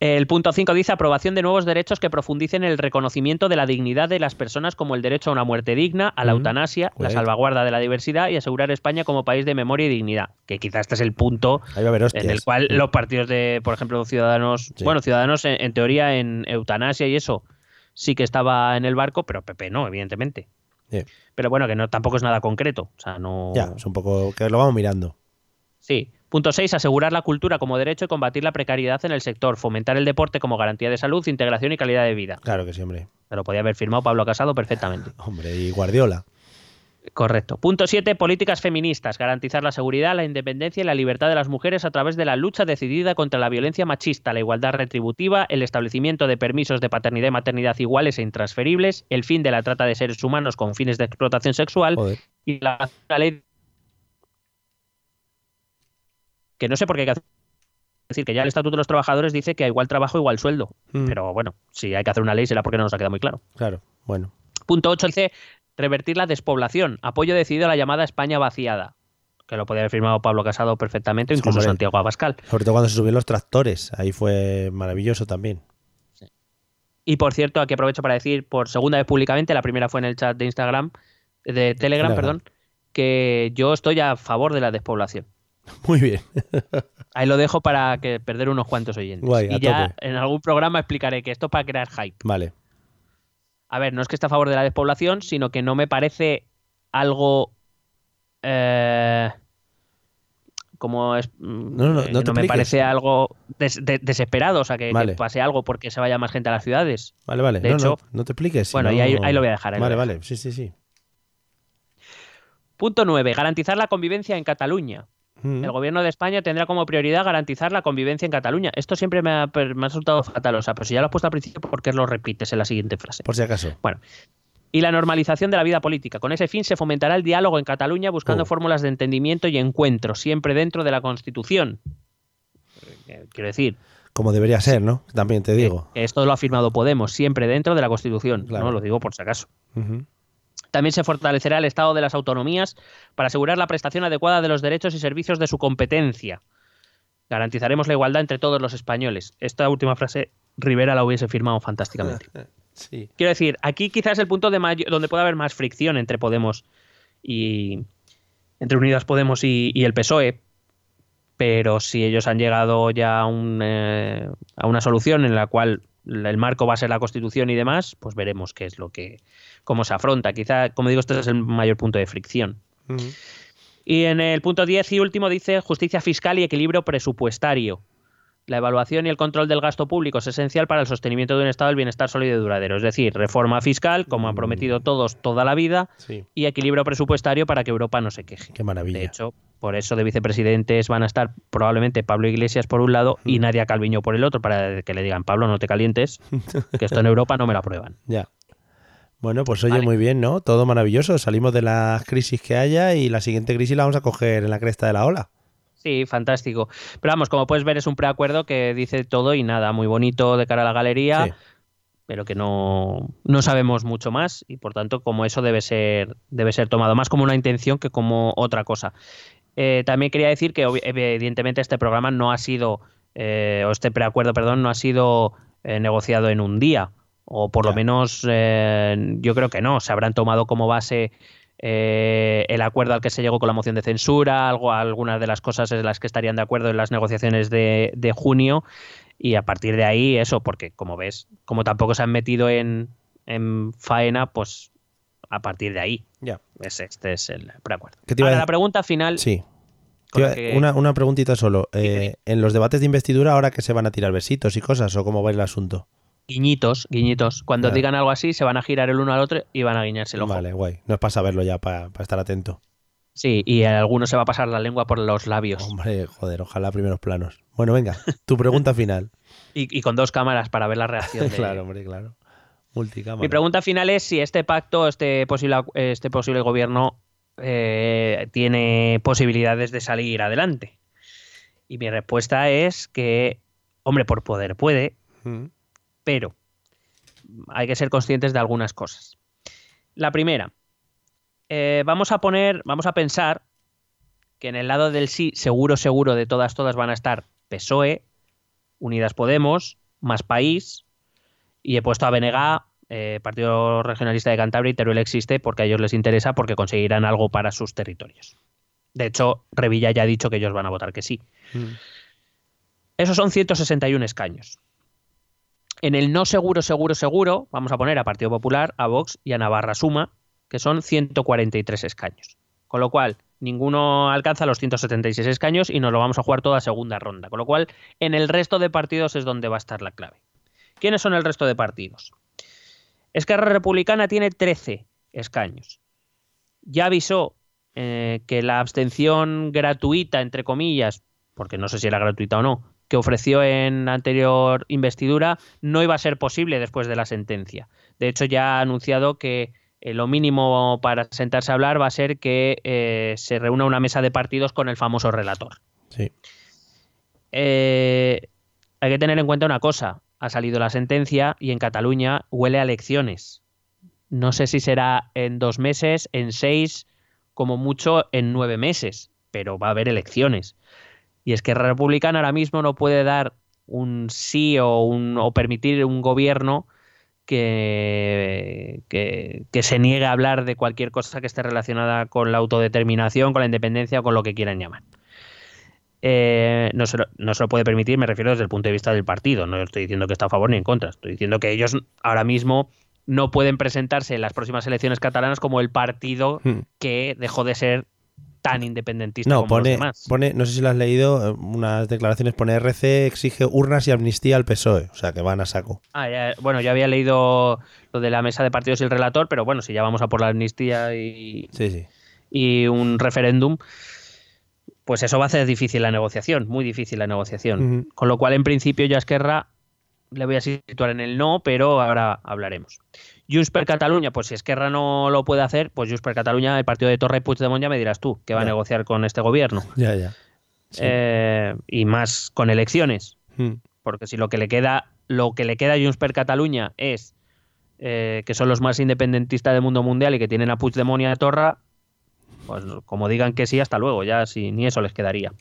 Speaker 2: El punto 5 dice aprobación de nuevos derechos que profundicen en el reconocimiento de la dignidad de las personas como el derecho a una muerte digna, a la
Speaker 1: Ujú.
Speaker 2: eutanasia, la salvaguarda de la diversidad y asegurar España como país de memoria y dignidad. Que quizás este es el punto en el cual los partidos de, por ejemplo, Ciudadanos,
Speaker 1: Sí.
Speaker 2: bueno, Ciudadanos en, en teoría en eutanasia y eso sí que estaba en el barco, pero PP no, evidentemente. Pero bueno, que no tampoco es nada concreto. O sea, no.
Speaker 1: Ya, es un poco que lo vamos mirando.
Speaker 2: Sí. Punto 6. Asegurar la cultura como derecho y combatir la precariedad en el sector. Fomentar el deporte como garantía de salud, integración y calidad de vida.
Speaker 1: Claro que sí, hombre.
Speaker 2: Pero podía haber firmado Pablo Casado perfectamente. [laughs]
Speaker 1: Hombre, y Guardiola.
Speaker 2: Correcto. Punto 7. Políticas feministas. Garantizar la seguridad, la independencia y la libertad de las mujeres a través de la lucha decidida contra la violencia machista, la igualdad retributiva, el establecimiento de permisos de paternidad y maternidad iguales e intransferibles, el fin de la trata de seres humanos con fines de explotación sexual
Speaker 1: Joder.
Speaker 2: y la, la ley que no sé por qué hay que hacer. Es decir, que ya el Estatuto de los Trabajadores dice que a igual trabajo, igual sueldo.
Speaker 1: Mm,
Speaker 2: Pero bueno, si hay que hacer una ley será porque no nos ha quedado muy claro.
Speaker 1: Claro, bueno.
Speaker 2: Punto 8 dice revertir la despoblación. Apoyo decidido a la llamada España vaciada. Que lo podría haber firmado Pablo Casado perfectamente, incluso
Speaker 1: Hombre.
Speaker 2: Santiago Abascal.
Speaker 1: Sobre todo cuando se subieron los tractores. Ahí fue maravilloso también.
Speaker 2: Y por cierto, aquí aprovecho para decir por segunda vez públicamente, la primera fue en el chat de Instagram, de Telegram,
Speaker 1: Telegram.
Speaker 2: perdón, que yo estoy a favor de la despoblación. [laughs]
Speaker 1: Muy bien. [laughs]
Speaker 2: Ahí lo dejo para que perder unos cuantos oyentes.
Speaker 1: Guay,
Speaker 2: y ya
Speaker 1: tope.
Speaker 2: en algún programa explicaré que esto es para crear hype.
Speaker 1: Vale.
Speaker 2: A ver, no es que esté a favor de la despoblación, sino que no me parece algo. eh, como es. mm,
Speaker 1: No,
Speaker 2: me parece algo des- de- desesperado, o sea, que, pase algo porque se vaya más gente a las ciudades.
Speaker 1: Vale, vale.
Speaker 2: De
Speaker 1: no,
Speaker 2: hecho-
Speaker 1: no, te expliques.
Speaker 2: Bueno,
Speaker 1: no-
Speaker 2: y ahí, ahí lo voy a dejar.
Speaker 1: Vale, vale. Sí, sí, sí.
Speaker 2: Punto 9. Garantizar la convivencia en Cataluña.
Speaker 1: Mm.
Speaker 2: El gobierno de España tendrá como prioridad garantizar la convivencia en Cataluña. Esto siempre me ha, per- me ha resultado fatal, o sea, pero si ya lo has puesto al principio, ¿por qué lo repites en la siguiente frase?
Speaker 1: Por si acaso.
Speaker 2: Bueno, y la normalización de la vida política. Con ese fin se fomentará el diálogo en Cataluña buscando
Speaker 1: Oh.
Speaker 2: fórmulas de entendimiento y encuentro, siempre dentro de la Constitución. Eh, Quiero decir,
Speaker 1: Como debería ser, ¿no? También te digo.
Speaker 2: que esto lo ha firmado Podemos, siempre dentro de la Constitución.
Speaker 1: Claro.
Speaker 2: No lo digo por si acaso. También se fortalecerá el Estado de las autonomías para asegurar la prestación adecuada de los derechos y servicios de su competencia. Garantizaremos la igualdad entre todos los españoles. Esta última frase Rivera la hubiese firmado fantásticamente. [laughs]
Speaker 1: Sí.
Speaker 2: Quiero decir, aquí quizás es el punto de mayo- donde puede haber más fricción entre Podemos y. entre Unidas Podemos y, y el PSOE. Pero si ellos han llegado ya a, un, eh, a una solución en la cual el marco va a ser la Constitución y demás, pues veremos qué es lo que. Cómo se afronta. Quizá, como digo, este es el mayor punto de fricción. Y en el punto 10 y último dice justicia fiscal y equilibrio presupuestario. La evaluación y el control del gasto público es esencial para el sostenimiento de un estado del bienestar sólido y duradero. Es decir, reforma fiscal, como han prometido todos toda la vida,
Speaker 1: Sí.
Speaker 2: y equilibrio presupuestario para que Europa no se queje.
Speaker 1: Qué maravilla.
Speaker 2: De hecho, por eso de vicepresidentes van a estar probablemente Pablo Iglesias por un lado y Nadia Calviño por el otro, para que le digan, Pablo, no te calientes, que esto en [laughs] Europa no me lo aprueban.
Speaker 1: Ya. Bueno, pues oye,
Speaker 2: Vale.
Speaker 1: muy bien, ¿no? Todo maravilloso. Salimos de las crisis que haya y la siguiente crisis la vamos a coger en la cresta de la ola.
Speaker 2: Sí, fantástico. Pero vamos, como puedes ver, es un preacuerdo que dice todo y nada, muy bonito de cara a la galería,
Speaker 1: Sí.
Speaker 2: pero que no, no sabemos mucho más y por tanto, como eso debe ser, debe ser tomado más como una intención que como otra cosa. Eh, también quería decir que evidentemente este programa no ha sido, eh, o este preacuerdo, perdón, no ha sido eh, negociado en un día, o por lo menos eh, yo creo que no, se habrán tomado como base eh, el acuerdo al que se llegó con la moción de censura, algo, algunas de las cosas en las que estarían de acuerdo en las negociaciones de, de junio y a partir de ahí eso, porque como ves, como tampoco se han metido en, en faena, pues a partir de ahí,
Speaker 1: Ya.
Speaker 2: es, este es el preacuerdo.
Speaker 1: ¿Qué te iba a
Speaker 2: Ahora, la pregunta final,
Speaker 1: Sí.
Speaker 2: que-
Speaker 1: Una, una preguntita solo. Eh, en los debates de investidura, ahora que se van a tirar besitos y cosas, o cómo va el asunto.
Speaker 2: Guiñitos, guiñitos, cuando
Speaker 1: Claro.
Speaker 2: digan algo así, se van a girar el uno al otro y van a guiñarse el ojo.
Speaker 1: Vale, guay. No es para saberlo ya, para, estar atento.
Speaker 2: Sí, y alguno se va a pasar la lengua por los labios.
Speaker 1: Hombre, joder, ojalá primeros planos. Bueno, venga, tu pregunta final. [laughs]
Speaker 2: Y, y con dos cámaras para ver la reacción. [laughs] de-
Speaker 1: claro, hombre, claro. Multicámara.
Speaker 2: Mi pregunta final es si este pacto, este posible, este posible gobierno eh, tiene posibilidades de salir adelante. Y mi respuesta es que, hombre, por poder puede,
Speaker 1: Mm,
Speaker 2: pero hay que ser conscientes de algunas cosas. La primera, eh, vamos a poner, vamos a pensar que en el lado del sí, seguro, seguro de todas, todas van a estar PSOE, Unidas Podemos, Más País, y he puesto a BNG, eh, Partido Regionalista de Cantabria y Teruel existe porque a ellos les interesa porque conseguirán algo para sus territorios. De hecho, Revilla ya ha dicho que ellos van a votar que sí.
Speaker 1: mm.
Speaker 2: Esos son 161 escaños. En el no seguro, seguro, seguro, vamos a poner a Partido Popular, a Vox y a Navarra Suma, que son 143 escaños. Con lo cual, ninguno alcanza los 176 escaños y nos lo vamos a jugar toda segunda ronda. Con lo cual, en el resto de partidos es donde va a estar la clave. ¿Quiénes son el resto de partidos? Esquerra Republicana tiene 13 escaños. ya avisó eh, que la abstención gratuita, entre comillas, porque no sé si era gratuita o no, que ofreció en la anterior investidura, no iba a ser posible después de la sentencia. De hecho, ya ha anunciado que eh, lo mínimo para sentarse a hablar va a ser que eh, se reúna una mesa de partidos con el famoso relator.
Speaker 1: Sí.
Speaker 2: Eh, hay que tener en cuenta una cosa. Ha salido la sentencia y en Cataluña huele a elecciones. No sé si será en dos meses, en seis, como mucho en nueve meses, pero va a haber elecciones. Y es que Republicana ahora mismo no puede dar un sí o, un, o permitir un gobierno que, que, que, se niegue a hablar de cualquier cosa que esté relacionada con la autodeterminación, con la independencia o con lo que quieran llamar. Eh, no, se lo, no, se lo, puede permitir, me refiero desde el punto de vista del partido. No estoy diciendo que está a favor ni en contra. Estoy diciendo que ellos ahora mismo no pueden presentarse en las próximas elecciones catalanas como el partido hmm. que dejó de ser tan independentista
Speaker 1: no,
Speaker 2: como
Speaker 1: pone,
Speaker 2: los demás.
Speaker 1: Pone, no sé si lo has leído, unas declaraciones pone RC exige urnas y amnistía al PSOE, o sea que van a saco.
Speaker 2: Ah, ya, bueno, yo había leído lo de la mesa de partidos y el relator, pero bueno, si ya vamos a por la amnistía y,
Speaker 1: sí, sí.
Speaker 2: y un referéndum, pues eso va a hacer difícil la negociación, muy difícil la negociación. Uh -huh. Con lo cual, en principio, yo a Esquerra le voy a situar en el no, pero ahora hablaremos. Junts per Catalunya, pues si Esquerra no lo puede hacer, pues Junts per Catalunya, el partido de Torra y Puigdemont, ya me dirás tú, que va
Speaker 1: ya.
Speaker 2: a negociar con este gobierno.
Speaker 1: Ya, ya.
Speaker 2: Sí. Eh, y más con elecciones.
Speaker 1: Hmm.
Speaker 2: Porque si lo que le queda, lo que le queda a Junts per Catalunya es eh, que son los más independentistas del mundo mundial y que tienen a Puigdemont y a Torra, pues como digan que sí, hasta luego, ya si ni eso les quedaría.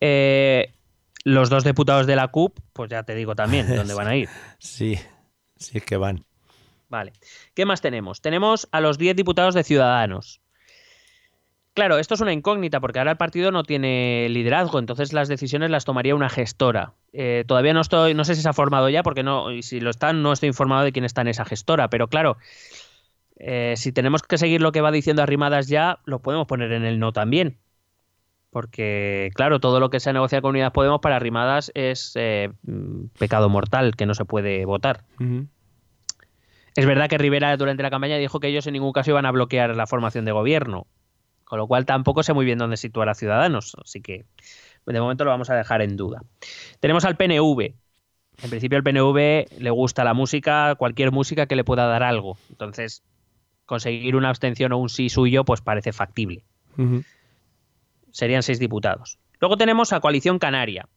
Speaker 2: Eh, los dos diputados de la CUP, pues ya te digo también [laughs] dónde van a ir.
Speaker 1: Sí, sí es que van.
Speaker 2: Vale. ¿Qué más tenemos? Tenemos a los 10 diputados de Ciudadanos. Claro, esto es una incógnita porque ahora el partido no tiene liderazgo, entonces las decisiones las tomaría una gestora. Eh, todavía no estoy, no sé si se ha formado ya, porque no, y si lo están, no estoy informado de quién está en esa gestora, pero claro, eh, si tenemos que seguir lo que va diciendo Arrimadas ya, lo podemos poner en el no también. Porque, claro, todo lo que se ha negociado con Unidas Podemos para Arrimadas es eh, pecado mortal que no se puede votar.
Speaker 1: Uh -huh.
Speaker 2: Es verdad que Rivera durante la campaña dijo que ellos en ningún caso iban a bloquear la formación de gobierno, con lo cual tampoco sé muy bien dónde situar a Ciudadanos, así que de momento lo vamos a dejar en duda. Tenemos al PNV. En principio al PNV le gusta la música, cualquier música que le pueda dar algo. Entonces, conseguir una abstención o un sí suyo, pues parece factible.
Speaker 1: Uh -huh.
Speaker 2: Serían seis diputados. Luego tenemos a Coalición Canaria.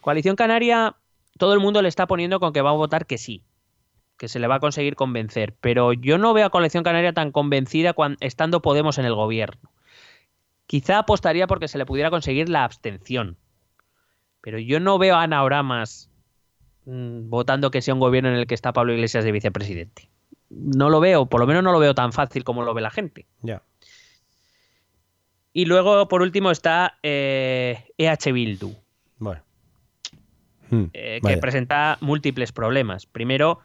Speaker 2: Coalición Canaria, todo el mundo le está poniendo con que va a votar que sí, que se le va a conseguir convencer. Pero yo no veo a Coalición Canaria tan convencida cuando, estando Podemos en el gobierno. Quizá apostaría porque se le pudiera conseguir la abstención. Pero yo no veo a Ana Oramas mmm, votando que sea un gobierno en el que está Pablo Iglesias de vicepresidente. No lo veo, por lo menos no lo veo tan fácil como lo ve la gente.
Speaker 1: Ya.
Speaker 2: Y luego, por último, está eh, EH Bildu.
Speaker 1: Bueno.
Speaker 2: Hmm, eh, que presenta múltiples problemas. Primero,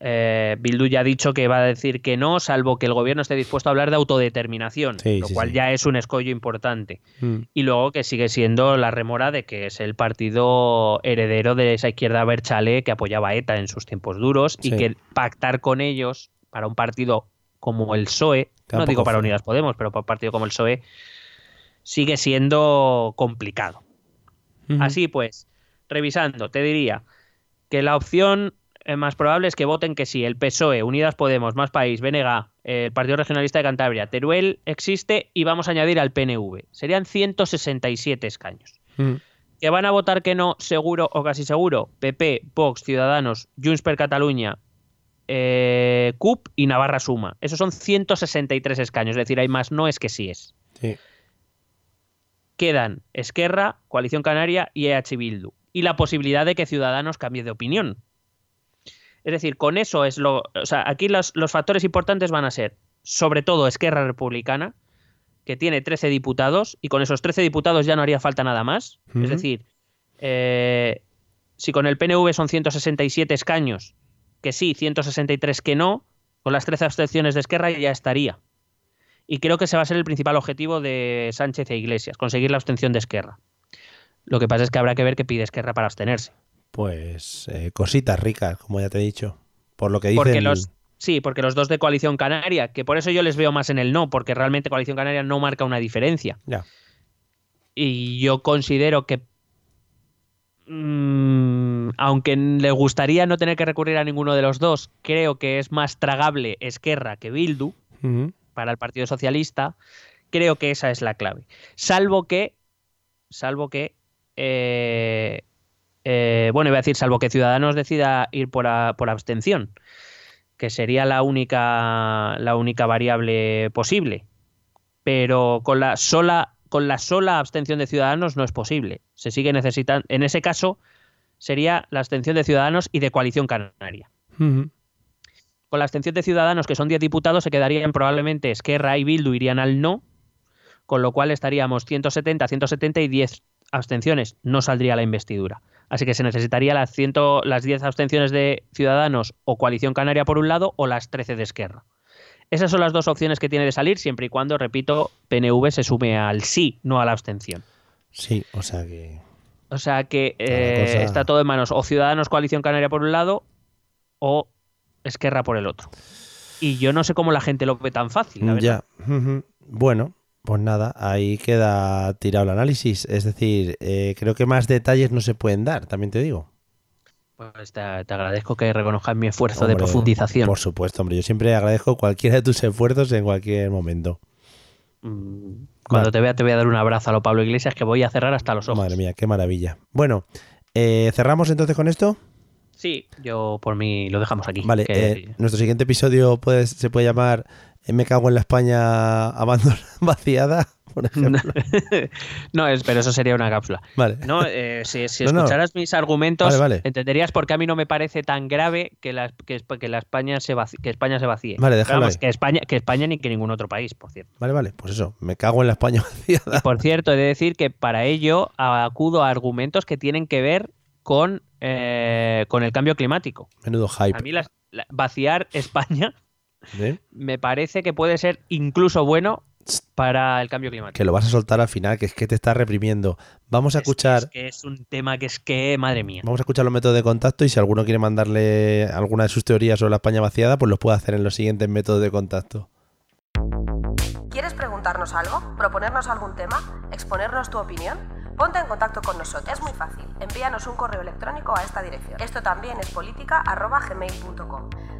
Speaker 2: eh, Bildu ya ha dicho que va a decir que no, salvo que el gobierno esté dispuesto a hablar de autodeterminación,
Speaker 1: sí,
Speaker 2: lo
Speaker 1: sí,
Speaker 2: cual
Speaker 1: sí.
Speaker 2: ya es un escollo importante.
Speaker 1: Hmm.
Speaker 2: Y luego que sigue siendo la remora de que es el partido heredero de esa izquierda berchale que apoyaba a ETA en sus tiempos duros y que pactar con ellos para un partido como el PSOE, Tampoco no digo para Unidas Podemos, pero para un partido como el PSOE, sigue siendo complicado. Uh -huh. Así pues, revisando, te diría que la opción más probable es que voten que sí, el PSOE, Unidas Podemos, Más País, BNG, el Partido Regionalista de Cantabria, Teruel existe y vamos a añadir al PNV. Serían 167 escaños.
Speaker 1: Mm.
Speaker 2: ¿Que van a votar que no, seguro o casi seguro? PP, Vox, Ciudadanos, Junts per Catalunya, eh, CUP y Navarra Suma. Esos son 163 escaños, es decir, hay más no es que sí es.
Speaker 1: Sí.
Speaker 2: Quedan Esquerra, Coalición Canaria y EH Bildu. Y la posibilidad de que Ciudadanos cambie de opinión. Es decir, con eso es lo. O sea, aquí los, los factores importantes van a ser, sobre todo, Esquerra Republicana, que tiene 13 diputados, y con esos 13 diputados ya no haría falta nada más. Uh -huh. Es decir, eh, si con el PNV son 167 escaños, que sí, 163 que no, con las 13 abstenciones de Esquerra ya estaría. Y creo que ese va a ser el principal objetivo de Sánchez e Iglesias, conseguir la abstención de Esquerra. Lo que pasa es que habrá que ver qué pide Esquerra para abstenerse.
Speaker 1: Pues eh, cositas ricas, como ya te he dicho. Por lo que dicen.
Speaker 2: Porque los, Sí, porque los dos de Coalición Canaria, que por eso yo les veo más en el no, porque realmente Coalición Canaria no marca una diferencia.
Speaker 1: Ya.
Speaker 2: Y yo considero que, mm, aunque le gustaría no tener que recurrir a ninguno de los dos, creo que es más tragable Esquerra que Bildu para el Partido Socialista. Creo que esa es la clave. Salvo que, salvo que, eh, eh, bueno, iba a decir, salvo que Ciudadanos decida ir por, a- por abstención, que sería la única, la única variable posible. Pero con la sola, con la sola abstención de Ciudadanos no es posible. Se sigue necesitando. En ese caso, sería la abstención de Ciudadanos y de Coalición Canaria. Con la abstención de Ciudadanos, que son 10 diputados, se quedarían probablemente Esquerra y Bildu irían al no, con lo cual estaríamos 170, 170 y 10 abstenciones. No saldría la investidura. Así que se necesitaría las, 100 las 10 abstenciones de Ciudadanos o Coalición Canaria por un lado o las 13 de Esquerra. Esas son las dos opciones que tiene de salir, siempre y cuando, repito, PNV se sume al sí, no a la abstención.
Speaker 1: Sí, o sea que.
Speaker 2: O sea que eh,
Speaker 1: cosa-
Speaker 2: está todo en manos o Ciudadanos Coalición Canaria por un lado o Esquerra por el otro. Y yo no sé cómo la gente lo ve tan fácil. la verdad.
Speaker 1: Ya. Bueno, pues nada, ahí queda tirado el análisis. Es decir, eh, creo que más detalles no se pueden dar, también te digo.
Speaker 2: Pues te, te agradezco que reconozcas mi esfuerzo de profundización.
Speaker 1: Por supuesto, hombre. Yo siempre agradezco cualquiera de tus esfuerzos en cualquier momento.
Speaker 2: Mm, Cuando te vea te voy a dar un abrazo a lo Pablo Iglesias que voy a cerrar hasta los ojos.
Speaker 1: Madre mía, qué maravilla. Bueno, eh, ¿cerramos entonces con esto?
Speaker 2: Sí, yo por mí lo dejamos aquí.
Speaker 1: Vale,
Speaker 2: que-
Speaker 1: eh, nuestro siguiente episodio puede, se puede llamar eh, Me cago en la España abandonada, [laughs] vaciada, por ejemplo. [laughs]
Speaker 2: no, es, pero eso sería una cápsula.
Speaker 1: Vale.
Speaker 2: No, eh, si, si
Speaker 1: No, no.
Speaker 2: escucharas mis argumentos,
Speaker 1: Vale, vale.
Speaker 2: entenderías por qué a mí no me parece tan grave que la, que, que la España se vaci- que España se vacíe.
Speaker 1: Vale, déjalo
Speaker 2: Vamos,
Speaker 1: ahí.
Speaker 2: que España, que España ni que ningún otro país, por cierto.
Speaker 1: Vale, vale, pues eso, me cago en la España [laughs] vaciada.
Speaker 2: Por cierto, he de decir que para ello acudo a argumentos que tienen que ver con, eh, con el cambio climático.
Speaker 1: Menudo hype.
Speaker 2: A mí las- la- vaciar España
Speaker 1: ¿eh? [laughs]
Speaker 2: me parece que puede ser incluso bueno para el cambio climático.
Speaker 1: Que lo vas a soltar al final, que es que te está reprimiendo. Vamos a
Speaker 2: Es que-
Speaker 1: escuchar,
Speaker 2: Es que es un tema que es que, madre mía.
Speaker 1: vamos a escuchar los métodos de contacto y si alguno quiere mandarle alguna de sus teorías sobre la España vaciada, pues los puede hacer en los siguientes métodos de contacto.
Speaker 3: ¿Quieres preguntarnos algo? ¿Proponernos algún tema? ¿Exponernos tu opinión? Ponte en contacto con nosotros. Es muy fácil. Envíanos un correo electrónico a esta dirección. Esto también es política.gmail.com.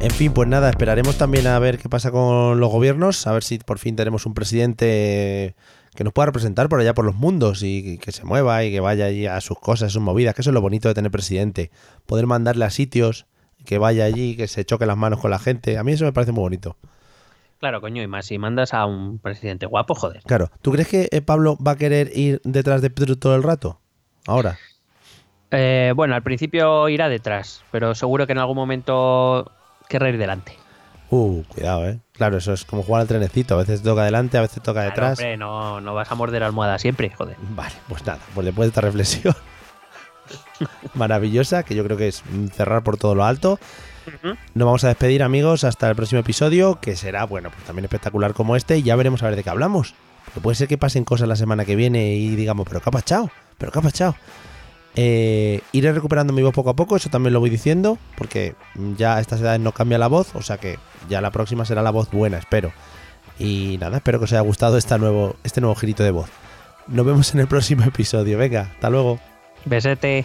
Speaker 1: En fin, pues nada, esperaremos también a ver qué pasa con los gobiernos, a ver si por fin tenemos un presidente que nos pueda representar por allá por los mundos y que se mueva y que vaya allí a sus cosas, a sus movidas, que eso es lo bonito de tener presidente, poder mandarle a sitios, que vaya allí, que se choque las manos con la gente, a mí eso me parece muy bonito.
Speaker 2: Claro, coño, y más si mandas a un presidente guapo, joder.
Speaker 1: Claro, ¿tú crees que eh, Pablo va a querer ir detrás de Pedro todo el rato? Ahora.
Speaker 2: Eh, bueno, al principio irá detrás, pero seguro que en algún momento querrá ir delante.
Speaker 1: Uh, cuidado, eh. Claro, eso es como jugar al trenecito, a veces toca adelante, a veces toca
Speaker 2: Claro,
Speaker 1: detrás.
Speaker 2: hombre, no, no vas a morder almohada siempre, joder.
Speaker 1: Vale, pues nada, pues después de esta reflexión [laughs] maravillosa, que yo creo que es cerrar por todo lo alto, nos vamos a despedir amigos hasta el próximo episodio, que será, bueno, pues también espectacular como este, y ya veremos a ver de qué hablamos. Porque puede ser que pasen cosas la semana que viene y digamos, pero ¿qué ha pasado? ¿Pero qué ha pasado? Eh, iré recuperando mi voz poco a poco, eso también lo voy diciendo, porque ya a estas edades no cambia la voz, o sea que ya la próxima será la voz buena, espero. Y nada, espero que os haya gustado esta nuevo, este nuevo girito de voz. Nos vemos en el próximo episodio. Venga, hasta luego.
Speaker 2: Besete.